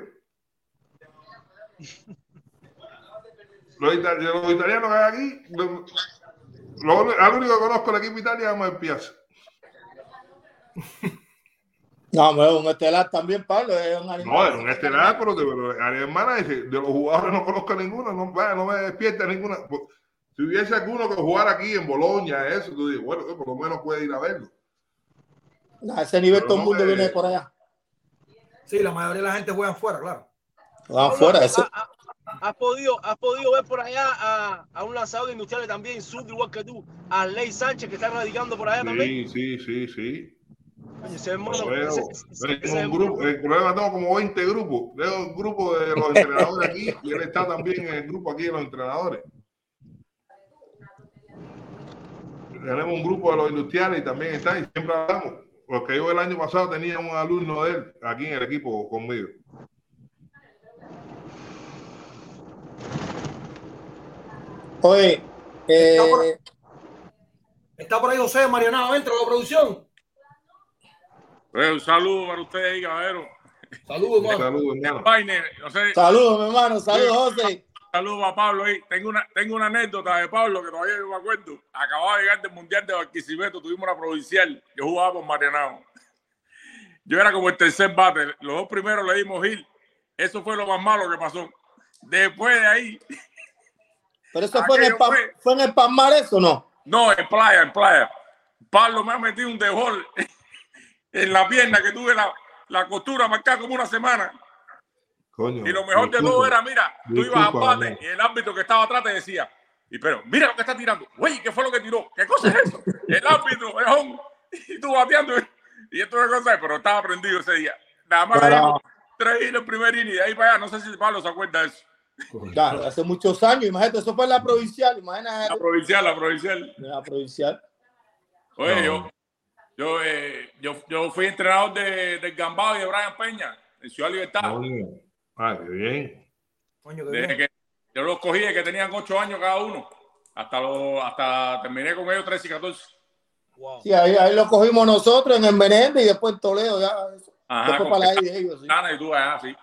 Los, los italianos que hay aquí, lo, lo- al único que conozco del equipo Italia es el Piazza. No, hombre, un estelar también, Pablo, es un animal. No, es un estelar, pero pero a mi hermana dice, de los jugadores no conozco a ninguno, no, no me despierta ninguna. Pues, Si hubiese alguno que jugara aquí en Boloña, eso, tú dices, bueno, por lo menos puede ir a verlo. A ese nivel Pero todo el no mundo viene por allá. Sí, la mayoría de la gente juega afuera, claro. Van Pablo, fuera, a- has podido, has podido ver por allá a, a un lanzador de industriales también, sur igual que tú, a Ley Sánchez, que está radicando por allá también. Sí, sí, sí, sí. Oye, ese hermano, Lo veo. ese- ese- Tengo ese un grupo, el problema tengo como 20 grupos. Tengo un grupo de los entrenadores aquí y él está también en el grupo aquí de los entrenadores. Tenemos un grupo de los industriales y también está y siempre hablamos. Porque yo el año pasado tenía un alumno de él aquí en el equipo conmigo. Oye, eh, Está por- Está por ahí José Marianao, entra a la producción. Eh, un saludo para ustedes ahí, caballero. Saludos, hermano. Saludos, hermano. Saludos, mi hermano, saludos, José. Saludos a Pablo ahí. Tengo una, tengo una anécdota de Pablo que todavía no me acuerdo. Acababa de llegar del Mundial de Barquisimeto, tuvimos una provincial. Yo jugaba por Marianao. Yo era como el tercer bate. Los dos primeros le dimos Gil. Eso fue lo más malo que pasó. Después de ahí, Pero eso fue en, el fue en el Palmar, ¿eso no? no, en playa, en playa. Pablo me ha metido un dejol en la pierna que tuve la, la costura marcada como una semana. Coño, Y lo mejor de todo era, mira, tú ibas a hermano. y el árbitro que estaba atrás te decía, y pero mira lo que está tirando. Güey, ¿qué fue lo que tiró? ¿Qué cosa es eso? El árbitro, ejón, y tú bateando. Y esto es cosa, pero estaba prendido ese día. Nada más tres hits en el primer inning y de ahí para allá. No sé si Pablo se acuerda de eso. Claro, hace muchos años, imagínate, eso fue en la provincial, La imagínate. provincial, la provincial. La provincial. Oye, No. yo, yo, eh, yo, yo fui entrenador de, del Gambado y de Brian Peña en Ciudad Libertad. Ah, qué bien. Coño, qué Desde bien. que yo los cogí de que tenían ocho años cada uno. Hasta, lo, hasta terminé con ellos 13 y 14. Wow. Sí, ahí, ahí lo cogimos nosotros en el Menéndez y después en Toledo, ya. Ajá, Después con para I de ellos, sí. Ana y tú allá, sí.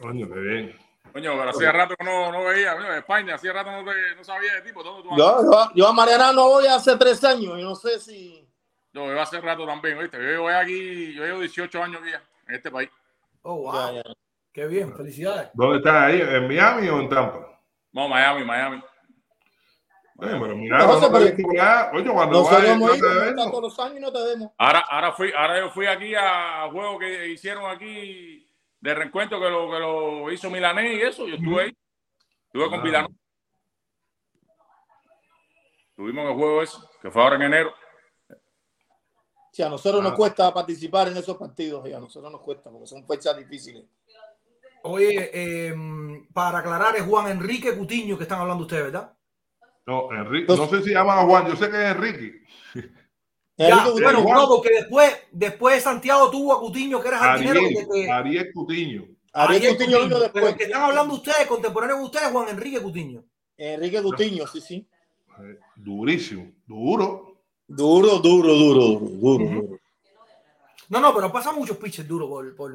Coño, qué bien. Coño, pero hacía rato que no, no veía. Coño, España, hacía rato no, te- no sabía de tipo. ¿Dónde tú? Yo, yo, yo a Mariana no voy hace tres años y no sé si. Yo iba hace rato también, ¿oíste? Yo llevo aquí, yo llevo 18 años aquí ya, en este país. Oh, wow. Ya, ya. Qué bien, felicidades. ¿Dónde estás ahí? ¿En Miami o en Tampa? No, Miami, Miami. Eh, pero mira, No, José, no pero-. Oye, cuando Nosotros los años y no te vemos. Ahora, ahora fui, ahora yo fui aquí a juegos que hicieron aquí de reencuentro que lo, que lo hizo Milanés y eso. Yo estuve ahí. Estuve con Ah. Vilano. Tuvimos el juego ese, que fue ahora en enero. A nosotros nos Ah. cuesta participar en esos partidos y a nosotros nos cuesta porque son fechas difíciles. Oye, eh, para aclarar, es Juan Enrique Cutiño que están hablando ustedes, ¿verdad? No, Enrique, no sé si llaman a Juan, yo sé que es Enrique. Ya, bueno, no, porque después, después Santiago tuvo a Cutiño, que era jardinero. Ariel, que- Ariel Cutiño. Ariel Ariel Cutiño vino Pero después. el que están hablando ustedes, contemporáneo de ustedes, Juan Enrique Cutiño. Enrique Gutiño, sí, sí. Eh, Durísimo, duro. Duro, duro, duro, duro, duro, duro. No, no, pero pasa muchos pitches duros por, por...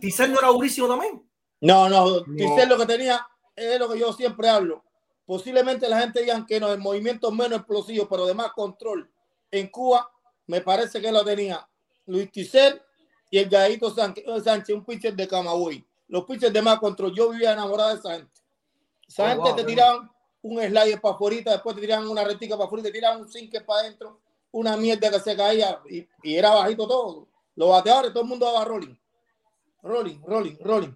Ticel no era durísimo también. No, no, No. Ticel lo que tenía es lo que yo siempre hablo. Posiblemente la gente diga que no, el movimiento menos explosivo, pero de más control. En Cuba, me parece que lo tenía Luis Ticel y el Gallito Sánchez, Sánchez, un pitcher de Camagüey. Los pitchers de más control. Yo vivía enamorado de esa gente. Esa Oh, gente wow, te tiraban un slider para afuera, después te tiraban una retica para afuera, te tiraban un sinker para adentro, una mierda que se caía y, y era bajito todo. Los bateadores, todo el mundo daba rolling. Rolling, rolling, rolling.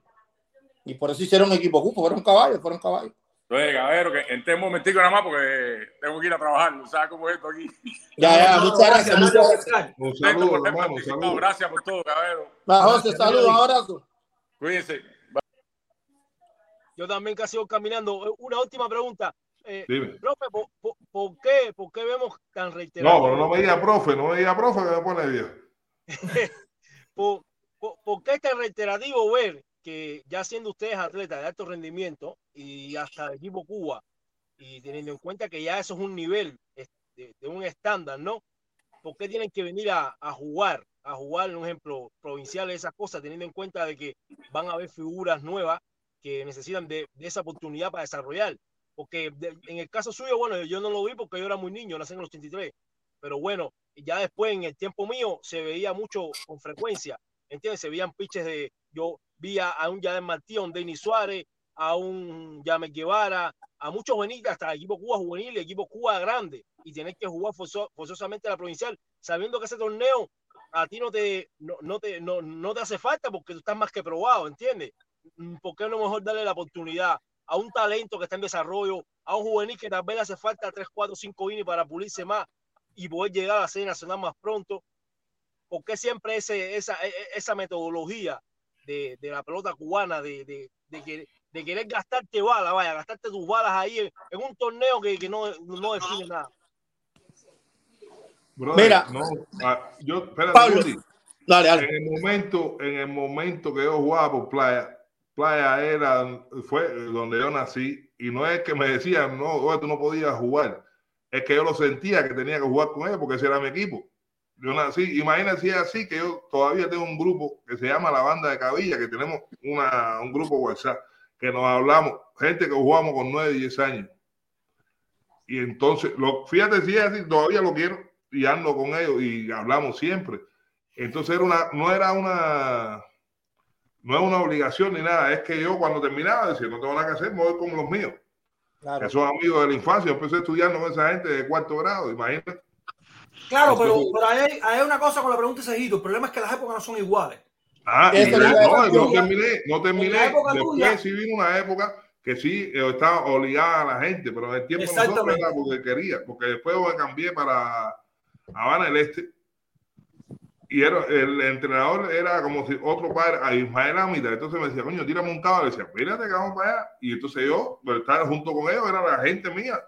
Y por eso hicieron equipo cupo, fueron caballos, fueron caballos. Entonces, caballero, que entré un momentico nada más porque tengo que ir a trabajar. ¿Sabes cómo es esto aquí? Ya, ya, No, no, muchas gracias, muchas gracias. gracias. Un saludo, hermano, un participado. saludo. Gracias por todo, caballero. Va, José, saludos, un abrazo. Cuídense. Yo también casi voy caminando. Eh, Una última pregunta. Eh, profe, ¿por, por- por qué, ¿por qué vemos tan reiterado? No, pero no me diga profe, no me diga profe que me pone viejo. ¿Por, qué es tan reiterativo ver que ya siendo ustedes atletas de alto rendimiento y hasta el equipo Cuba, y teniendo en cuenta que ya eso es un nivel de, de un estándar, ¿no? ¿Por qué tienen que venir a, a jugar, a jugar, un ejemplo, provincial, esas cosas, teniendo en cuenta de que van a haber figuras nuevas que necesitan de, de esa oportunidad para desarrollar? Porque de- en el caso suyo, bueno, yo no lo vi porque yo era muy niño, nací en los 83, pero bueno, ya después en el tiempo mío se veía mucho con frecuencia, ¿entiendes? Se veían pitches de, yo vi a, a un Yadel Martí, a un Denis Suárez, a un James Guevara, a muchos juveniles, hasta equipo Cuba juvenil y equipo Cuba grande, y tener que jugar forzo- forzosamente la provincial, sabiendo que ese torneo a ti no te, no, no te, no, no te hace falta porque tú estás más que probado, ¿entiendes? Mm, ¿por qué no mejor darle la oportunidad a un talento que está en desarrollo, a un juvenil que tal vez le hace falta 3, 4, 5 innings para pulirse más y poder llegar a la serie nacional más pronto? ¿Por qué siempre ese, esa, e- e- esa metodología de, de la pelota cubana de, de, de, que- de querer gastarte balas, vaya, gastarte tus balas ahí en, en un torneo que, que no, no define nada? Brother, Mira. no, ah, yo, espérate, Pablo. Dale, dale. En el momento, en el momento que yo jugaba por playa, playa era, fue donde yo nací, y no es que me decían, no, tú no podías jugar, es que yo lo sentía que tenía que jugar con ellos porque ese era mi equipo. Yo nací, es así que yo todavía tengo un grupo que se llama la banda de Cabilla, que tenemos una, un grupo WhatsApp, que nos hablamos, gente que jugamos con 9 y 10 años. Y entonces, fíjate si es así, todavía lo quiero y ando con ellos y hablamos siempre. Entonces era una, no era una, no es una obligación ni nada, es que yo cuando terminaba decía, no tengo nada que hacer, me voy con los míos. Claro. Esos amigos de la infancia, yo empecé estudiando con esa gente de cuarto grado, imagínate. Claro, pero, pero ahí, hay, hay una cosa con la pregunta de Cejito. El problema es que las épocas no son iguales. Ah, y no, decir. no terminé, no En terminé. la época Después tuya. sí vino una época que sí eh, estaba obligada a la gente, pero en el tiempo nosotros era porque quería, porque después me cambié para Habana del Este y era, el entrenador era como si otro padre, a Ismael Amita, entonces me decía, coño, tírame un cable, decía, mírate que vamos para allá, y entonces yo, pues, estaba junto con ellos, era la gente mía,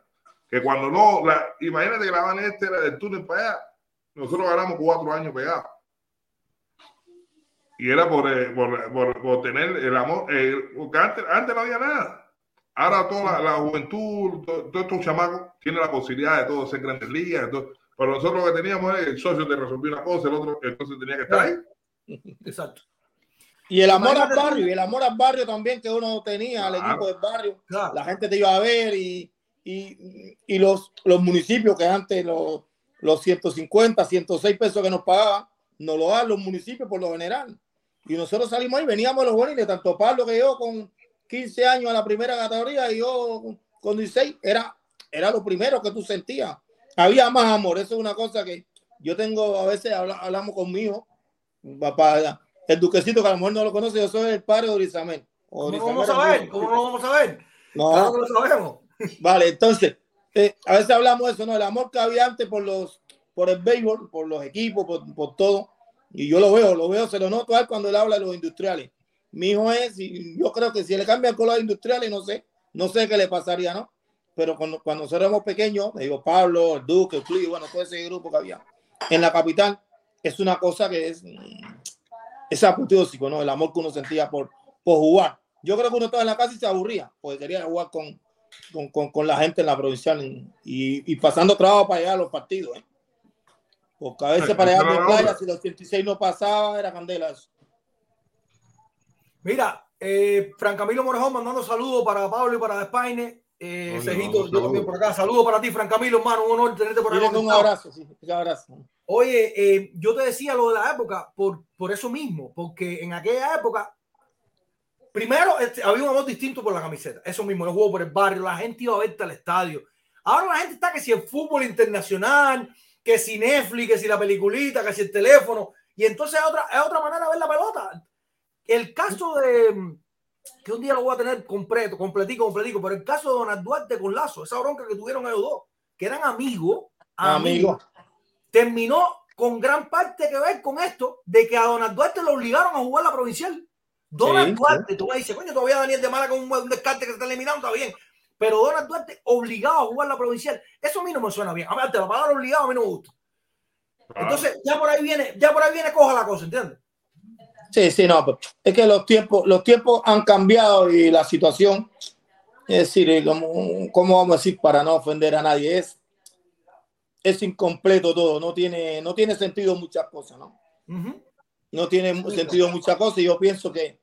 que cuando no, la, imagínate que la del Este era del túnel para allá, nosotros ganamos cuatro años pegados. Y era por, eh, por, por- tener el amor, eh, porque antes, antes no había nada. Ahora toda la, juventud, to- todos estos chamacos tienen la posibilidad de todo ser grandes ligas. todo. Pero nosotros lo que teníamos es el socio te resolvió una cosa, el otro entonces tenía que estar ahí. Exacto. Y el amor al Imagínate barrio, y el amor al barrio también que uno tenía, al equipo del barrio. Claro. La gente te iba a ver y, y, y los, los municipios que antes los, los 150, 106 pesos que nos pagaban, nos lo dan los municipios por lo general. Y nosotros salimos ahí, veníamos los juveniles, tanto Pablo que yo con 15 años a la primera categoría y yo con 16, era, era lo primero que tú sentías. Había más amor, eso es una cosa que yo tengo, a veces habla- hablamos conmigo, papá, el duquecito que a lo mejor no lo conoce, yo soy el padre de Orizamel. ¿Cómo lo vamos a saber? ¿Cómo lo vamos a ver? No, Claro que lo sabemos. Vale, entonces, eh, a veces hablamos de eso, ¿no? El amor que había antes por los, por el béisbol, por los equipos, por, por todo. Y yo lo veo, lo veo, se lo noto a él cuando él habla de los industriales. Mi hijo es, y yo creo que si le cambia el color industriales, no sé, no sé qué le pasaría, ¿no? Pero cuando, cuando nosotros éramos pequeños, me digo, Pablo, el Duque, el bueno, todo ese grupo que había en la capital, es una cosa que es, mm, es apoteósico, ¿no? El amor que uno sentía por, por jugar. Yo creo que uno estaba en la casa y se aburría, porque quería jugar con, con, con, con la gente en la provincial y, y pasando trabajo para llegar a los partidos. ¿eh? Porque a veces para llegar de la playa, si los 86 no pasaba, era candela. eso. Mira, eh, Fran Camilo Morejón mandando saludos para Pablo y para Despaine. Eh, Cejito, yo también por acá. Saludos para ti, Fran Camilo, hermano. Un honor tenerte por acá. Un abrazo, sí, un abrazo. Oye, eh, yo te decía lo de la época por, por eso mismo, porque en aquella época, primero este, había un amor distinto por la camiseta. Eso mismo, el juego por el barrio, la gente iba a verte al estadio. Ahora la gente está que si el fútbol internacional, que si Netflix, que si la peliculita, que si el teléfono. Y entonces es otra, es otra manera de ver la pelota. El caso de, que un día lo voy a tener completo, completico, completico, pero el caso de Donald Duarte con Lazo, esa bronca que tuvieron ellos dos, que eran amigos, Amigo. terminó con gran parte que ver con esto de que a Donald Duarte lo obligaron a jugar la provincial. Donald Sí, Duarte, tú me dices, coño, todavía Daniel de Mala con un, un descarte que se está eliminando, está bien. Pero Donald Duarte obligado a jugar la provincial, eso a mí no me suena bien. Aparte, la palabra obligado a mí no me gusta. Ah, Entonces, ya por ahí viene, ya por ahí viene coja la cosa, ¿entiendes? Sí, sí, no, pero es que los tiempos, los tiempos han cambiado y la situación, es decir, eh, como, ¿cómo vamos a decir para no ofender a nadie? Es, es incompleto todo, no tiene, no tiene sentido muchas cosas, ¿no? No tiene sentido muchas cosas y yo pienso que,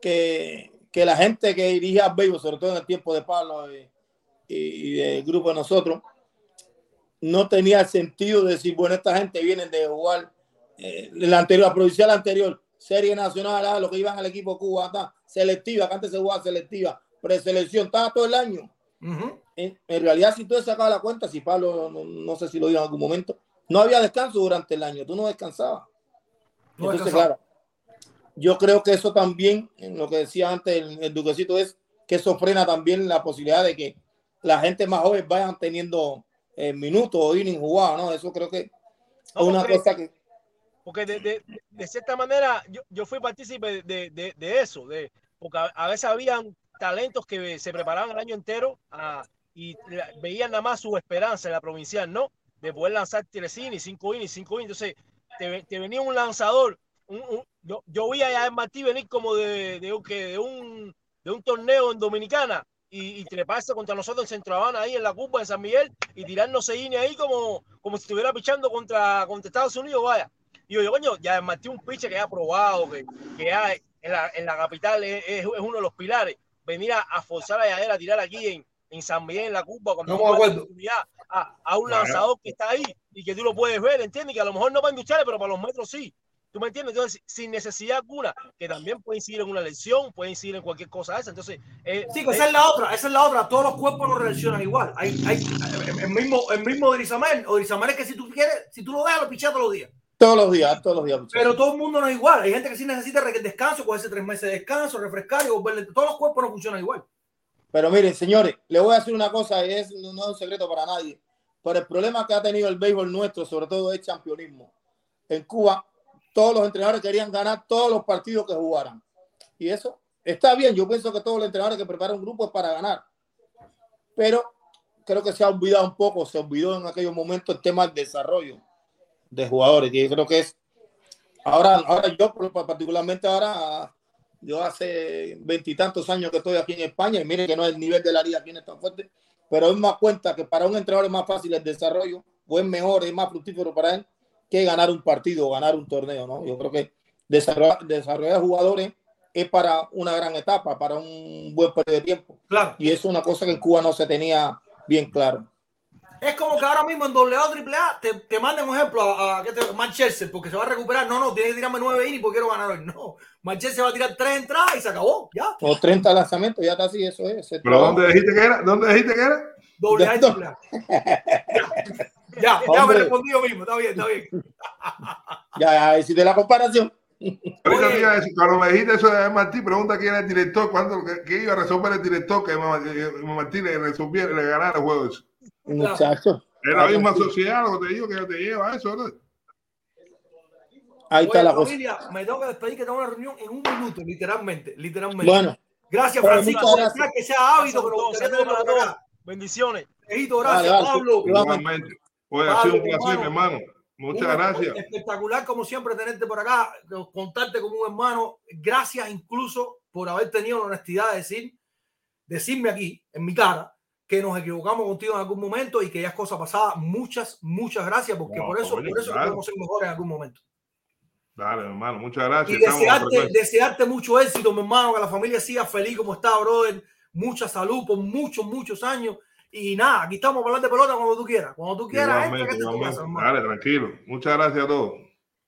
que, que la gente que dirigía al béisbol, sobre todo en el tiempo de Pablo y, y del grupo de nosotros, no tenía sentido de decir, bueno, esta gente viene de jugar eh, la anterior, la provincial anterior, serie nacional, ah, lo que iban al equipo Cuba, ta, selectiva, que antes se jugaba selectiva, preselección, estaba todo el año. En, en realidad, si tú sacabas la cuenta, si Pablo, no, no sé si lo dijo en algún momento, no había descanso durante el año, tú no descansabas. No Entonces, descansaba. claro, yo creo que eso también, en lo que decía antes el, el Duquecito, es que eso frena también la posibilidad de que la gente más joven vayan teniendo eh, minutos o innings jugados, ¿no? Eso creo que es una cosa que Porque de, de- de cierta manera yo, yo fui partícipe de, de- eso, de, porque a, a veces habían talentos que se preparaban el año entero ah, y la- veían nada más su esperanza en la provincial, ¿no? De poder lanzar tres innings, cinco innings, cinco innings. Entonces, te, te venía un lanzador. un- yo, yo vi a Martí venir como de, de, de un, de un torneo en Dominicana y, y treparse contra nosotros en Centro Habana, ahí en la Cuba, en San Miguel, y tirarnos seis ahí como, como si estuviera pichando contra, contra Estados Unidos, vaya. Y yo digo, coño, ya Martí un pitcher que ha probado, que, que ya en la, en la capital es, es- uno de los pilares. Venir a, a forzar a Yadera a tirar aquí en, en San Miguel, en la Cuba, cuando acuerdo. oportunidad a, a un lanzador que está ahí y que tú lo puedes ver, ¿entiendes? Que a lo mejor no para industriales, pero para los metros sí. ¿Tú me entiendes? Entonces, sin necesidad alguna, que también puede incidir en una lesión, puede incidir en cualquier cosa de esa. Entonces, eh, Sí, que esa es la otra, esa es la otra. Todos los cuerpos no reaccionan igual. Hay, hay, el mismo, el mismo Drizamel, o Drizamel es que si tú quieres, si tú lo dejas, lo pichas todos los días. Todos los días, todos los días. muchachos. Pero todo el mundo no es igual. Hay gente que sí necesita descanso, cogerse tres meses de descanso, refrescar y volverle. Todos los cuerpos no funcionan igual. Pero miren, señores, le voy a decir una cosa y es, no es un secreto para nadie. Pero el problema que ha tenido el béisbol nuestro, sobre todo, es campeonismo. En Cuba, todos los entrenadores querían ganar todos los partidos que jugaran. Y eso está bien. Yo pienso que todos los entrenadores que preparan un grupo es para ganar. Pero creo que se ha olvidado un poco, se olvidó en aquellos momentos el tema del desarrollo de jugadores. Y yo creo que es. Ahora, ahora yo, particularmente ahora, yo hace veintitantos años que estoy aquí en España y miren que no es el nivel de la liga aquí no es tan fuerte, pero es más cuenta que para un entrenador es más fácil el desarrollo, o es mejor, es más fructífero para él que ganar un partido o ganar un torneo, ¿no? Yo creo que desarrollar, desarrollar jugadores es para una gran etapa, para un buen periodo de tiempo. Claro. Y eso es una cosa que en Cuba no se tenía bien claro. Es como que ahora mismo en AA o AAA te, te manden un ejemplo a, a ¿qué te- Manchester porque se va a recuperar. No, no, tiene que tirarme nueve innings porque quiero ganar hoy. No, Manchester va a tirar tres entradas y se acabó. Ya. O 30 lanzamientos, ya está así, eso es. ¿Pero dónde dijiste que era? ¿Dónde dijiste que era? Doble A y Ya. AAA. Ya, ya me Hombre. respondí yo mismo. Está bien, está bien. Ya, ya, hiciste la comparación. Ahorita a decir, cuando me dijiste eso de Martí, pregunta quién era el director, cuándo, qué, iba a resolver el director que Martí le resolviera, le ganara el juego. ese. Muchachos. Es la misma sociedad, lo que te digo, que te lleva a eso, ¿no? Ahí está Oye, la cosa. familia, me tengo que despedir que tengo una reunión en un minuto, literalmente. Literalmente. Bueno, gracias, Francisco. gracias. Que sea hábito, pero para todos. bendiciones. Ejito, gracias, Dale, dale. Pablo. Igualmente. Oye, ha sido un Pablo, placer, mi hermano. hermano. Muchas Un- gracias. Espectacular, como siempre, tenerte por acá, contarte como un hermano. Gracias incluso por haber tenido la honestidad de decir, decirme aquí, en mi cara, que nos equivocamos contigo en algún momento y que ya es cosa pasada. Muchas, muchas gracias, porque No, por eso, por eso claro. podemos ser mejores en algún momento. Dale, hermano, muchas gracias. Y desearte, desearte mucho éxito, mi hermano, que la familia siga feliz como está, brother. Mucha salud por muchos, muchos años. Y nada, aquí estamos para hablar de pelota cuando tú quieras. Cuando tú quieras, entra, que tu casa. Dale, tranquilo. Muchas gracias a todos.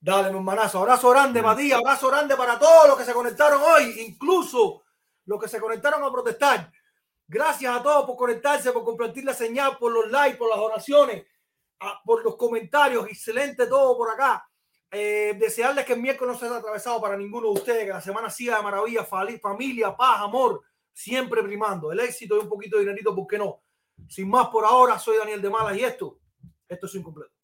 Dale, mi hermanazo. Abrazo grande. Matías. Abrazo grande para todos los que se conectaron hoy, incluso los que se conectaron a protestar. Gracias a todos por conectarse, por compartir la señal, por los likes, por las oraciones, por los comentarios. Excelente todo por acá. Eh, desearles que el miércoles no sea atravesado para ninguno de ustedes, que la semana siga de maravilla, familia, paz, amor, siempre primando. El éxito y un poquito de dinerito, ¿por qué no? Sin más por ahora, soy Daniel de Malas y esto, esto es incompleto.